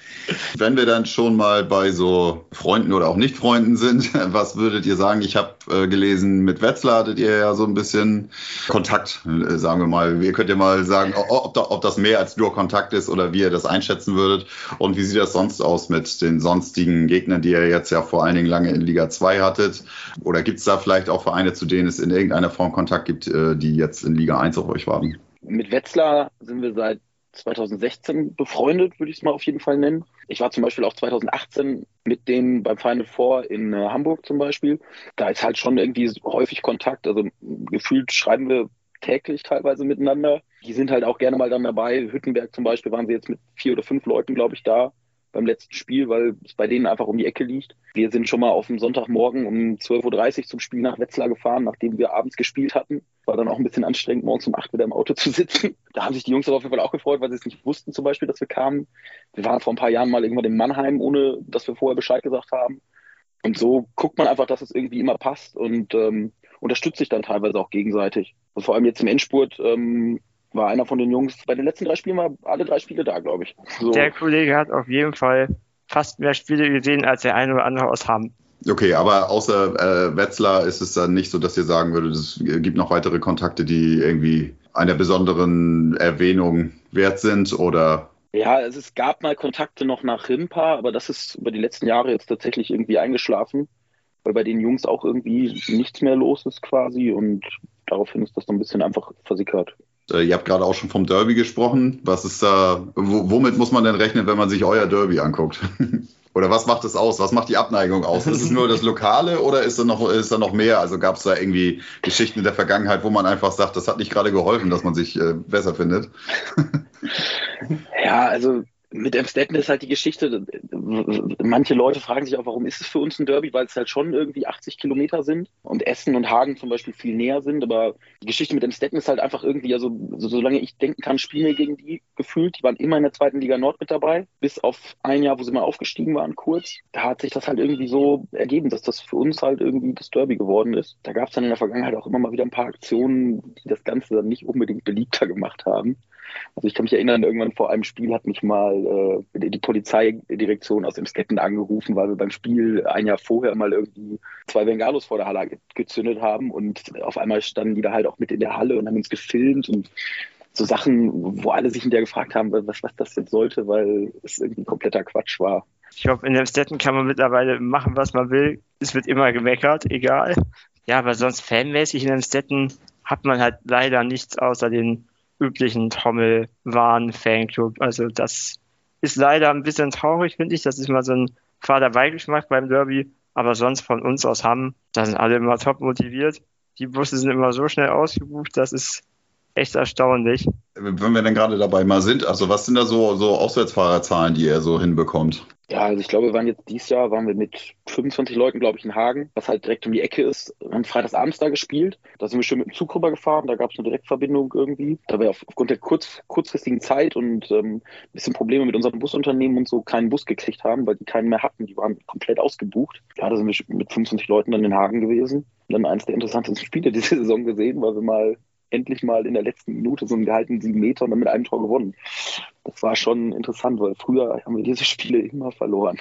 Wenn wir dann schon mal bei so Freunden oder auch Nicht-Freunden sind, was würdet ihr sagen? Ich habe äh, gelesen, mit Wetzlar hattet ihr ja so ein bisschen Kontakt, äh, sagen wir mal. Ihr könnt ja mal sagen, ob, da, ob das mehr als nur Kontakt ist oder wie ihr das einschätzen würdet. Und wie sieht das sonst aus mit den sonstigen Gegnern, die ihr jetzt ja vor allen Dingen lange in Liga 2 hattet? Oder gibt es da vielleicht auch Vereine, zu denen es in irgendeiner Form Kontakt gibt, äh, die jetzt in Liga 1 auf euch warten?
Mit Wetzlar sind wir seit 2016 befreundet, würde ich es mal auf jeden Fall nennen. Ich war zum Beispiel auch 2018 mit denen beim Final Four in äh, Hamburg zum Beispiel. Da ist halt schon irgendwie häufig Kontakt. Also gefühlt schreiben wir täglich teilweise miteinander. Die sind halt auch gerne mal dann dabei. Hüttenberg zum Beispiel waren sie jetzt mit vier oder fünf Leuten, glaube ich, da beim letzten Spiel, weil es bei denen einfach um die Ecke liegt. Wir sind schon mal auf dem Sonntagmorgen um 12.30 Uhr zum Spiel nach Wetzlar gefahren, nachdem wir abends gespielt hatten. War dann auch ein bisschen anstrengend, morgens um 8 wieder im Auto zu sitzen. Da haben sich die Jungs aber auf jeden Fall auch gefreut, weil sie es nicht wussten, zum Beispiel, dass wir kamen. Wir waren vor ein paar Jahren mal irgendwann in Mannheim, ohne dass wir vorher Bescheid gesagt haben. Und so guckt man einfach, dass es irgendwie immer passt und ähm, unterstützt sich dann teilweise auch gegenseitig. Und vor allem jetzt im Endspurt ähm, war einer von den Jungs, bei den letzten drei Spielen war alle drei Spiele da, glaube ich. So.
Der Kollege hat auf jeden Fall fast mehr Spiele gesehen als der eine oder andere aus Hamm.
Okay, aber außer äh, Wetzlar ist es dann nicht so, dass ihr sagen würdet, es gibt noch weitere Kontakte, die irgendwie einer besonderen Erwähnung wert sind oder
Ja, also es gab mal Kontakte noch nach Rimpa, aber das ist über die letzten Jahre jetzt tatsächlich irgendwie eingeschlafen, weil bei den Jungs auch irgendwie nichts mehr los ist quasi und daraufhin ist das so ein bisschen einfach versickert.
äh, ihr habt gerade auch schon vom Derby gesprochen. Was ist da, wo, womit muss man denn rechnen, wenn man sich euer Derby anguckt? Oder was macht es aus? Was macht die Abneigung aus? Ist es nur das Lokale oder ist da noch, ist da noch mehr? Also gab es da irgendwie Geschichten in der Vergangenheit, wo man einfach sagt, das hat nicht gerade geholfen, dass man sich äh, besser findet?
Ja, also mit Amstetten ist halt die Geschichte, manche Leute fragen sich auch, warum ist es für uns ein Derby, weil es halt schon irgendwie 80 Kilometer sind und Essen und Hagen zum Beispiel viel näher sind, aber die Geschichte mit Amstetten ist halt einfach irgendwie, also so, solange ich denken kann, spielen wir gegen die gefühlt, die waren immer in der zweiten Liga Nord mit dabei, bis auf ein Jahr, wo sie mal aufgestiegen waren, kurz. Da hat sich das halt irgendwie so ergeben, dass das für uns halt irgendwie das Derby geworden ist. Da gab es dann in der Vergangenheit auch immer mal wieder ein paar Aktionen, die das Ganze dann nicht unbedingt beliebter gemacht haben. Also ich kann mich erinnern, irgendwann vor einem Spiel hat mich mal äh, die Polizeidirektion aus Emstetten angerufen, weil wir beim Spiel ein Jahr vorher mal irgendwie zwei Bengalos vor der Halle ge gezündet haben und auf einmal standen die da halt auch mit in der Halle und haben uns gefilmt und so Sachen, wo alle sich hinterher gefragt haben, was, was das jetzt sollte, weil es irgendwie kompletter Quatsch war.
Ich glaube, in Amstetten kann man mittlerweile machen, was man will. Es wird immer gemeckert, egal. Ja, aber sonst fanmäßig in Amstetten hat man halt leider nichts außer den üblichen Trommel-Wahn-Fanclub. Also das ist leider ein bisschen traurig, finde ich. Das ist mal so ein fader Beigeschmack beim Derby. Aber sonst von uns aus Hamm, da sind alle immer top motiviert. Die Busse sind immer so schnell ausgebucht, das ist echt erstaunlich.
Wenn wir dann gerade dabei mal sind, also was sind da so, so Auswärtsfahrerzahlen, die ihr so hinbekommt?
Ja, also ich glaube, wir waren jetzt dieses Jahr, waren wir mit 25 Leuten, glaube ich, in Hagen, was halt direkt um die Ecke ist. Wir haben freitagsabends da gespielt. Da sind wir schön mit dem Zug rüber gefahren. Da gab es eine Direktverbindung irgendwie. Da wir auf, aufgrund der kurz, kurzfristigen Zeit und ähm, ein bisschen Probleme mit unserem Busunternehmen und so keinen Bus gekriegt haben, weil die keinen mehr hatten. Die waren komplett ausgebucht. Ja, da sind wir mit 25 Leuten dann in Hagen gewesen. Und dann eines der interessantesten Spiele diese Saison gesehen, weil wir mal endlich mal in der letzten Minute so einen gehaltenen sieben Meter und dann mit einem Tor gewonnen. Das war schon interessant, weil früher haben wir diese Spiele immer verloren.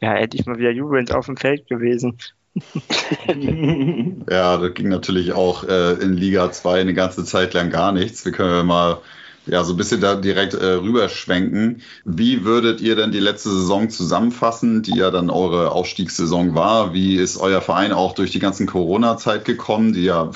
Ja, endlich mal wieder jubelnd auf dem Feld gewesen.
Ja, das ging natürlich auch äh, in Liga 2 eine ganze Zeit lang gar nichts. Wir können ja mal ja, so ein bisschen da direkt äh, rüberschwenken. Wie würdet ihr denn die letzte Saison zusammenfassen, die ja dann eure Aufstiegssaison war? Wie ist euer Verein auch durch die ganzen Corona-Zeit gekommen, die ja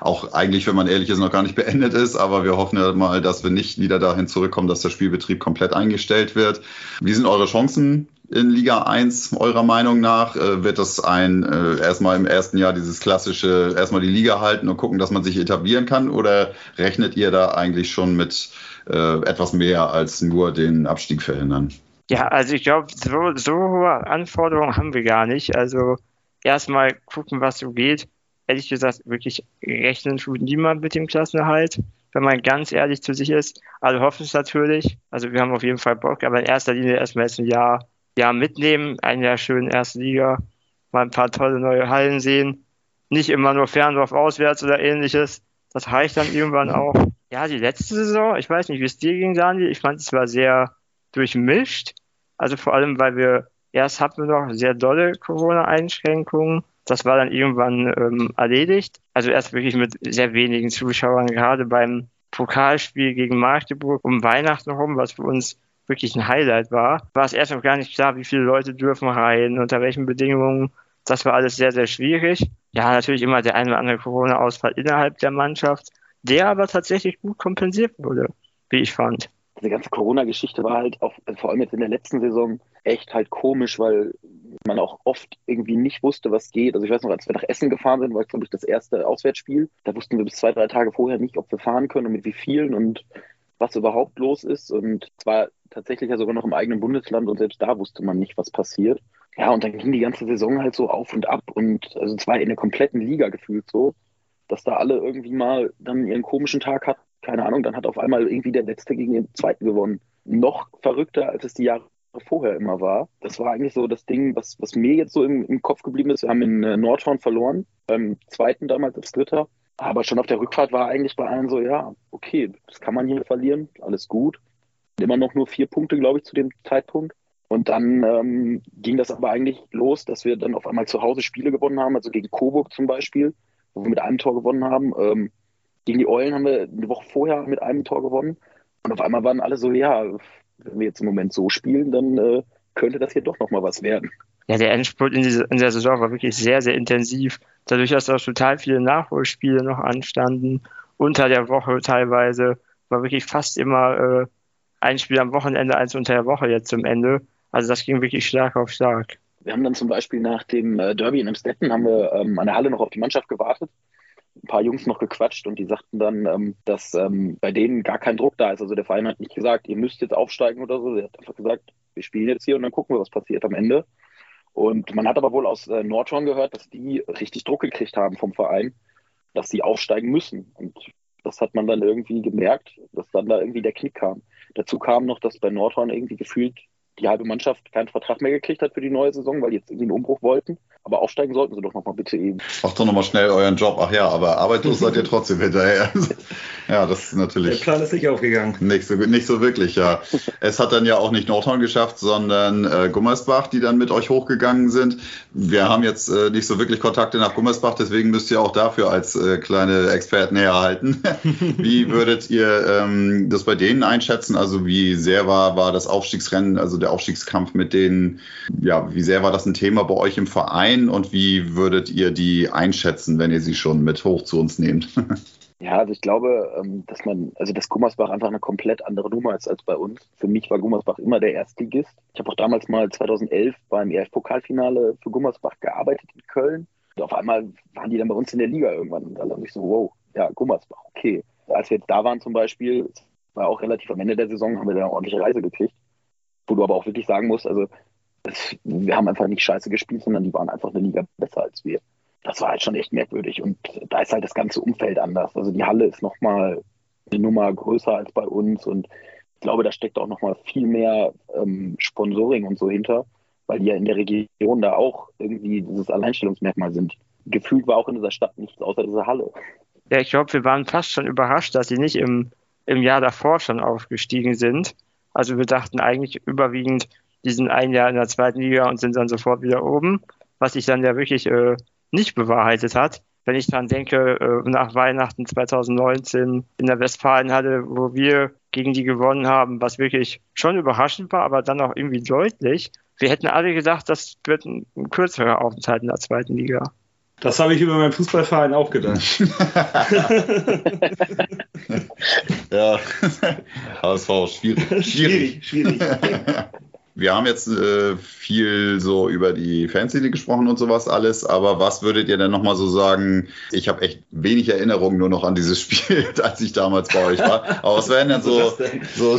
auch eigentlich, wenn man ehrlich ist, noch gar nicht beendet ist, aber wir hoffen ja mal, dass wir nicht wieder dahin zurückkommen, dass der Spielbetrieb komplett eingestellt wird. Wie sind eure Chancen in Liga 1 eurer Meinung nach? Äh, wird das ein äh, erstmal im ersten Jahr dieses klassische erstmal die Liga halten und gucken, dass man sich etablieren kann? Oder rechnet ihr da eigentlich schon mit äh, etwas mehr als nur den Abstieg verhindern?
Ja, also ich glaube, so, so hohe Anforderungen haben wir gar nicht. Also erstmal gucken, was so geht. Ehrlich gesagt, wirklich rechnen tut niemand mit dem Klassenerhalt, wenn man ganz ehrlich zu sich ist. Also hoffen es natürlich. Also wir haben auf jeden Fall Bock, aber in erster Linie erstmal jetzt ein Jahr, Jahr mitnehmen, ein Jahr schön erste Liga. mal ein paar tolle neue Hallen sehen. Nicht immer nur Ferndorf auswärts oder ähnliches. Das reicht dann irgendwann auch. Ja, die letzte Saison, ich weiß nicht, wie es dir ging, Daniel. Ich fand es war sehr durchmischt. Also vor allem, weil wir erst hatten wir noch sehr dolle Corona-Einschränkungen. Das war dann irgendwann ähm, erledigt. Also erst wirklich mit sehr wenigen Zuschauern, gerade beim Pokalspiel gegen Magdeburg um Weihnachten herum, was für uns wirklich ein Highlight war, war es erst noch gar nicht klar, wie viele Leute dürfen rein, unter welchen Bedingungen. Das war alles sehr, sehr schwierig. Ja, natürlich immer der eine oder andere Corona-Ausfall innerhalb der Mannschaft, der aber tatsächlich gut kompensiert wurde, wie ich fand.
Diese ganze Corona-Geschichte war halt auch, vor allem jetzt in der letzten Saison, echt halt komisch, weil man auch oft irgendwie nicht wusste, was geht. Also ich weiß noch, als wir nach Essen gefahren sind, war glaube ich das erste Auswärtsspiel. Da wussten wir bis zwei, drei Tage vorher nicht, ob wir fahren können und mit wie vielen und was überhaupt los ist. Und zwar tatsächlich ja sogar noch im eigenen Bundesland und selbst da wusste man nicht, was passiert. Ja, und dann ging die ganze Saison halt so auf und ab und also es war in der kompletten Liga gefühlt so, dass da alle irgendwie mal dann ihren komischen Tag hatten. Keine Ahnung, dann hat auf einmal irgendwie der Letzte gegen den Zweiten gewonnen. Noch verrückter, als es die Jahre vorher immer war. Das war eigentlich so das Ding, was, was mir jetzt so im, im Kopf geblieben ist. Wir haben in äh, Nordhorn verloren, beim zweiten damals als Dritter. Aber schon auf der Rückfahrt war eigentlich bei allen so, ja, okay, das kann man hier verlieren, alles gut. Immer noch nur vier Punkte, glaube ich, zu dem Zeitpunkt. Und dann ähm, ging das aber eigentlich los, dass wir dann auf einmal zu Hause Spiele gewonnen haben, also gegen Coburg zum Beispiel, wo wir mit einem Tor gewonnen haben. Ähm, gegen die Eulen haben wir eine Woche vorher mit einem Tor gewonnen. Und auf einmal waren alle so, ja, wenn wir jetzt im Moment so spielen, dann äh, könnte das hier doch nochmal was werden.
Ja, der Endspurt in, diese, in der Saison war wirklich sehr, sehr intensiv. Dadurch, dass auch total viele Nachholspiele noch anstanden, unter der Woche teilweise, war wirklich fast immer äh, ein Spiel am Wochenende, eins unter der Woche jetzt zum Ende. Also das ging wirklich stark auf stark.
Wir haben dann zum Beispiel nach dem äh, Derby in Emstetten haben wir ähm, an der Halle noch auf die Mannschaft gewartet ein paar Jungs noch gequatscht und die sagten dann, ähm, dass ähm, bei denen gar kein Druck da ist. Also der Verein hat nicht gesagt, ihr müsst jetzt aufsteigen oder so. Er hat einfach gesagt, wir spielen jetzt hier und dann gucken wir, was passiert am Ende. Und man hat aber wohl aus äh, Nordhorn gehört, dass die richtig Druck gekriegt haben vom Verein, dass sie aufsteigen müssen. Und das hat man dann irgendwie gemerkt, dass dann da irgendwie der Knick kam. Dazu kam noch, dass bei Nordhorn irgendwie gefühlt die halbe Mannschaft keinen Vertrag mehr gekriegt hat für die neue Saison, weil die jetzt irgendwie einen Umbruch wollten. Aber aufsteigen sollten sie doch nochmal bitte eben.
Macht doch nochmal schnell euren Job. Ach ja, aber arbeitslos seid ihr trotzdem hinterher. ja, das ist natürlich.
Der Plan ist nicht aufgegangen.
Nicht so, nicht so wirklich, ja. es hat dann ja auch nicht Nordhorn geschafft, sondern äh, Gummersbach, die dann mit euch hochgegangen sind. Wir haben jetzt äh, nicht so wirklich Kontakte nach Gummersbach, deswegen müsst ihr auch dafür als äh, kleine Experten herhalten. wie würdet ihr ähm, das bei denen einschätzen? Also wie sehr war, war das Aufstiegsrennen, also der Aufstiegskampf mit denen, ja, wie sehr war das ein Thema bei euch im Verein? Ein und wie würdet ihr die einschätzen, wenn ihr sie schon mit hoch zu uns nehmt?
Ja, also ich glaube, ähm, dass man, also dass Gummersbach einfach eine komplett andere Nummer ist als bei uns. Für mich war Gummersbach immer der Erstligist. Ich habe auch damals mal 2011 beim EF-Pokalfinale für Gummersbach gearbeitet in Köln. Und auf einmal waren die dann bei uns in der Liga irgendwann. Und dann dachte ich so, wow, ja, Gummersbach, okay. Als wir jetzt da waren zum Beispiel, war auch relativ am Ende der Saison, haben wir da eine ordentliche Reise gekriegt. Wo du aber auch wirklich sagen musst, also wir haben einfach nicht scheiße gespielt, sondern die waren einfach eine Liga besser als wir. Das war halt schon echt merkwürdig. Und da ist halt das ganze Umfeld anders. Also die Halle ist nochmal eine Nummer größer als bei uns. Und ich glaube, da steckt auch nochmal viel mehr ähm, Sponsoring und so hinter, weil die ja in der Region da auch irgendwie dieses Alleinstellungsmerkmal sind. Gefühlt war auch in dieser Stadt nichts außer dieser Halle.
Ja, ich glaube, wir waren fast schon überrascht, dass sie nicht im, im Jahr davor schon aufgestiegen sind. Also wir dachten eigentlich überwiegend, die sind ein Jahr in der zweiten Liga und sind dann sofort wieder oben, was sich dann ja wirklich äh, nicht bewahrheitet hat. Wenn ich daran denke, äh, nach Weihnachten 2019 in der Westfalenhalle, wo wir gegen die gewonnen haben, was wirklich schon überraschend war, aber dann auch irgendwie deutlich. Wir hätten alle gedacht, das wird ein, ein kürzerer Aufenthalt in der zweiten Liga.
Das habe ich über meinen Fußballverein auch gedacht.
ja, HSV, schwierig.
Schwierig, schwierig.
Wir haben jetzt äh, viel so über die Fanszene gesprochen und sowas alles, aber was würdet ihr denn nochmal so sagen? Ich habe echt wenig Erinnerungen nur noch an dieses Spiel, als ich damals bei euch war. Aber was wären denn so, so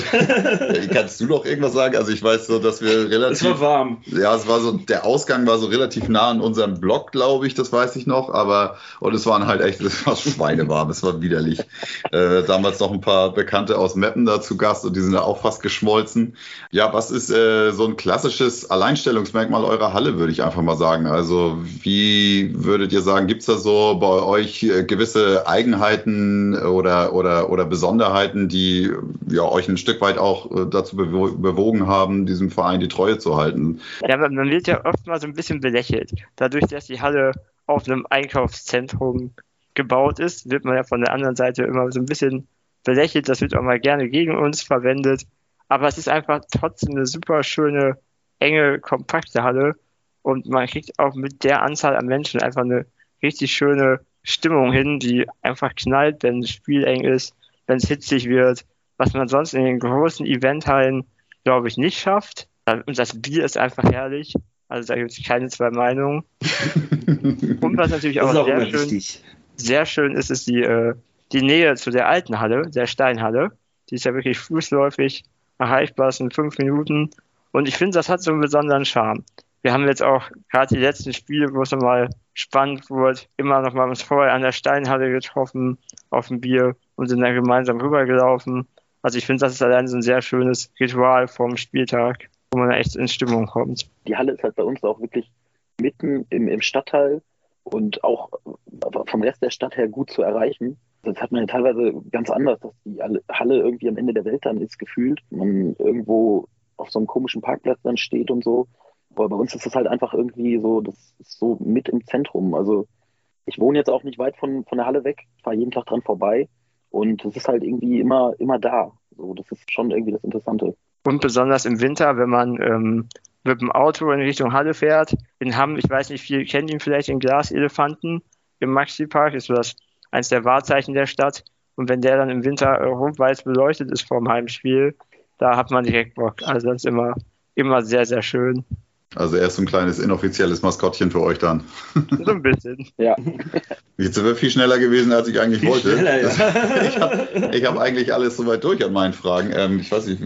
kannst du noch irgendwas sagen? Also ich weiß so, dass wir relativ...
Es war warm.
Ja, es war so, der Ausgang war so relativ nah an unserem Block, glaube ich, das weiß ich noch, aber und es waren halt echt, es war schweinewarm, es war widerlich. Äh, damals noch ein paar Bekannte aus Meppen da zu Gast und die sind da auch fast geschmolzen. Ja, was ist... Äh, so ein klassisches Alleinstellungsmerkmal eurer Halle, würde ich einfach mal sagen. Also wie würdet ihr sagen, gibt es da so bei euch äh, gewisse Eigenheiten oder, oder, oder Besonderheiten, die ja, euch ein Stück weit auch äh, dazu bewo bewogen haben, diesem Verein die Treue zu halten?
Ja, man wird ja oft mal so ein bisschen belächelt. Dadurch, dass die Halle auf einem Einkaufszentrum gebaut ist, wird man ja von der anderen Seite immer so ein bisschen belächelt. Das wird auch mal gerne gegen uns verwendet. Aber es ist einfach trotzdem eine super schöne, enge, kompakte Halle. Und man kriegt auch mit der Anzahl an Menschen einfach eine richtig schöne Stimmung hin, die einfach knallt, wenn das Spiel eng ist, wenn es hitzig wird, was man sonst in den großen Eventhallen, glaube ich, nicht schafft. Und das Bier ist einfach herrlich. Also da gibt es keine zwei Meinungen. Und was natürlich auch, auch sehr schön, sehr schön ist, ist die, äh, die Nähe zu der alten Halle, der Steinhalle. Die ist ja wirklich fußläufig erreichbar, sind fünf Minuten. Und ich finde, das hat so einen besonderen Charme. Wir haben jetzt auch gerade die letzten Spiele, wo es nochmal spannend wurde, immer nochmal uns vorher an der Steinhalle getroffen, auf dem Bier und sind dann gemeinsam rübergelaufen. Also ich finde, das ist allein so ein sehr schönes Ritual vom Spieltag, wo man echt in Stimmung kommt.
Die Halle ist halt bei uns auch wirklich mitten im, im Stadtteil und auch vom Rest der Stadt her gut zu erreichen. Das hat man ja teilweise ganz anders, dass die Halle irgendwie am Ende der Welt dann ist, gefühlt. Man irgendwo auf so einem komischen Parkplatz dann steht und so. Aber bei uns ist das halt einfach irgendwie so, das ist so mit im Zentrum. Also ich wohne jetzt auch nicht weit von, von der Halle weg, fahre jeden Tag dran vorbei und es ist halt irgendwie immer, immer da. So, das ist schon irgendwie das Interessante.
Und besonders im Winter, wenn man ähm, mit dem Auto in Richtung Halle fährt, in Hamm, ich weiß nicht, viele kennen ihn vielleicht, den Glaselefanten im Maxi-Park, ist so das eins der Wahrzeichen der Stadt. Und wenn der dann im Winter äh, rot-weiß beleuchtet ist vor dem Heimspiel, da hat man direkt Bock. Also das ist immer, immer sehr, sehr schön.
Also er ist so ein kleines inoffizielles Maskottchen für euch dann.
So ein bisschen.
ja.
Jetzt sind wir viel schneller gewesen, als ich eigentlich viel wollte. Schneller, ja. ich habe hab eigentlich alles soweit durch an meinen Fragen. Ähm, ich weiß nicht.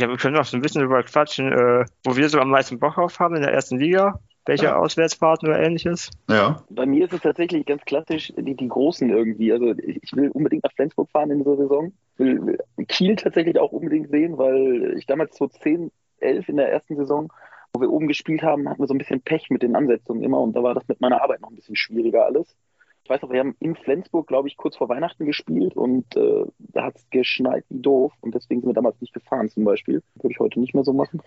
Ja, wir können auch so ein bisschen darüber quatschen, äh, wo wir so am meisten Bock drauf haben in der ersten Liga. Welche ja. Auswärtsfahrten oder ähnliches?
Ja.
Bei mir ist es tatsächlich ganz klassisch die, die Großen irgendwie. Also ich will unbedingt nach Flensburg fahren in dieser Saison. Ich will Kiel tatsächlich auch unbedingt sehen, weil ich damals so 10, 11 in der ersten Saison wo wir oben gespielt haben, hatten wir so ein bisschen Pech mit den Ansetzungen immer und da war das mit meiner Arbeit noch ein bisschen schwieriger alles. Ich weiß noch, wir haben in Flensburg, glaube ich, kurz vor Weihnachten gespielt und äh, da hat es geschneit wie doof und deswegen sind wir damals nicht gefahren zum Beispiel. Würde ich heute nicht mehr so machen.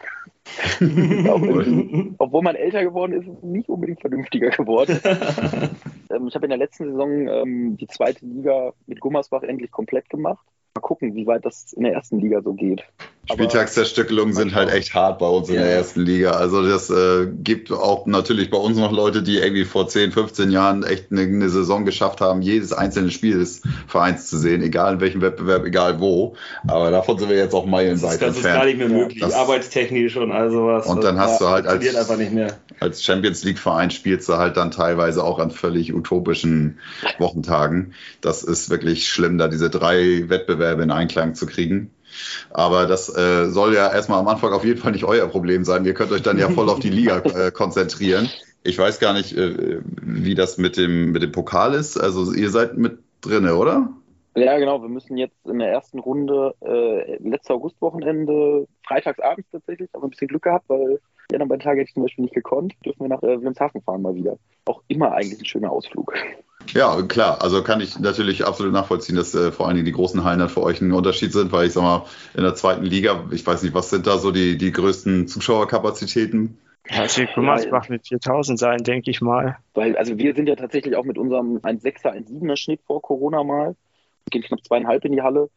obwohl man älter geworden ist, ist es nicht unbedingt vernünftiger geworden. ähm, ich habe in der letzten Saison ähm, die zweite Liga mit Gummersbach endlich komplett gemacht. Mal gucken, wie weit das in der ersten Liga so geht.
Spieltagszerstückelungen sind halt echt hart bei uns in ja. der ersten Liga. Also das äh, gibt auch natürlich bei uns noch Leute, die irgendwie vor 10, 15 Jahren echt eine, eine, Saison geschafft haben, jedes einzelne Spiel des Vereins zu sehen, egal in welchem Wettbewerb, egal wo. Aber davon sind wir jetzt auch meilenweit
entfernt. Das ist gar nicht mehr möglich, das, arbeitstechnisch und all sowas.
Und dann hast du halt als, als Champions League Verein spielst du halt dann teilweise auch an völlig utopischen Wochentagen. Das ist wirklich schlimm, da diese drei Wettbewerbe in Einklang zu kriegen. Aber das äh, soll ja erstmal am Anfang auf jeden Fall nicht euer Problem sein. Ihr könnt euch dann ja voll auf die Liga äh, konzentrieren. Ich weiß gar nicht, äh, wie das mit dem, mit dem Pokal ist. Also ihr seid mit drinne, oder?
Ja, genau. Wir müssen jetzt in der ersten Runde, äh, letztes Augustwochenende, freitagsabends tatsächlich, aber ein bisschen Glück gehabt, weil die anderen beiden Tage hätte ich zum Beispiel nicht gekonnt, dürfen wir nach äh, Wilhelmshaven fahren mal wieder. Auch immer eigentlich ein schöner Ausflug.
Ja, klar. Also kann ich natürlich absolut nachvollziehen, dass äh, vor allen Dingen die großen Hallen dann für euch ein Unterschied sind, weil ich sag mal, in der zweiten Liga, ich weiß nicht, was sind da so die, die größten Zuschauerkapazitäten?
Ja, es wird Gummersbach mit 4000 sein, denke ich mal.
Weil, also wir sind ja tatsächlich auch mit unserem 1,6er, 1,7er Schnitt vor Corona mal. Wir gehen knapp zweieinhalb in die Halle.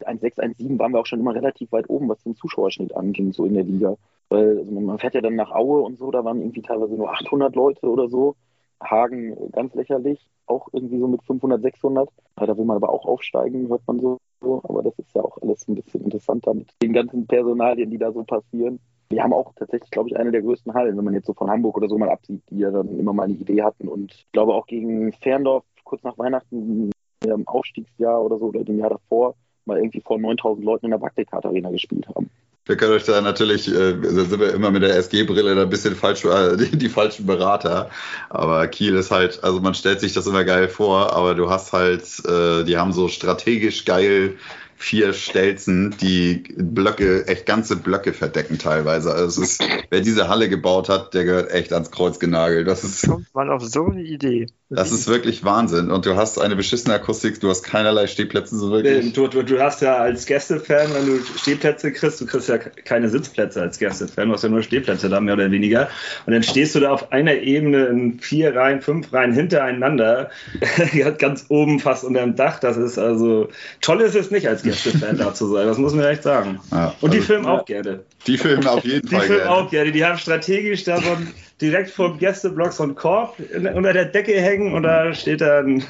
1,6, 1,7 waren wir auch schon immer relativ weit oben, was den Zuschauerschnitt anging, so in der Liga. Weil also man fährt ja dann nach Aue und so, da waren irgendwie teilweise nur 800 Leute oder so. Hagen ganz lächerlich, auch irgendwie so mit 500, 600. Da will man aber auch aufsteigen, hört man so. Aber das ist ja auch alles ein bisschen interessanter mit den ganzen Personalien, die da so passieren. Wir haben auch tatsächlich, glaube ich, eine der größten Hallen, wenn man jetzt so von Hamburg oder so mal absieht, die ja dann immer mal eine Idee hatten. Und ich glaube auch gegen Ferndorf kurz nach Weihnachten im Aufstiegsjahr oder so oder dem Jahr davor mal irgendwie vor 9000 Leuten in der Barclaycard Arena gespielt haben.
Wir können euch da natürlich, äh, da sind wir immer mit der SG-Brille ein bisschen falsch, äh, die, die, falschen Berater. Aber Kiel ist halt, also man stellt sich das immer geil vor, aber du hast halt, äh, die haben so strategisch geil vier Stelzen, die Blöcke, echt ganze Blöcke verdecken teilweise. Also es ist, wer diese Halle gebaut hat, der gehört echt ans Kreuz genagelt. Das ist,
Kommt man auf so eine Idee.
Das ist wirklich Wahnsinn. Und du hast eine beschissene Akustik, du hast keinerlei Stehplätze so wirklich.
Du, du, du hast ja als Gästefan, wenn du Stehplätze kriegst, du kriegst ja keine Sitzplätze als Gästefan, du hast ja nur Stehplätze da, mehr oder weniger. Und dann stehst du da auf einer Ebene in vier Reihen, fünf Reihen hintereinander, ganz oben fast unter dem Dach. Das ist also, toll ist es nicht, als Gästefan da zu sein, das muss man echt sagen.
Ja,
Und die
also-
filmen auch gerne.
Die filmen auf jeden
Die
Fall
filmen
gerne.
auch gerne. Die haben strategisch da so ein, direkt vor dem Gästeblock so einen Korb unter der Decke hängen und da steht dann,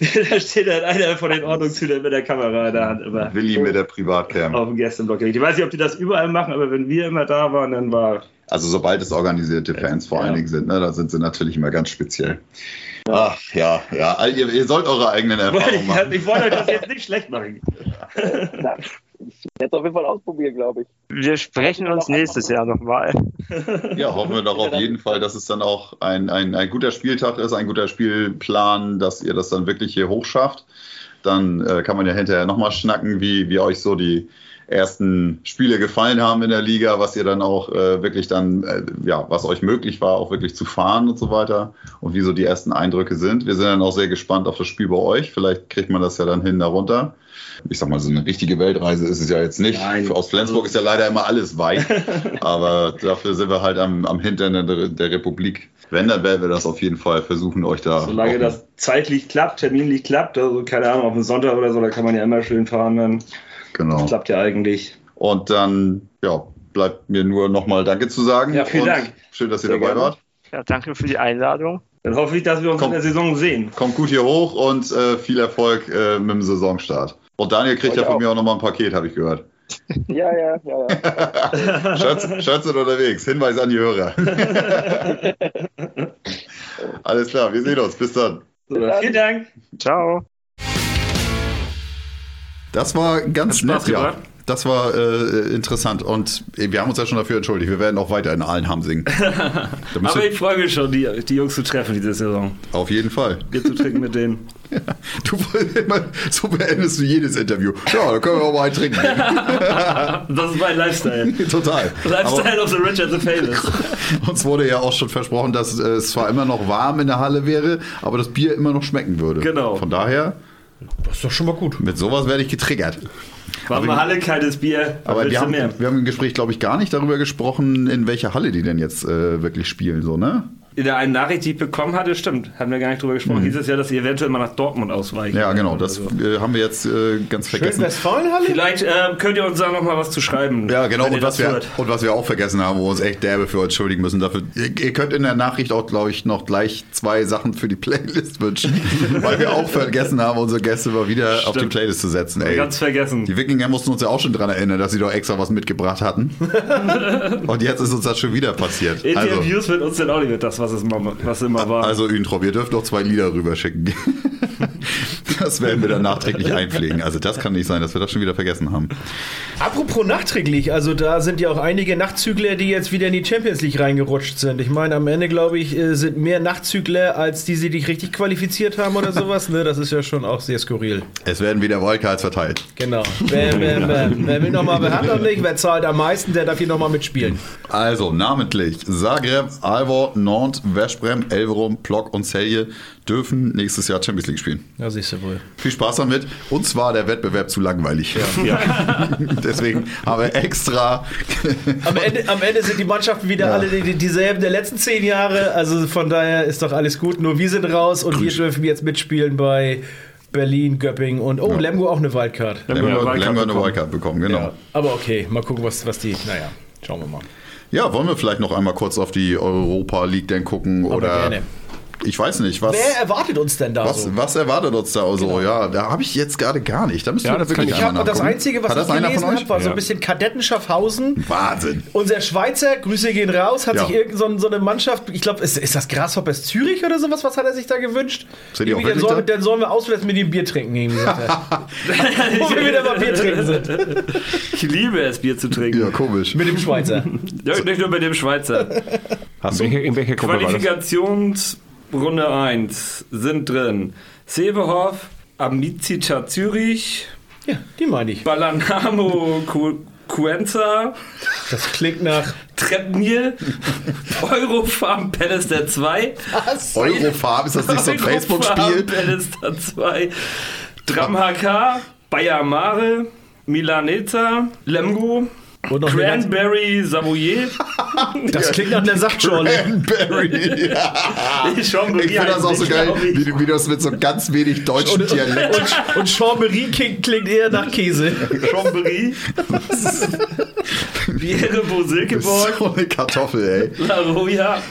da steht dann einer von den Ordnungshütern mit der Kamera in der Hand immer
Willi mit der Privatcam.
auf dem Gästeblock. Ich weiß nicht, ob die das überall machen, aber wenn wir immer da waren, dann war.
Also sobald es organisierte Fans vor allen Dingen sind, ne, da sind sie natürlich immer ganz speziell. Ach ja, ja, ihr, ihr sollt eure eigenen Erfahrungen machen.
Ich wollte euch das jetzt nicht schlecht machen.
Ich werde es auf jeden Fall ausprobieren, glaube ich.
Wir sprechen uns nächstes Jahr nochmal.
Ja, hoffen wir doch auf jeden Fall, dass es dann auch ein, ein, ein guter Spieltag ist, ein guter Spielplan, dass ihr das dann wirklich hier hochschafft. Dann äh, kann man ja hinterher nochmal schnacken, wie, wie euch so die ersten Spiele gefallen haben in der Liga, was ihr dann auch äh, wirklich dann, äh, ja, was euch möglich war, auch wirklich zu fahren und so weiter und wie so die ersten Eindrücke sind. Wir sind dann auch sehr gespannt auf das Spiel bei euch. Vielleicht kriegt man das ja dann hin darunter. Ich sag mal, so eine richtige Weltreise ist es ja jetzt nicht.
Nein.
Aus Flensburg ist ja leider immer alles weit. Aber dafür sind wir halt am, am Hintern der, der Republik. Wenn, dann werden wir das auf jeden Fall versuchen, euch da.
Solange das zeitlich klappt, terminlich klappt, also keine Ahnung, auf einen Sonntag oder so, da kann man ja immer schön fahren, dann
Genau.
klappt ja eigentlich.
Und dann, ja, bleibt mir nur nochmal Danke zu sagen.
Ja, vielen
Und
Dank.
Schön, dass ihr
Sehr
dabei
gerne.
wart.
Ja, danke für die Einladung.
Dann hoffe ich, dass wir uns
Komm.
in der Saison sehen.
Kommt gut hier hoch und äh, viel Erfolg äh, mit dem Saisonstart. Und Daniel kriegt ja von
auch.
mir auch nochmal ein Paket, habe ich gehört.
Ja, ja, ja, ja.
Schatz, Schatz sind unterwegs. Hinweis an die Hörer. Alles klar, wir sehen uns. Bis dann.
Vielen Dank.
Ciao.
Das war ganz
Spaß
nett, ja. Das war äh, interessant und äh, wir haben uns ja schon dafür entschuldigt. Wir werden auch weiter in allen Ham singen.
Aber ich freue mich schon, die, die Jungs zu treffen diese Saison.
auf jeden Fall.
Bier zu trinken mit denen.
Du immer, so beendest du jedes Interview. Ja, da können wir auch mal einen trinken.
Das ist mein Lifestyle.
Total.
Lifestyle of the rich and the famous.
Aber uns wurde ja auch schon versprochen, dass äh, es zwar immer noch warm in der Halle wäre, aber das Bier immer noch schmecken würde.
Genau.
Von daher,
Das ist doch schon mal gut.
mit sowas werde ich getriggert.
War mal Halle, kaltes Bier.
Aber wir haben, wir haben im Gespräch, glaube ich, gar nicht darüber gesprochen, in welcher Halle die denn jetzt äh, wirklich spielen, so, ne?
In der einen Nachricht, die ich bekommen hatte, stimmt. Hatten wir gar nicht drüber gesprochen. Hieß es ja, dass sie eventuell mal nach Dortmund ausweichen.
Mhm. Ja, genau. Das
Also.
äh, haben wir jetzt äh, ganz vergessen.
Schön Westfalenhalle?
Vielleicht ähm, könnt ihr uns da noch mal was zu schreiben.
Ja, genau. Und was,
das
wir,
hört.
und was wir auch vergessen haben, wo wir uns echt derbe für entschuldigen müssen. Dafür, ihr, ihr könnt in der Nachricht auch, glaube ich, noch gleich zwei Sachen für die Playlist wünschen, weil wir auch vergessen haben, unsere Gäste mal wieder auf die
Stimmt.
Playlist zu setzen. Ey.
Ganz vergessen.
Die Wikinger mussten uns ja auch schon dran erinnern, dass sie doch extra was mitgebracht hatten. und jetzt ist uns das schon wieder passiert. Also,
Interviews mit uns sind auch nicht das, was es immer, was immer war.
also Üentrop, ihr dürft noch zwei Lieder rüberschicken. das werden wir dann nachträglich einpflegen. Also das kann nicht sein, dass wir das schon wieder vergessen haben.
Apropos nachträglich, also da sind ja auch einige Nachtzügler, die jetzt wieder in die Champions League reingerutscht sind. Ich meine, am Ende, glaube ich, äh, sind mehr Nachtzügler, als die sie sich richtig qualifiziert haben oder sowas. Ne, das ist ja schon auch sehr skurril.
Es werden wieder Wildcards verteilt.
Genau. Wer, wer, wer, wer will nochmal, wer hat noch nicht, wer zahlt am meisten, der darf hier nochmal mitspielen.
Also namentlich Zagreb, Alvor, Nantes, Veszprem, Elverum, Plock und Celje dürfen nächstes Jahr Champions League spielen.
Ja, siehst du wohl.
Viel Spaß damit. Uns war der Wettbewerb zu langweilig. Deswegen haben wir extra
Am Ende, am Ende sind die Mannschaften wieder alle die, die, dieselben der letzten zehn Jahre. Also von daher ist doch alles gut. Nur wir sind raus und wir dürfen jetzt mitspielen bei Berlin, Göppingen und oh, Lemgo auch eine Wildcard.
Lemgo eine
Lemgo
Wildcard
Lemgo eine
bekommen.
Wildcard bekommen. Genau.
Ja, aber okay, mal gucken, was, was die. Naja, schauen wir mal.
Ja, wollen wir vielleicht noch einmal kurz auf die Europa League denn gucken?
Aber
oder
gerne.
Ich weiß nicht, was,
Wer erwartet uns denn da
was,
so?
was erwartet uns da so? Ja, da habe ich jetzt gerade gar nicht. Da müssen
Ja,
wir
das
wirklich
ich-
habe das. Einzige, was
Hat das
ich
einer
gelesen
von euch?
habe, war so ein
Ja.
bisschen Kadetten Schaffhausen.
Wahnsinn.
Unser Schweizer, Grüße gehen raus, hat
Ja.
sich irgend so, ein- so eine Mannschaft, ich glaube, ist, ist das Grasshoppers Zürich oder sowas, was hat er sich da gewünscht?
Sind die auch
dann, sollen,
da?
dann sollen wir auswärts mit ihm Bier trinken, irgendwie sagt er. Wo wir wieder mal Bier trinken sind.
Ich liebe es, Bier zu trinken.
Ja, komisch.
Mit dem Schweizer.
Ja, nicht nur bei dem Schweizer.
Hast
In welcher, in welcher Gruppe
Qualifikationsrunde 1 sind drin Sevehof, Amicica Zürich,
Ja, die meine ich.
Balanamo Cu- Cuenza,
Das klingt nach.
Trepnil, Eurofarm Pallister 2,
Eurofarm, ist das nicht so ein Facebook-Spiel?
Pallister 2, Dram HK, Bayer Mare, Milaneza, Lemgo,
Und noch
Cranberry Savoyer.
Das klingt nach einer Saftschorle.
Cranberry. Ja. Ich finde das auch so geil, wie du, wie du das mit so ganz wenig deutschem
Und,
Dialekt.
und, und Chambéry klingt, klingt eher nach Käse.
Chambéry, Biere Bosilkeborg,
So eine Kartoffel, ey.
La Roya,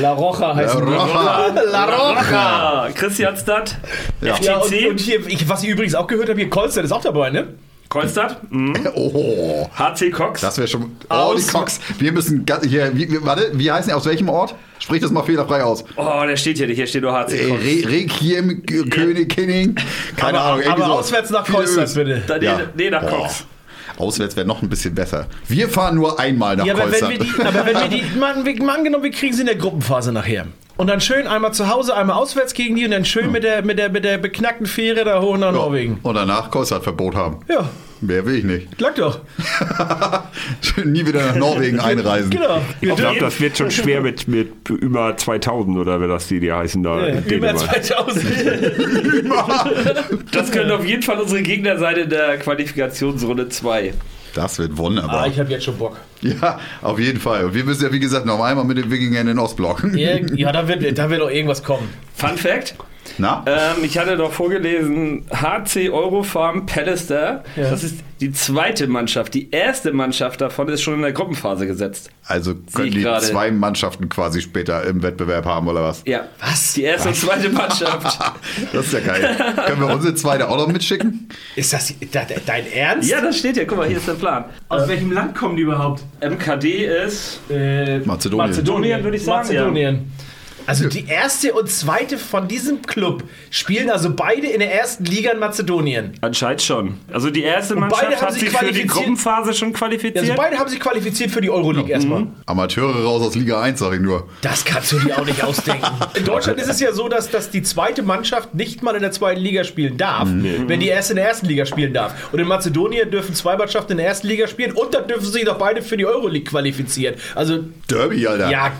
La Roja heißt
La. Roja.
La Roja.
Christianstadt,
Ja, und,
FTC,
und hier, ich, was ich übrigens auch gehört habe, hier Kolster ist auch dabei, ne?
Kolstadt, mhm.
Oh,
HC Cox,
das wäre schon. Oh,
Aus-
die Cox. Wir müssen hier. Wie, warte, wie heißen die? Aus welchem Ort? Sprich das mal fehlerfrei aus.
oh, der steht hier nicht, hier steht nur HC Cox.
Re Requiem, K- König, Kinning. Keine
aber
Ahnung. irgendwie
aber
sowas.
auswärts nach
Ös.
bitte.
Da, nee,
Ja.
nee, nach
Boah.
Cox.
Auswärts wäre noch ein bisschen besser. Wir fahren nur einmal nach
Ja, aber wenn wir die, aber wenn wir die, mal, wir- angenommen, wir kriegen sie in der Gruppenphase nachher. Und dann schön einmal zu Hause, einmal auswärts gegen die und dann schön mit der, mit der, mit der beknackten Fähre da hoch nach Norwegen.
Und danach Kolstert-Verbot haben.
Ja,
Mehr will ich nicht.
klang doch.
Nie wieder nach Norwegen einreisen.
Genau. Wir
Ich glaube, das wird schon schwer mit, mit über 2000 oder wie das die, die heißen da. in
über
Dänemark.
2000.
Das können auf jeden Fall unsere Gegner sein in der Qualifikationsrunde 2.
Das wird wunderbar.
ah, ich habe jetzt schon Bock.
Ja, auf jeden Fall. Und wir müssen ja, wie gesagt, noch einmal mit den Wikingern in den Ostblock.
Ja, ja da, wird, da wird doch irgendwas kommen.
Fun Fact? Ähm, Ich hatte doch vorgelesen, HC Eurofarm Pallister,
Ja.
das ist die zweite Mannschaft. Die erste Mannschaft davon ist schon in der Gruppenphase gesetzt.
Also können die
gerade.
zwei Mannschaften quasi später im Wettbewerb haben, oder was?
Ja. Was? Die erste und zweite Mannschaft.
Das ist ja geil. können wir unsere zweite auch noch mitschicken?
Ist das da- da- dein Ernst?
ja, das steht hier. Guck mal, hier ist der Plan.
Aus welchem Land kommen die überhaupt?
MKD ist.
Äh,
Mazedonien.
Mazedonien,
würde ich sagen,
Mazedonien. Also die erste und zweite von diesem Club spielen also beide in der ersten Liga in Mazedonien.
Anscheinend schon. Also die erste
beide
Mannschaft
haben
hat
sich
für die
qualifiziert.
Gruppenphase schon qualifiziert.
Also beide haben sich qualifiziert für die Euroleague erstmal.
Amateure raus aus Liga 1, sag ich nur.
Das kannst du dir auch nicht ausdenken. In Deutschland ist es ja so, dass, dass die zweite Mannschaft nicht mal in der zweiten Liga spielen darf, wenn die erste in der ersten Liga spielen darf. Und in Mazedonien dürfen zwei Mannschaften in der ersten Liga spielen und dann dürfen sie sich doch beide für die Euroleague qualifizieren. Also,
Derby, Alter.
ja.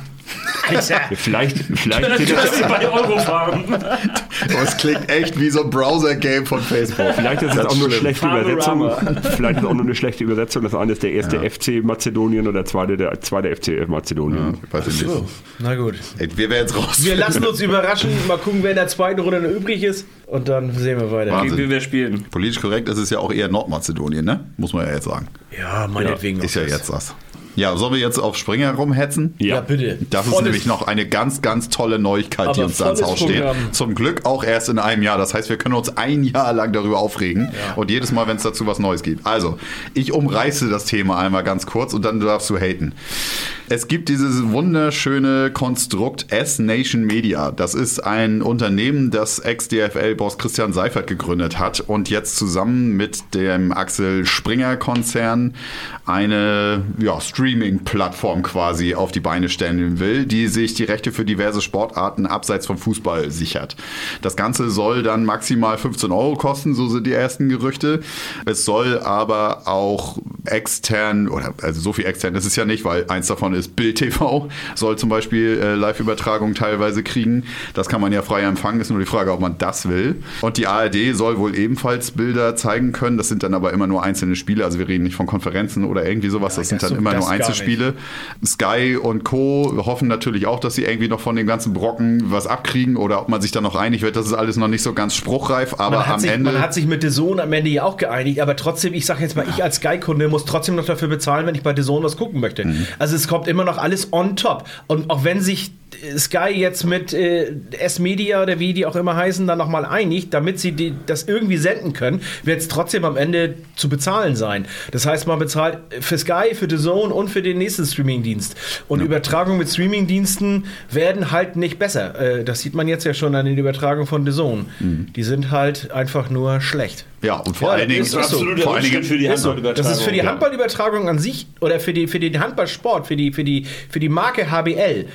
Alter.
Vielleicht, vielleicht sind
das bei Eurofarm.
Das klingt echt wie so ein Browser-Game von Facebook.
vielleicht ist es
Das
auch nur eine schlechte
Panorama.
Übersetzung. Vielleicht ist es auch nur eine schlechte Übersetzung. Das eine ist der erste FC Mazedonien und der zweite der zweite FC Mazedonien.
Weiß ich nicht.
Na gut.
Ey, wir werden jetzt raus.
Wir lassen uns überraschen, mal gucken, wer in der zweiten Runde noch übrig ist und dann sehen wir weiter.
Wahnsinn.
Wie wir spielen.
Politisch korrekt ist es ja auch eher Nordmazedonien, ne? Muss man ja jetzt sagen.
Ja, meinetwegen.
Ist ja jetzt das. Ja, sollen wir jetzt auf Springer rumhetzen?
Ja, bitte.
Das ist
Volles-
nämlich noch eine ganz, ganz tolle Neuigkeit, die uns da ans
volles
Haus steht. Zum Glück auch erst in einem Jahr. Das heißt, wir können uns ein Jahr lang darüber aufregen. Und jedes Mal, wenn es dazu was Neues gibt. Also, ich umreiße das Thema einmal ganz kurz und dann darfst du haten. Es gibt dieses wunderschöne Konstrukt S-Nation Media. Das ist ein Unternehmen, das Ex-DFL-Boss Christian Seifert gegründet hat und jetzt zusammen mit dem Axel Springer-Konzern eine ja, Streaming-Plattform quasi auf die Beine stellen will, die sich die Rechte für diverse Sportarten abseits vom Fußball sichert. Das Ganze soll dann maximal 15 Euro kosten, so sind die ersten Gerüchte. Es soll aber auch extern, oder also so viel extern ist es ja nicht, weil eins davon ist Bild TV, soll zum Beispiel äh, Live-Übertragungen teilweise kriegen. Das kann man ja frei empfangen, ist nur die Frage, ob man das will. Und die ARD soll wohl ebenfalls Bilder zeigen können. Das sind dann aber immer nur einzelne Spiele, also wir reden nicht von Konferenzen oder irgendwie sowas, das sind
das
dann
so-
immer nur Einzelspiele. Sky und Co. hoffen natürlich auch, dass sie irgendwie noch von den ganzen Brocken was abkriegen oder ob man sich da noch einig wird. Das ist alles noch nicht so ganz spruchreif, aber am
sich,
Ende.
man hat sich mit The Zone am Ende ja auch geeinigt, aber trotzdem, ich sage jetzt mal, ich als Sky-Kunde muss trotzdem noch dafür bezahlen, wenn ich bei The Zone was gucken möchte.
Mhm.
Also es kommt immer noch alles on top. Und auch wenn sich Sky jetzt mit äh, S-Media oder wie die auch immer heißen, dann nochmal einigt, damit sie die, das irgendwie senden können, wird es trotzdem am Ende zu bezahlen sein. Das heißt, man bezahlt für Sky, für The Zone und für den nächsten Streamingdienst. Und Übertragungen mit Streamingdiensten werden halt nicht besser. Äh, das sieht man jetzt ja schon an den Übertragungen von The Zone.
Mhm.
Die sind halt einfach nur schlecht.
Ja, und vor
Ja,
allen Dingen,
ist- ist so.
Absoluter
vor allen Dingen
für die. Handballübertragung.
Das ist für die
Ja.
Handballübertragung an sich oder für, die, für den Handballsport, für die, für, die, für die Marke HBL,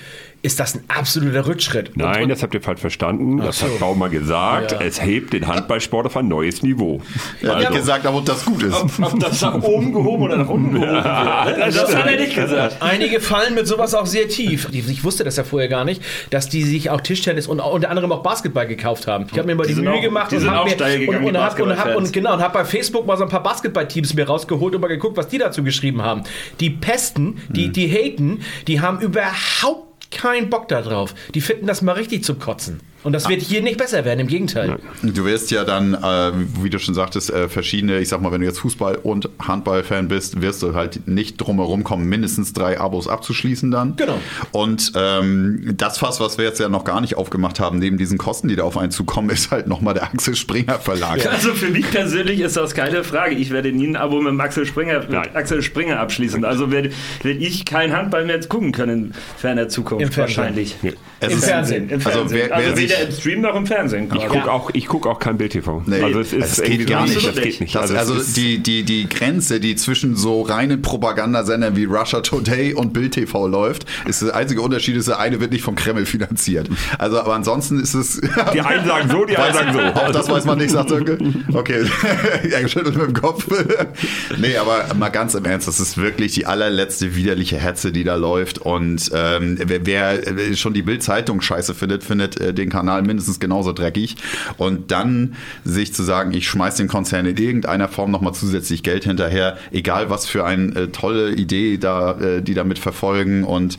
ist das ein absoluter Rückschritt.
Nein,
und,
das habt ihr falsch verstanden. Das
so.
hat Baumer gesagt.
Ja.
Es hebt den Handballsport auf ein neues Niveau.
ja, nicht gesagt, aber das gut ist.
Ob das nach oben gehoben oder nach unten gehoben wird. ne? Das hat er nicht gesagt.
Einige fallen mit sowas auch sehr tief. Ich, wusste das ja vorher gar nicht, dass die sich auch Tischtennis und unter anderem auch Basketball gekauft haben. Ich habe mir mal die,
sind
Mühe
auch-
gemacht
die
und habe und, und,
die
hab, und, hab, und genau und habe bei Facebook mal so ein paar Basketballteams mir rausgeholt und mal geguckt, was die dazu geschrieben haben. Die pesten, die, die haten, die haben überhaupt keinen Bock da drauf. Die finden das mal richtig zum Kotzen. Und das wird hier nicht besser werden, im Gegenteil.
Du wirst ja dann, äh, wie du schon sagtest, äh, verschiedene, ich sag mal, wenn du jetzt Fußball- und Handball-Fan bist, wirst du halt nicht drumherum kommen, mindestens drei Abos abzuschließen dann.
Genau.
Und ähm, das Fass, was wir jetzt ja noch gar nicht aufgemacht haben, neben diesen Kosten, die da auf einen zukommen, ist halt nochmal der Axel Springer Verlag.
Also für mich persönlich ist das keine Frage. Ich werde nie ein Abo mit dem Axel Springer, mit. Axel Springer abschließen. Also werde, werde ich kein Handball mehr gucken können in ferner Zukunft
Im Fernsehen.
wahrscheinlich.
Es
Im
ist-
Fernsehen.
Im
Also
Fernsehen.
wer-
Also,
wer sich-
weder im Stream noch im Fernsehen.
Ich gucke auch, ich guck auch kein Bild-TV.
Nee,
also es ist
das geht
irgendwie
gar nicht.
Das geht nicht.
Das, also
ist-
die, die, die Grenze, die zwischen so reinen Propagandasendern wie Russia Today und Bild TV läuft, ist der einzige Unterschied, ist der eine wird nicht vom Kreml finanziert. Also, aber ansonsten ist es.
die einen sagen so, die anderen sagen so.
Auch das weiß man nicht, sagt Sönke. Okay, er schüttelt mit dem Kopf. nee, aber mal ganz im Ernst, das ist wirklich die allerletzte widerliche Hetze, die da läuft. Und ähm, wer, wer schon die Bild-Zeitung scheiße findet, findet äh, den Kanal mindestens genauso dreckig. Und dann sich zu sagen, ich schmeiß den Konzern in irgendeiner Form nochmal zusätzlich Geld hinterher, egal was für eine äh, tolle Idee da, äh, die damit verfolgen und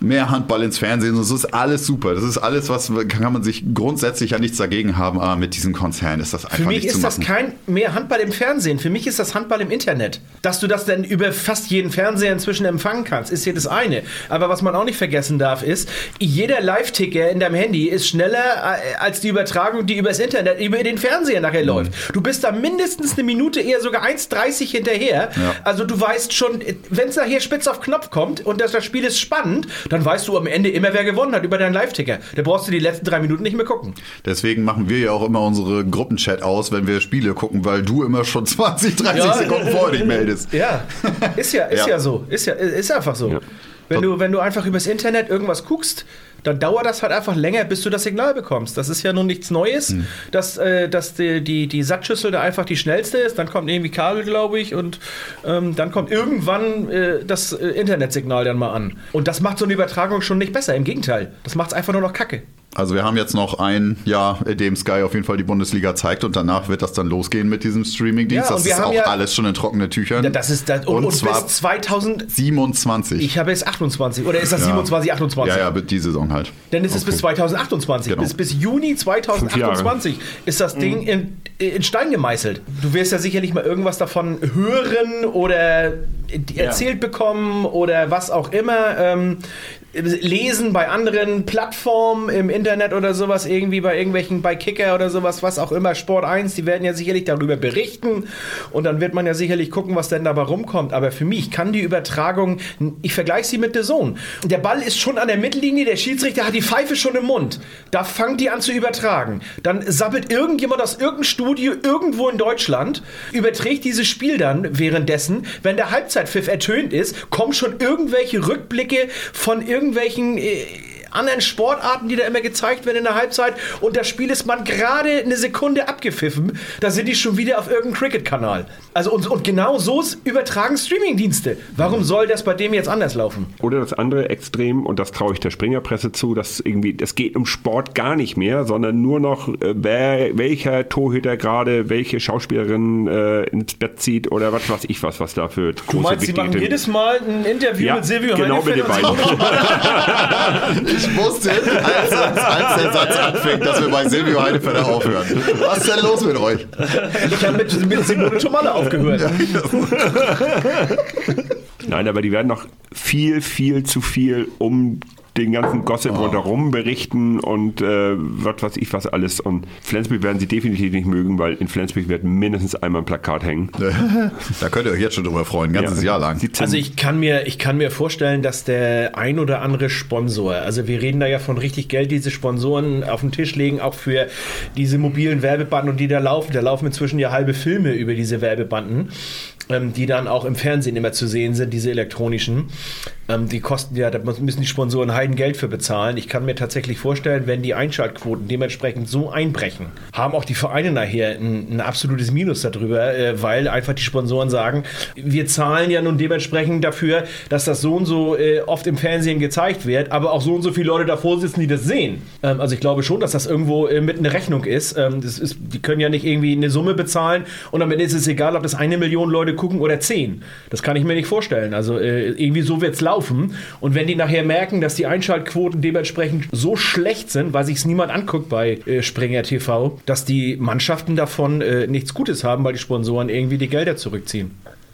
mehr Handball ins Fernsehen, das ist alles super. Das ist alles, was kann man sich grundsätzlich ja nichts dagegen haben, aber mit diesem Konzern ist das einfach
Für mich ist das kein mehr Handball im Fernsehen. Für mich ist das Handball im Internet. Dass du das dann über fast jeden Fernseher inzwischen empfangen kannst, ist hier das eine. Aber was man auch nicht vergessen darf, ist, jeder Live-Ticker in deinem Handy ist schneller äh, als die Übertragung, die übers Internet, über den Fernseher nachher läuft. Du bist da mindestens eine Minute, eher sogar 1,30 hinterher.
Ja.
Also du weißt schon, wenn es nachher spitz auf Knopf kommt und das, das Spiel ist spannend, dann weißt du am Ende immer, wer gewonnen hat über deinen Live-Ticker. Da brauchst du die letzten drei Minuten nicht mehr gucken.
Deswegen machen wir ja auch immer unsere Gruppenchat aus, wenn wir Spiele gucken, weil du immer schon 20, 30
Ja,
Sekunden vorher dich meldest.
Ja, ist ja, ist ja.
Ja.
so. Ist ja, ist einfach so. Wenn, du, wenn du einfach übers Internet irgendwas guckst, dann dauert das halt einfach länger, bis du das Signal bekommst. Das ist ja nun nichts Neues, dass, äh, dass die, die, die Sattschüssel da einfach die schnellste ist. Dann kommt irgendwie Kabel, glaube ich, und ähm, dann kommt irgendwann äh, das äh, Internetsignal dann mal an. Und das macht so eine Übertragung schon nicht besser. Im Gegenteil, das macht es einfach nur noch kacke.
Also wir haben jetzt noch ein Jahr, in dem Sky auf jeden Fall die Bundesliga zeigt und danach wird das dann losgehen mit diesem Streamingdienst.
Ja,
das
wir
ist
haben
auch
ja-
alles schon in trockene Tüchern.
Das ist das, und,
und,
und
zwar
bis 2000.
27.
Ich habe jetzt 28. Oder ist das 27, 28?
ja, ja, die Saison halt.
Dann ist es bis 2028.
Genau.
Bis, bis Juni 2028 ist das Ding in, in Stein gemeißelt. Du wirst ja sicherlich mal irgendwas davon hören oder erzählt bekommen oder was auch immer. Ähm, lesen bei anderen Plattformen im Internet oder sowas, irgendwie bei irgendwelchen, bei Kicker oder sowas, was auch immer, Sport 1, die werden ja sicherlich darüber berichten und dann wird man ja sicherlich gucken, was denn dabei rumkommt. Aber für mich kann die Übertragung, ich vergleiche sie mit The Zone. Der Ball ist schon an der Mittellinie, der Schiedsrichter hat die Pfeife schon im Mund. Da fangt die an zu übertragen. Dann sabbelt irgendjemand aus irgendeinem Studio irgendwo in Deutschland, überträgt dieses Spiel dann währenddessen, wenn der Halbzeitpfiff ertönt ist, kommen schon irgendwelche Rückblicke von irgendwelchen äh, anderen Sportarten, die da immer gezeigt werden in der Halbzeit und das Spiel ist man gerade eine Sekunde abgepfiffen, da sind die schon wieder auf irgendeinem Cricket-Kanal. Also und, und genau so übertragen Streamingdienste. Warum soll das bei dem jetzt anders laufen?
Oder das andere Extrem, und das traue ich der Springerpresse zu, dass irgendwie, es geht um Sport gar nicht mehr, sondern nur noch, äh, wer, welcher Torhüter gerade welche Schauspielerin äh, ins Bett zieht oder was weiß ich was, was da für große
Du meinst, sie machen jedes Mal ein Interview
ja,
mit Silvio
genau mit den beiden.
Ich wusste, als, als der Satz anfängt, dass wir bei Silvio Heidefelder aufhören. Was ist denn los mit euch?
Ich habe mit, mit Simone Tomalla aufgehört.
Nein, aber die werden noch viel, viel zu viel um den ganzen Gossip rundherum berichten und äh, was weiß ich was alles. Und Flensburg werden sie definitiv nicht mögen, weil in Flensburg wird mindestens einmal ein Plakat hängen.
Da könnt ihr euch jetzt schon drüber freuen, ein ganzes Jahr lang.
17
Also ich kann mir, ich kann mir vorstellen, dass der ein oder andere Sponsor, also wir reden da ja von richtig Geld, diese Sponsoren auf den Tisch legen, auch für diese mobilen Werbebanden und die da laufen. Da laufen inzwischen ja halbe Filme über diese Werbebanden, ähm, die dann auch im Fernsehen immer zu sehen sind, diese elektronischen. Ähm, die kosten ja, da müssen die Sponsoren Heidengeld für bezahlen. Ich kann mir tatsächlich vorstellen, wenn die Einschaltquoten dementsprechend so einbrechen, haben auch die Vereine nachher ein, ein absolutes Minus darüber, äh, weil einfach die Sponsoren sagen, wir zahlen ja nun dementsprechend dafür, dass das so und so äh, oft im Fernsehen gezeigt wird, aber auch so und so viele Leute davor sitzen, die das sehen. Ähm, also ich glaube schon, dass das irgendwo äh, mit einer Rechnung ist. Ähm, das ist. Die können ja nicht irgendwie eine Summe bezahlen und am Ende ist es egal, ob das eine Million Leute gucken oder zehn. Das kann ich mir nicht vorstellen. Also äh, irgendwie so wird es laufen. Und wenn die nachher merken, dass die Einschaltquoten dementsprechend so schlecht sind, weil sich es niemand anguckt bei äh, Springer TV, dass die Mannschaften davon äh, nichts Gutes haben, weil die Sponsoren irgendwie die Gelder zurückziehen.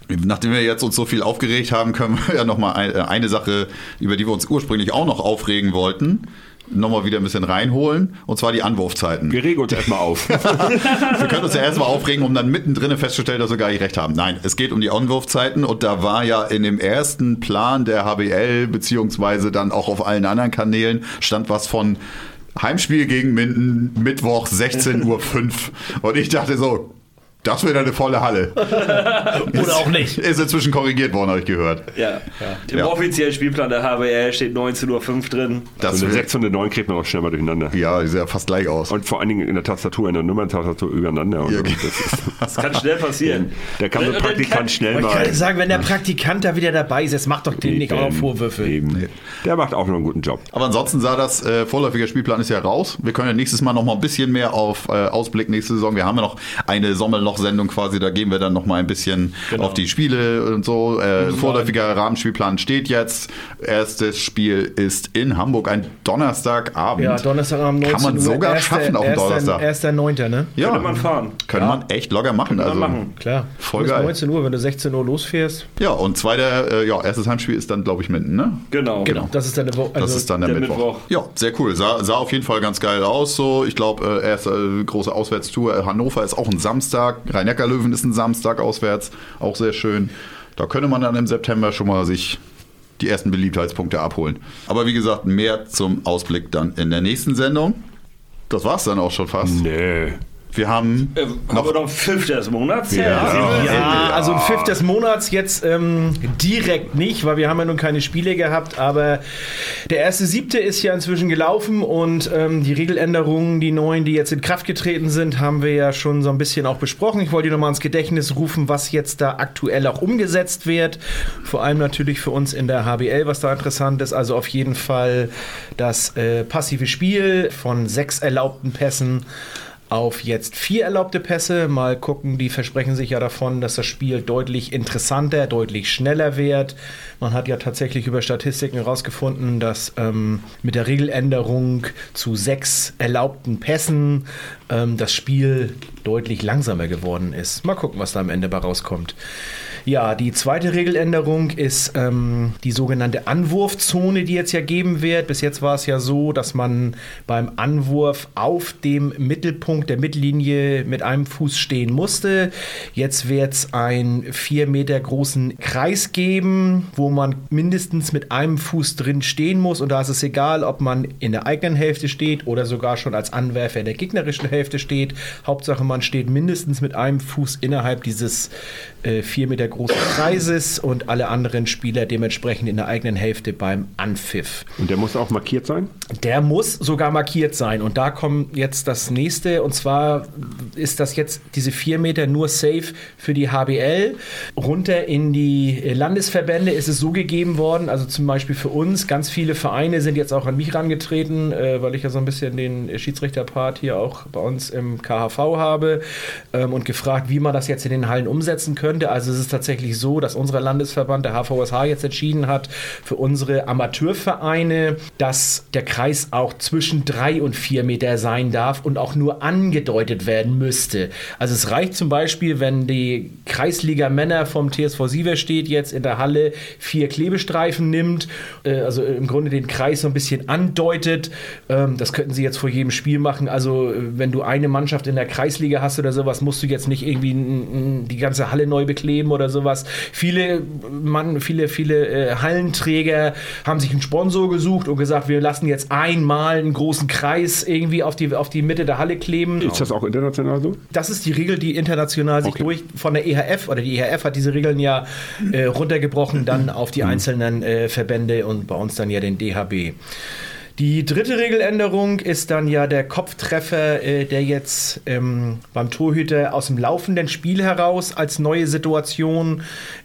Nachdem wir jetzt uns so viel aufgeregt haben, können wir ja nochmal äh, eine Sache, über die wir uns ursprünglich auch noch aufregen wollten, nochmal wieder ein bisschen reinholen. Und zwar die Anwurfzeiten.
Wir regen uns erstmal auf.
Wir können uns ja erstmal aufregen, um dann mittendrin festzustellen, dass wir gar nicht recht haben. Nein, es geht um die Anwurfzeiten und da war ja in dem ersten Plan der HBL, beziehungsweise dann auch auf allen anderen Kanälen, stand was von Heimspiel gegen Minden, Mittwoch 16.05 Uhr. Und ich dachte so, das wird eine volle Halle.
Oder auch nicht.
Ist inzwischen korrigiert worden, habe ich gehört.
Ja. Im
Ja.
offiziellen Spielplan der HBL steht 19.05 Uhr drin.
Das
Also eine
wird,
6 und eine 9 kriegt man auch schnell mal durcheinander.
ja, die sieht ja fast gleich aus.
Und vor allen Dingen in der Tastatur, in der Nummerntastatur übereinander.
Ja,
das
Das kann schnell passieren.
da kann so
Und
ein
dann
Praktikant
kann-
schnell
Ich kann
mal.
sagen, wenn der Praktikant da wieder dabei ist, jetzt macht doch dem nicht auch noch Vorwürfe.
Eben. Der macht auch noch einen guten Job.
Aber ansonsten sah das äh, vorläufige Spielplan ist ja raus. Wir können ja nächstes Mal noch mal ein bisschen mehr auf äh, Ausblick nächste Saison. Wir haben ja noch eine Sommerloch-Sendung quasi, da gehen wir dann noch mal ein bisschen auf die Spiele und so. Äh, vorläufiger Rahmenspielplan steht jetzt. Erstes Spiel ist in Hamburg, ein Donnerstagabend.
Ja, Donnerstagabend 19
Kann man sogar
Erster-
schaffen auf dem Donnerstag.
Erster Neunter, ne?
ja,
Könnte man fahren.
Kann man echt locker machen.
Könnte
Also,
man machen.
Klar.
Voll
Bis
geil.
19 Uhr, wenn du 16 Uhr losfährst.
Ja, und zweiter, äh, ja, erstes Heimspiel ist dann, glaube ich, Minden, ne?
Genau.
Genau. Das ist dann Woche.
Das
Also,
ist dann der,
der
Mittwoch.
Mittwoch.
Ja, sehr cool. Sah, sah auf jeden Fall ganz geil aus. So, ich glaube, äh, erste äh, große Auswärtstour. Hannover ist auch ein Samstag. Rhein-Neckar-Löwen ist ein Samstag auswärts. Auch sehr schön. Da könnte man dann im September schon mal sich die ersten Beliebtheitspunkte abholen. Aber wie gesagt, mehr zum Ausblick dann in der nächsten Sendung. Das war's dann auch schon fast.
Nee.
Wir haben
Äh,
noch
aber noch fünf des Monats.
Ja.
Ja.
ja, also ein Fifth des Monats jetzt ähm, direkt nicht, weil wir haben ja nun keine Spiele gehabt, aber der erste siebte ist ja inzwischen gelaufen und ähm, die Regeländerungen, die neuen, die jetzt in Kraft getreten sind, haben wir ja schon so ein bisschen auch besprochen. Ich wollte dir nochmal ins Gedächtnis rufen, was jetzt da aktuell auch umgesetzt wird. Vor allem natürlich für uns in der HBL, was da interessant ist. Also auf jeden Fall das äh, passive Spiel von sechs erlaubten Pässen auf jetzt vier erlaubte Pässe. Mal gucken, die versprechen sich ja davon, dass das Spiel deutlich interessanter, deutlich schneller wird. Man hat ja tatsächlich über Statistiken herausgefunden, dass ähm, mit der Regeländerung zu sechs erlaubten Pässen ähm, das Spiel deutlich langsamer geworden ist. Mal gucken, was da am Ende bei rauskommt. Ja, die zweite Regeländerung ist ähm, die sogenannte Anwurfzone, die jetzt ja geben wird. Bis jetzt war es ja so, dass man beim Anwurf auf dem Mittelpunkt der Mittellinie mit einem Fuß stehen musste. Jetzt wird es einen vier Meter großen Kreis geben, wo man mindestens mit einem Fuß drin stehen muss. Und da ist es egal, ob man in der eigenen Hälfte steht oder sogar schon als Anwerfer in der gegnerischen Hälfte steht. Hauptsache, man steht mindestens mit einem Fuß innerhalb dieses äh, vier Meter großen Kreises und alle anderen Spieler dementsprechend in der eigenen Hälfte beim Anpfiff.
Und der muss auch markiert sein?
Der muss sogar markiert sein. Und da kommt jetzt das nächste. Und zwar ist das jetzt diese vier Meter nur safe für die HBL. Runter in die Landesverbände ist es so gegeben worden. Also zum Beispiel für uns. Ganz viele Vereine sind jetzt auch an mich rangetreten, äh, weil ich ja so ein bisschen den Schiedsrichterpart hier auch bei uns im KHV habe ähm, und gefragt, wie man das jetzt in den Hallen umsetzen könnte. Also es ist tatsächlich so, dass unser Landesverband, der HVSH, jetzt entschieden hat, für unsere Amateurvereine, dass der Kreis auch zwischen drei und vier Meter sein darf und auch nur angedeutet werden müsste. Also es reicht zum Beispiel, wenn die Kreisliga Männer vom TSV Sieverstedt jetzt in der Halle vier Klebestreifen nimmt, äh, also im Grunde den Kreis so ein bisschen andeutet. Ähm, das könnten sie jetzt vor jedem Spiel machen. Also äh, wenn du eine Mannschaft in der Kreisliga hast oder sowas, musst du jetzt nicht irgendwie die ganze Halle neu bekleben oder sowas. Viele Mann, viele, viele äh, Hallenträger haben sich einen Sponsor gesucht und gesagt, wir lassen jetzt einmal einen großen Kreis irgendwie auf die, auf die Mitte der Halle kleben.
Ist das auch international so?
Das ist die Regel, die international sich
Okay.
durch von der EHF oder die EHF hat diese Regeln ja äh, runtergebrochen dann auf die einzelnen äh, Verbände und bei uns dann ja den DHB. Die dritte Regeländerung ist dann ja der Kopftreffer, äh, der jetzt ähm, beim Torhüter aus dem laufenden Spiel heraus als neue Situation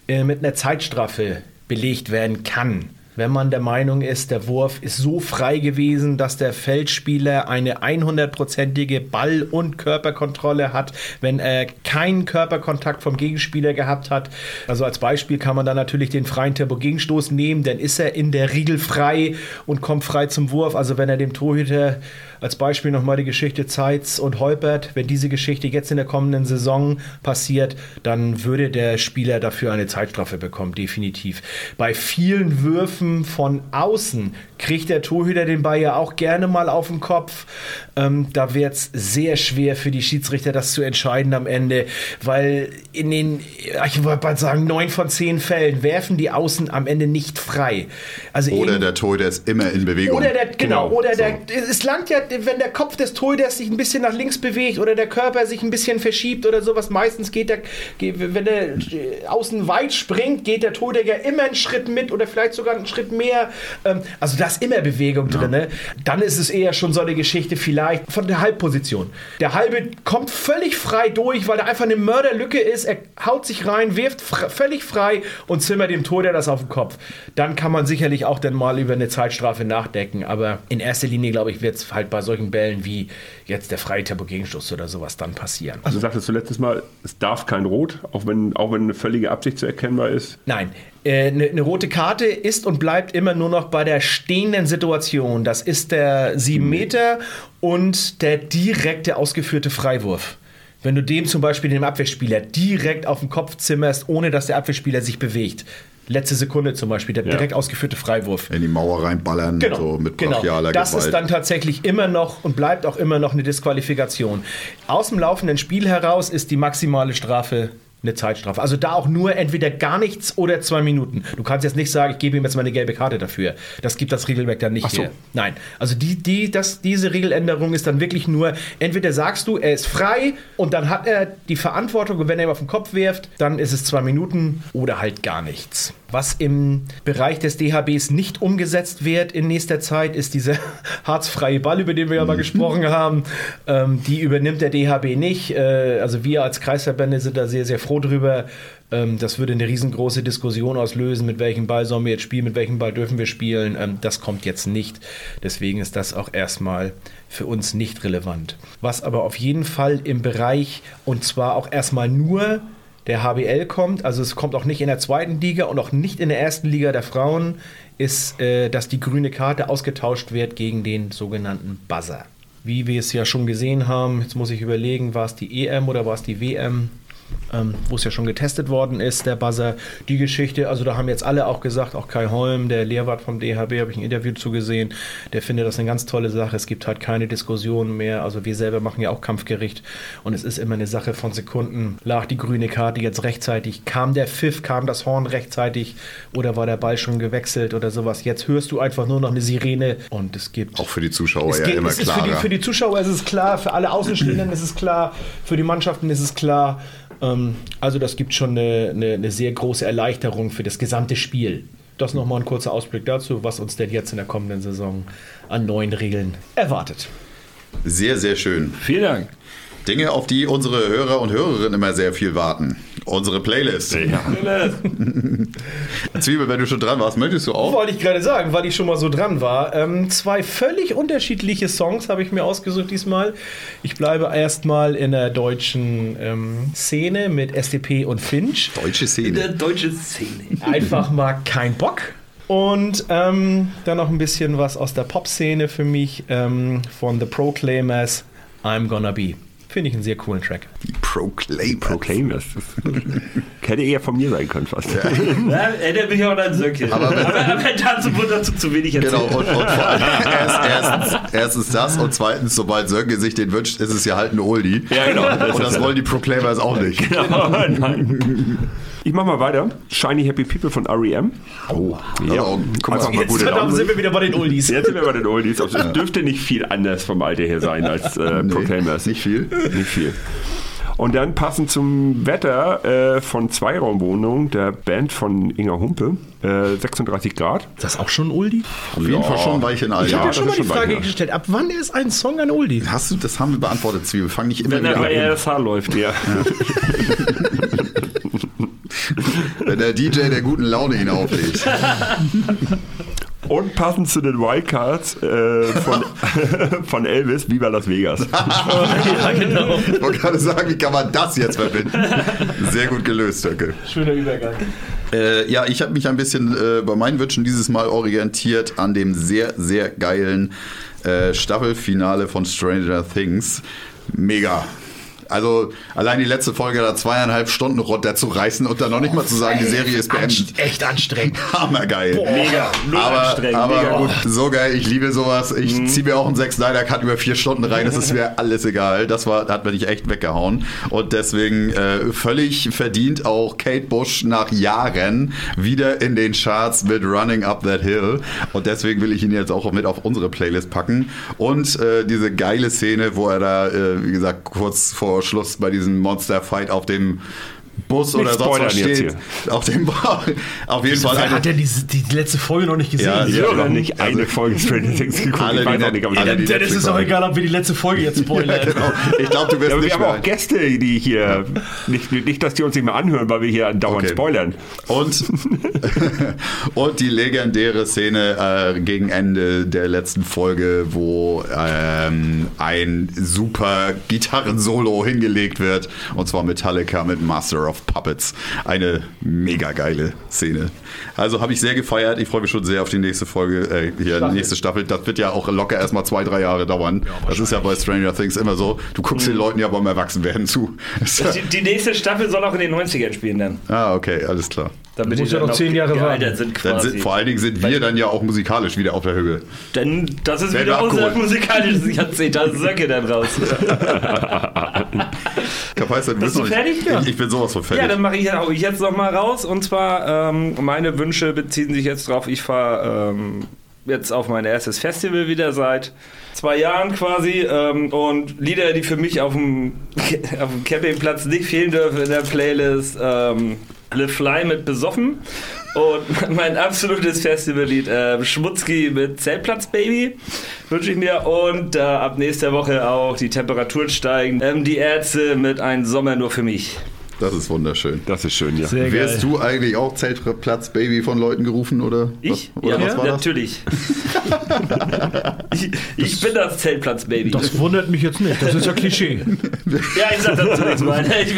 äh, mit einer Zeitstrafe belegt werden kann. Wenn man der Meinung ist, der Wurf ist so frei gewesen, dass der Feldspieler eine 100-prozentige Ball- und Körperkontrolle hat, wenn er keinen Körperkontakt vom Gegenspieler gehabt hat. Also als Beispiel kann man dann natürlich den freien Tempo-Gegenstoß nehmen, dann ist er in der Regel frei und kommt frei zum Wurf. Also wenn er dem Torhüter als Beispiel nochmal die Geschichte Zeitz und Holpert, wenn diese Geschichte jetzt in der kommenden Saison passiert, dann würde der Spieler dafür eine Zeitstrafe bekommen, definitiv. Bei vielen Würfen von außen kriegt der Torhüter den Ball ja auch gerne mal auf den Kopf. Ähm, da wird es sehr schwer für die Schiedsrichter, das zu entscheiden am Ende, weil in den, ich wollte mal sagen, neun von zehn Fällen werfen die Außen am Ende nicht frei. Also
Oder der Torhüter ist immer in Bewegung.
oder der, genau,
Genau,
oder der, es langt ja, wenn der Kopf des Torhüters sich ein bisschen nach links bewegt oder der Körper sich ein bisschen verschiebt oder sowas. Meistens geht der, wenn der äh, außen weit springt, geht der Torhüter ja immer einen Schritt mit oder vielleicht sogar einen Schritt mehr. Ähm, Also da ist immer Bewegung drin. Ne? Dann ist es eher schon so eine Geschichte vielleicht von der Halbposition. Der Halbe kommt völlig frei durch, weil da einfach eine Mörderlücke ist. Er haut sich rein, wirft fr- völlig frei und zimmert dem Torhüter das auf den Kopf. Dann kann man sicherlich auch dann mal über eine Zeitstrafe nachdenken. Aber in erster Linie, glaube ich, wird es halt bei solchen Bällen wie jetzt der freie Tempo-Gegenstoß oder sowas dann passieren.
Also du sagtest du letztes Mal, es darf kein Rot, auch wenn, auch wenn eine völlige Absicht zu erkennbar ist.
Nein, äh, eine eine rote Karte ist und bleibt immer nur noch bei der stehenden Situation. Das ist der 7 Meter und der direkte ausgeführte Freiwurf. Wenn du dem zum Beispiel dem Abwehrspieler direkt auf den Kopf zimmerst, ohne dass der Abwehrspieler sich bewegt. Letzte Sekunde zum Beispiel, der
Ja.
direkt ausgeführte Freiwurf.
in die Mauer reinballern,
Genau,
so mit
genau.
brachialer
Das
Gewalt.
ist dann tatsächlich immer noch und bleibt auch immer noch eine Disqualifikation. Aus dem laufenden Spiel heraus ist die maximale Strafe eine Zeitstrafe. Also da auch nur entweder gar nichts oder zwei Minuten. Du kannst jetzt nicht sagen, ich gebe ihm jetzt mal eine gelbe Karte dafür. Das gibt das Regelwerk dann nicht
Ach so.
her. Nein. Also die, die, das, diese Regeländerung ist dann wirklich nur, entweder sagst du, er ist frei und dann hat er die Verantwortung und wenn er ihm auf den Kopf wirft, dann ist es zwei Minuten oder halt gar nichts. Was im Bereich des DHBs nicht umgesetzt wird in nächster Zeit, ist dieser harzfreie Ball, über den wir ja mal gesprochen haben. Ähm, die übernimmt der DHB nicht. Äh, also wir als Kreisverbände sind da sehr, sehr froh drüber. Ähm, das würde eine riesengroße Diskussion auslösen, mit welchem Ball sollen wir jetzt spielen, mit welchem Ball dürfen wir spielen. Ähm, das kommt jetzt nicht. Deswegen ist das auch erstmal für uns nicht relevant. Was aber auf jeden Fall im Bereich, und zwar auch erstmal nur der HBL kommt, also es kommt auch nicht in der zweiten Liga und auch nicht in der ersten Liga der Frauen, ist, äh, dass die grüne Karte ausgetauscht wird gegen den sogenannten Buzzer. Wie wir es ja schon gesehen haben, jetzt muss ich überlegen, war es die EM oder war es die WM? Ähm, wo es ja schon getestet worden ist, der Buzzer. Die Geschichte, also da haben jetzt alle auch gesagt, auch Kai Holm, der Lehrwart vom DHB, habe ich ein Interview zugesehen, der findet das eine ganz tolle Sache. Es gibt halt keine Diskussion mehr. Also wir selber machen ja auch Kampfgericht und es ist immer eine Sache von Sekunden. Lag die grüne Karte jetzt rechtzeitig? Kam der Pfiff, kam das Horn rechtzeitig oder war der Ball schon gewechselt oder sowas? Jetzt hörst du einfach nur noch eine Sirene und es gibt
Auch für die Zuschauer ja
geht,
immer
ist für, für die Zuschauer ist es klar, für alle Außenstehenden ist es klar, für die Mannschaften ist es klar. Ähm, also das gibt schon eine, eine, eine sehr große Erleichterung für das gesamte Spiel. Das nochmal ein kurzer Ausblick dazu, was uns denn jetzt in der kommenden Saison an neuen Regeln erwartet.
Sehr, sehr schön.
Vielen Dank.
Dinge, auf die unsere Hörer und Hörerinnen immer sehr viel warten. Unsere Playlist. Zwiebel, wenn du schon dran warst, möchtest du auch?
Wollte ich gerade sagen, weil ich schon mal so dran war. Ähm, zwei völlig unterschiedliche Songs habe ich mir ausgesucht diesmal. Ich bleibe erstmal in der deutschen ähm, Szene mit SDP und Finch.
Deutsche Szene.
deutsche Szene.
einfach mal kein Bock. Und ähm, dann noch ein bisschen was aus der Pop-Szene für mich ähm, von The Proclaimers. I'm Gonna Be. Finde ich einen sehr coolen Track.
Die Proclaim.
Proclaim das. das hätte eher von mir sein können fast.
Ja, erinnert mich auch an Söcke. Aber, aber, aber dazu wurde dazu zu wenig erzählt.
Genau, und, und vor allem erst, erstens, erstens das und zweitens, sobald Sönke sich den wünscht, ist es ja halt ein Oldie.
Ja, genau.
Und das wollen die Proclaimers auch nicht.
Nein. Ich mach mal weiter. Shiny Happy People von REM.
Oh, ja. Oh, guck mal,
mal
Jetzt verdammt, sind wir wieder bei den Oldies.
Jetzt sind wir bei den Oldies. Also es dürfte nicht viel anders vom Alter her sein als äh,
Nee,
Proclaimers.
nicht viel.
Nicht viel. Und dann passend zum Wetter äh, von Zweiraumwohnung der Band von Inga Humpe, äh, 36 Grad.
Ist das auch schon ein Oldie?
Auf jeden Fall schon ein Weilchen alt.
Ich habe ja schon mal die Frage
ja.
gestellt, ab wann ist ein Song ein Oldie?
Hast du, das haben wir beantwortet, Zwiebel. Fang nicht immer
Wenn er
wieder
bei
an.
RSH läuft.
Ja.
Wenn der DJ der guten Laune ihn auflegt.
Und passend zu den Wildcards äh, von, von Elvis, Viva Las Vegas.
ja, genau.
Ich wollte gerade sagen, wie kann man das jetzt verbinden? Sehr gut gelöst, Stöcke.
Schöner Übergang.
Äh, ja, ich habe mich ein bisschen äh, bei meinen Wünschen dieses Mal orientiert an dem sehr, sehr geilen äh, Staffelfinale von Stranger Things. Mega. Also allein die letzte Folge da zweieinhalb Stunden runterzureißen und dann noch nicht mal zu sagen, die Serie ist beendet.
Echt anstrengend.
Hammergeil.
Mega. Nur
aber,
anstrengend.
aber
mega
gut, so geil, ich liebe sowas. Ich
Mhm.
ziehe mir auch einen Zack Snyder Cut über vier Stunden rein, das ist mir alles egal. Das war, hat mich echt weggehauen. Und deswegen äh, völlig verdient auch Kate Bush nach Jahren wieder in den Charts mit Running Up That Hill. Und deswegen will ich ihn jetzt auch mit auf unsere Playlist packen. Und äh, diese geile Szene, wo er da, äh, wie gesagt, kurz vor Schluss bei diesem Monster Fight auf dem Bus oder sonst was steht. Auf dem auf jeden Fall
Wer hat denn die, die letzte Folge noch nicht gesehen?
Ja,
Ich
ja.
habe noch nicht eine Folge Stranger Things geguckt.
Alle,
ich weiß
die
auch nicht, ob ich
alle,
Dann,
die
dann ist es auch egal, ob wir die letzte Folge jetzt spoilern.
Genau. Ich glaube, du wirst
Ja, aber wir
nicht
haben auch Gäste, die hier nicht, nicht, dass die uns nicht mehr anhören, weil wir hier dauernd
Okay.
spoilern.
Und, und die legendäre Szene äh, gegen Ende der letzten Folge, wo ähm, ein super Gitarrensolo hingelegt wird. Und zwar Metallica mit Master of Puppets. Eine mega geile Szene. Also habe ich sehr gefeiert. Ich freue mich schon sehr auf die nächste Folge, äh, hier die nächste Staffel. Das wird ja auch locker erstmal zwei, drei Jahre dauern. das ist ja bei Stranger Things immer so. Du guckst den Leuten ja beim Erwachsenwerden zu.
Die, die nächste Staffel soll auch in den 90ern spielen dann.
ah, okay, alles klar.
Damit
Muss ja
dann
noch zehn Jahre
gealtert
warten.
sind
Dann
quasi.
sind, vor allen Dingen sind wir dann ja auch musikalisch wieder auf der Höhe.
Denn das ist
Werden
wieder unser musikalisches Jahrzehnt. Da Söcke dann raus.
Kapaiser, du
Bist du fertig? Ja.
Ich, ich bin sowas von fertig.
Ja, dann mache ich, hau ich jetzt noch mal raus. Und zwar, ähm, meine Wünsche beziehen sich jetzt drauf, ich fahre ähm, jetzt auf mein erstes Festival wieder seit zwei Jahren quasi. Ähm, und Lieder, die für mich auf dem, auf dem Campingplatz nicht fehlen dürfen in der Playlist. Ähm, Le Fly mit Besoffen. Und mein absolutes Festivallied, äh, Schmutzki mit Zeltplatz Baby, wünsche ich mir. Und äh, ab nächster Woche auch die Temperaturen steigen. Ähm, die Ärzte mit Ein Sommer nur für mich.
Das ist wunderschön.
Das ist schön, ja.
Sehr geil.
Wärst du eigentlich auch Zeltplatz Baby von Leuten gerufen oder?
Ich?
Was, oder
ja,
was war
natürlich. ich, ich bin das Zeltplatz-Baby.
Das wundert mich jetzt nicht. Das ist ja Klischee.
Ja, ich sag dazu nichts weiter. Ich,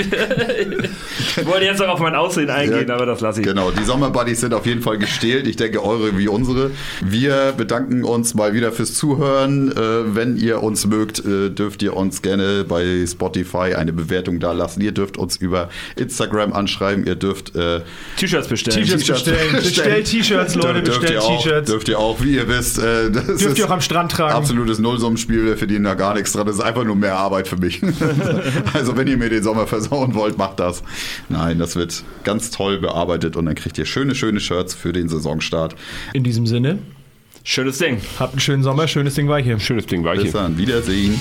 ich wollte jetzt noch auf mein Aussehen eingehen,
Ja,
aber das lasse ich.
Genau, die Sommerbuddies sind auf jeden Fall gestählt. Ich denke, eure wie unsere. Wir bedanken uns mal wieder fürs Zuhören. Äh, wenn ihr uns mögt, äh, dürft ihr uns gerne bei Spotify eine Bewertung da lassen. Ihr dürft uns über Instagram anschreiben. Ihr dürft äh,
T-Shirts bestellen.
T-Shirts bestellen. Bestellt T-Shirts, Leute, bestellt T-Shirts.
Dürft ihr auch, wie ihr wisst. Äh, das
Dürft
ist
ihr auch am Strand tragen.
Absolutes Nullsummenspiel. Wir verdienen da gar nichts dran. Das ist einfach nur mehr Arbeit für mich. also wenn ihr mir den Sommer versauen wollt, macht das. Nein, das wird ganz toll bearbeitet und dann kriegt ihr schöne, schöne Shirts für den Saisonstart.
In diesem Sinne,
Schönes Ding.
habt einen schönen Sommer, schönes Ding war hier.
Schönes Ding, war
Bis
hier.
dann, Wiedersehen.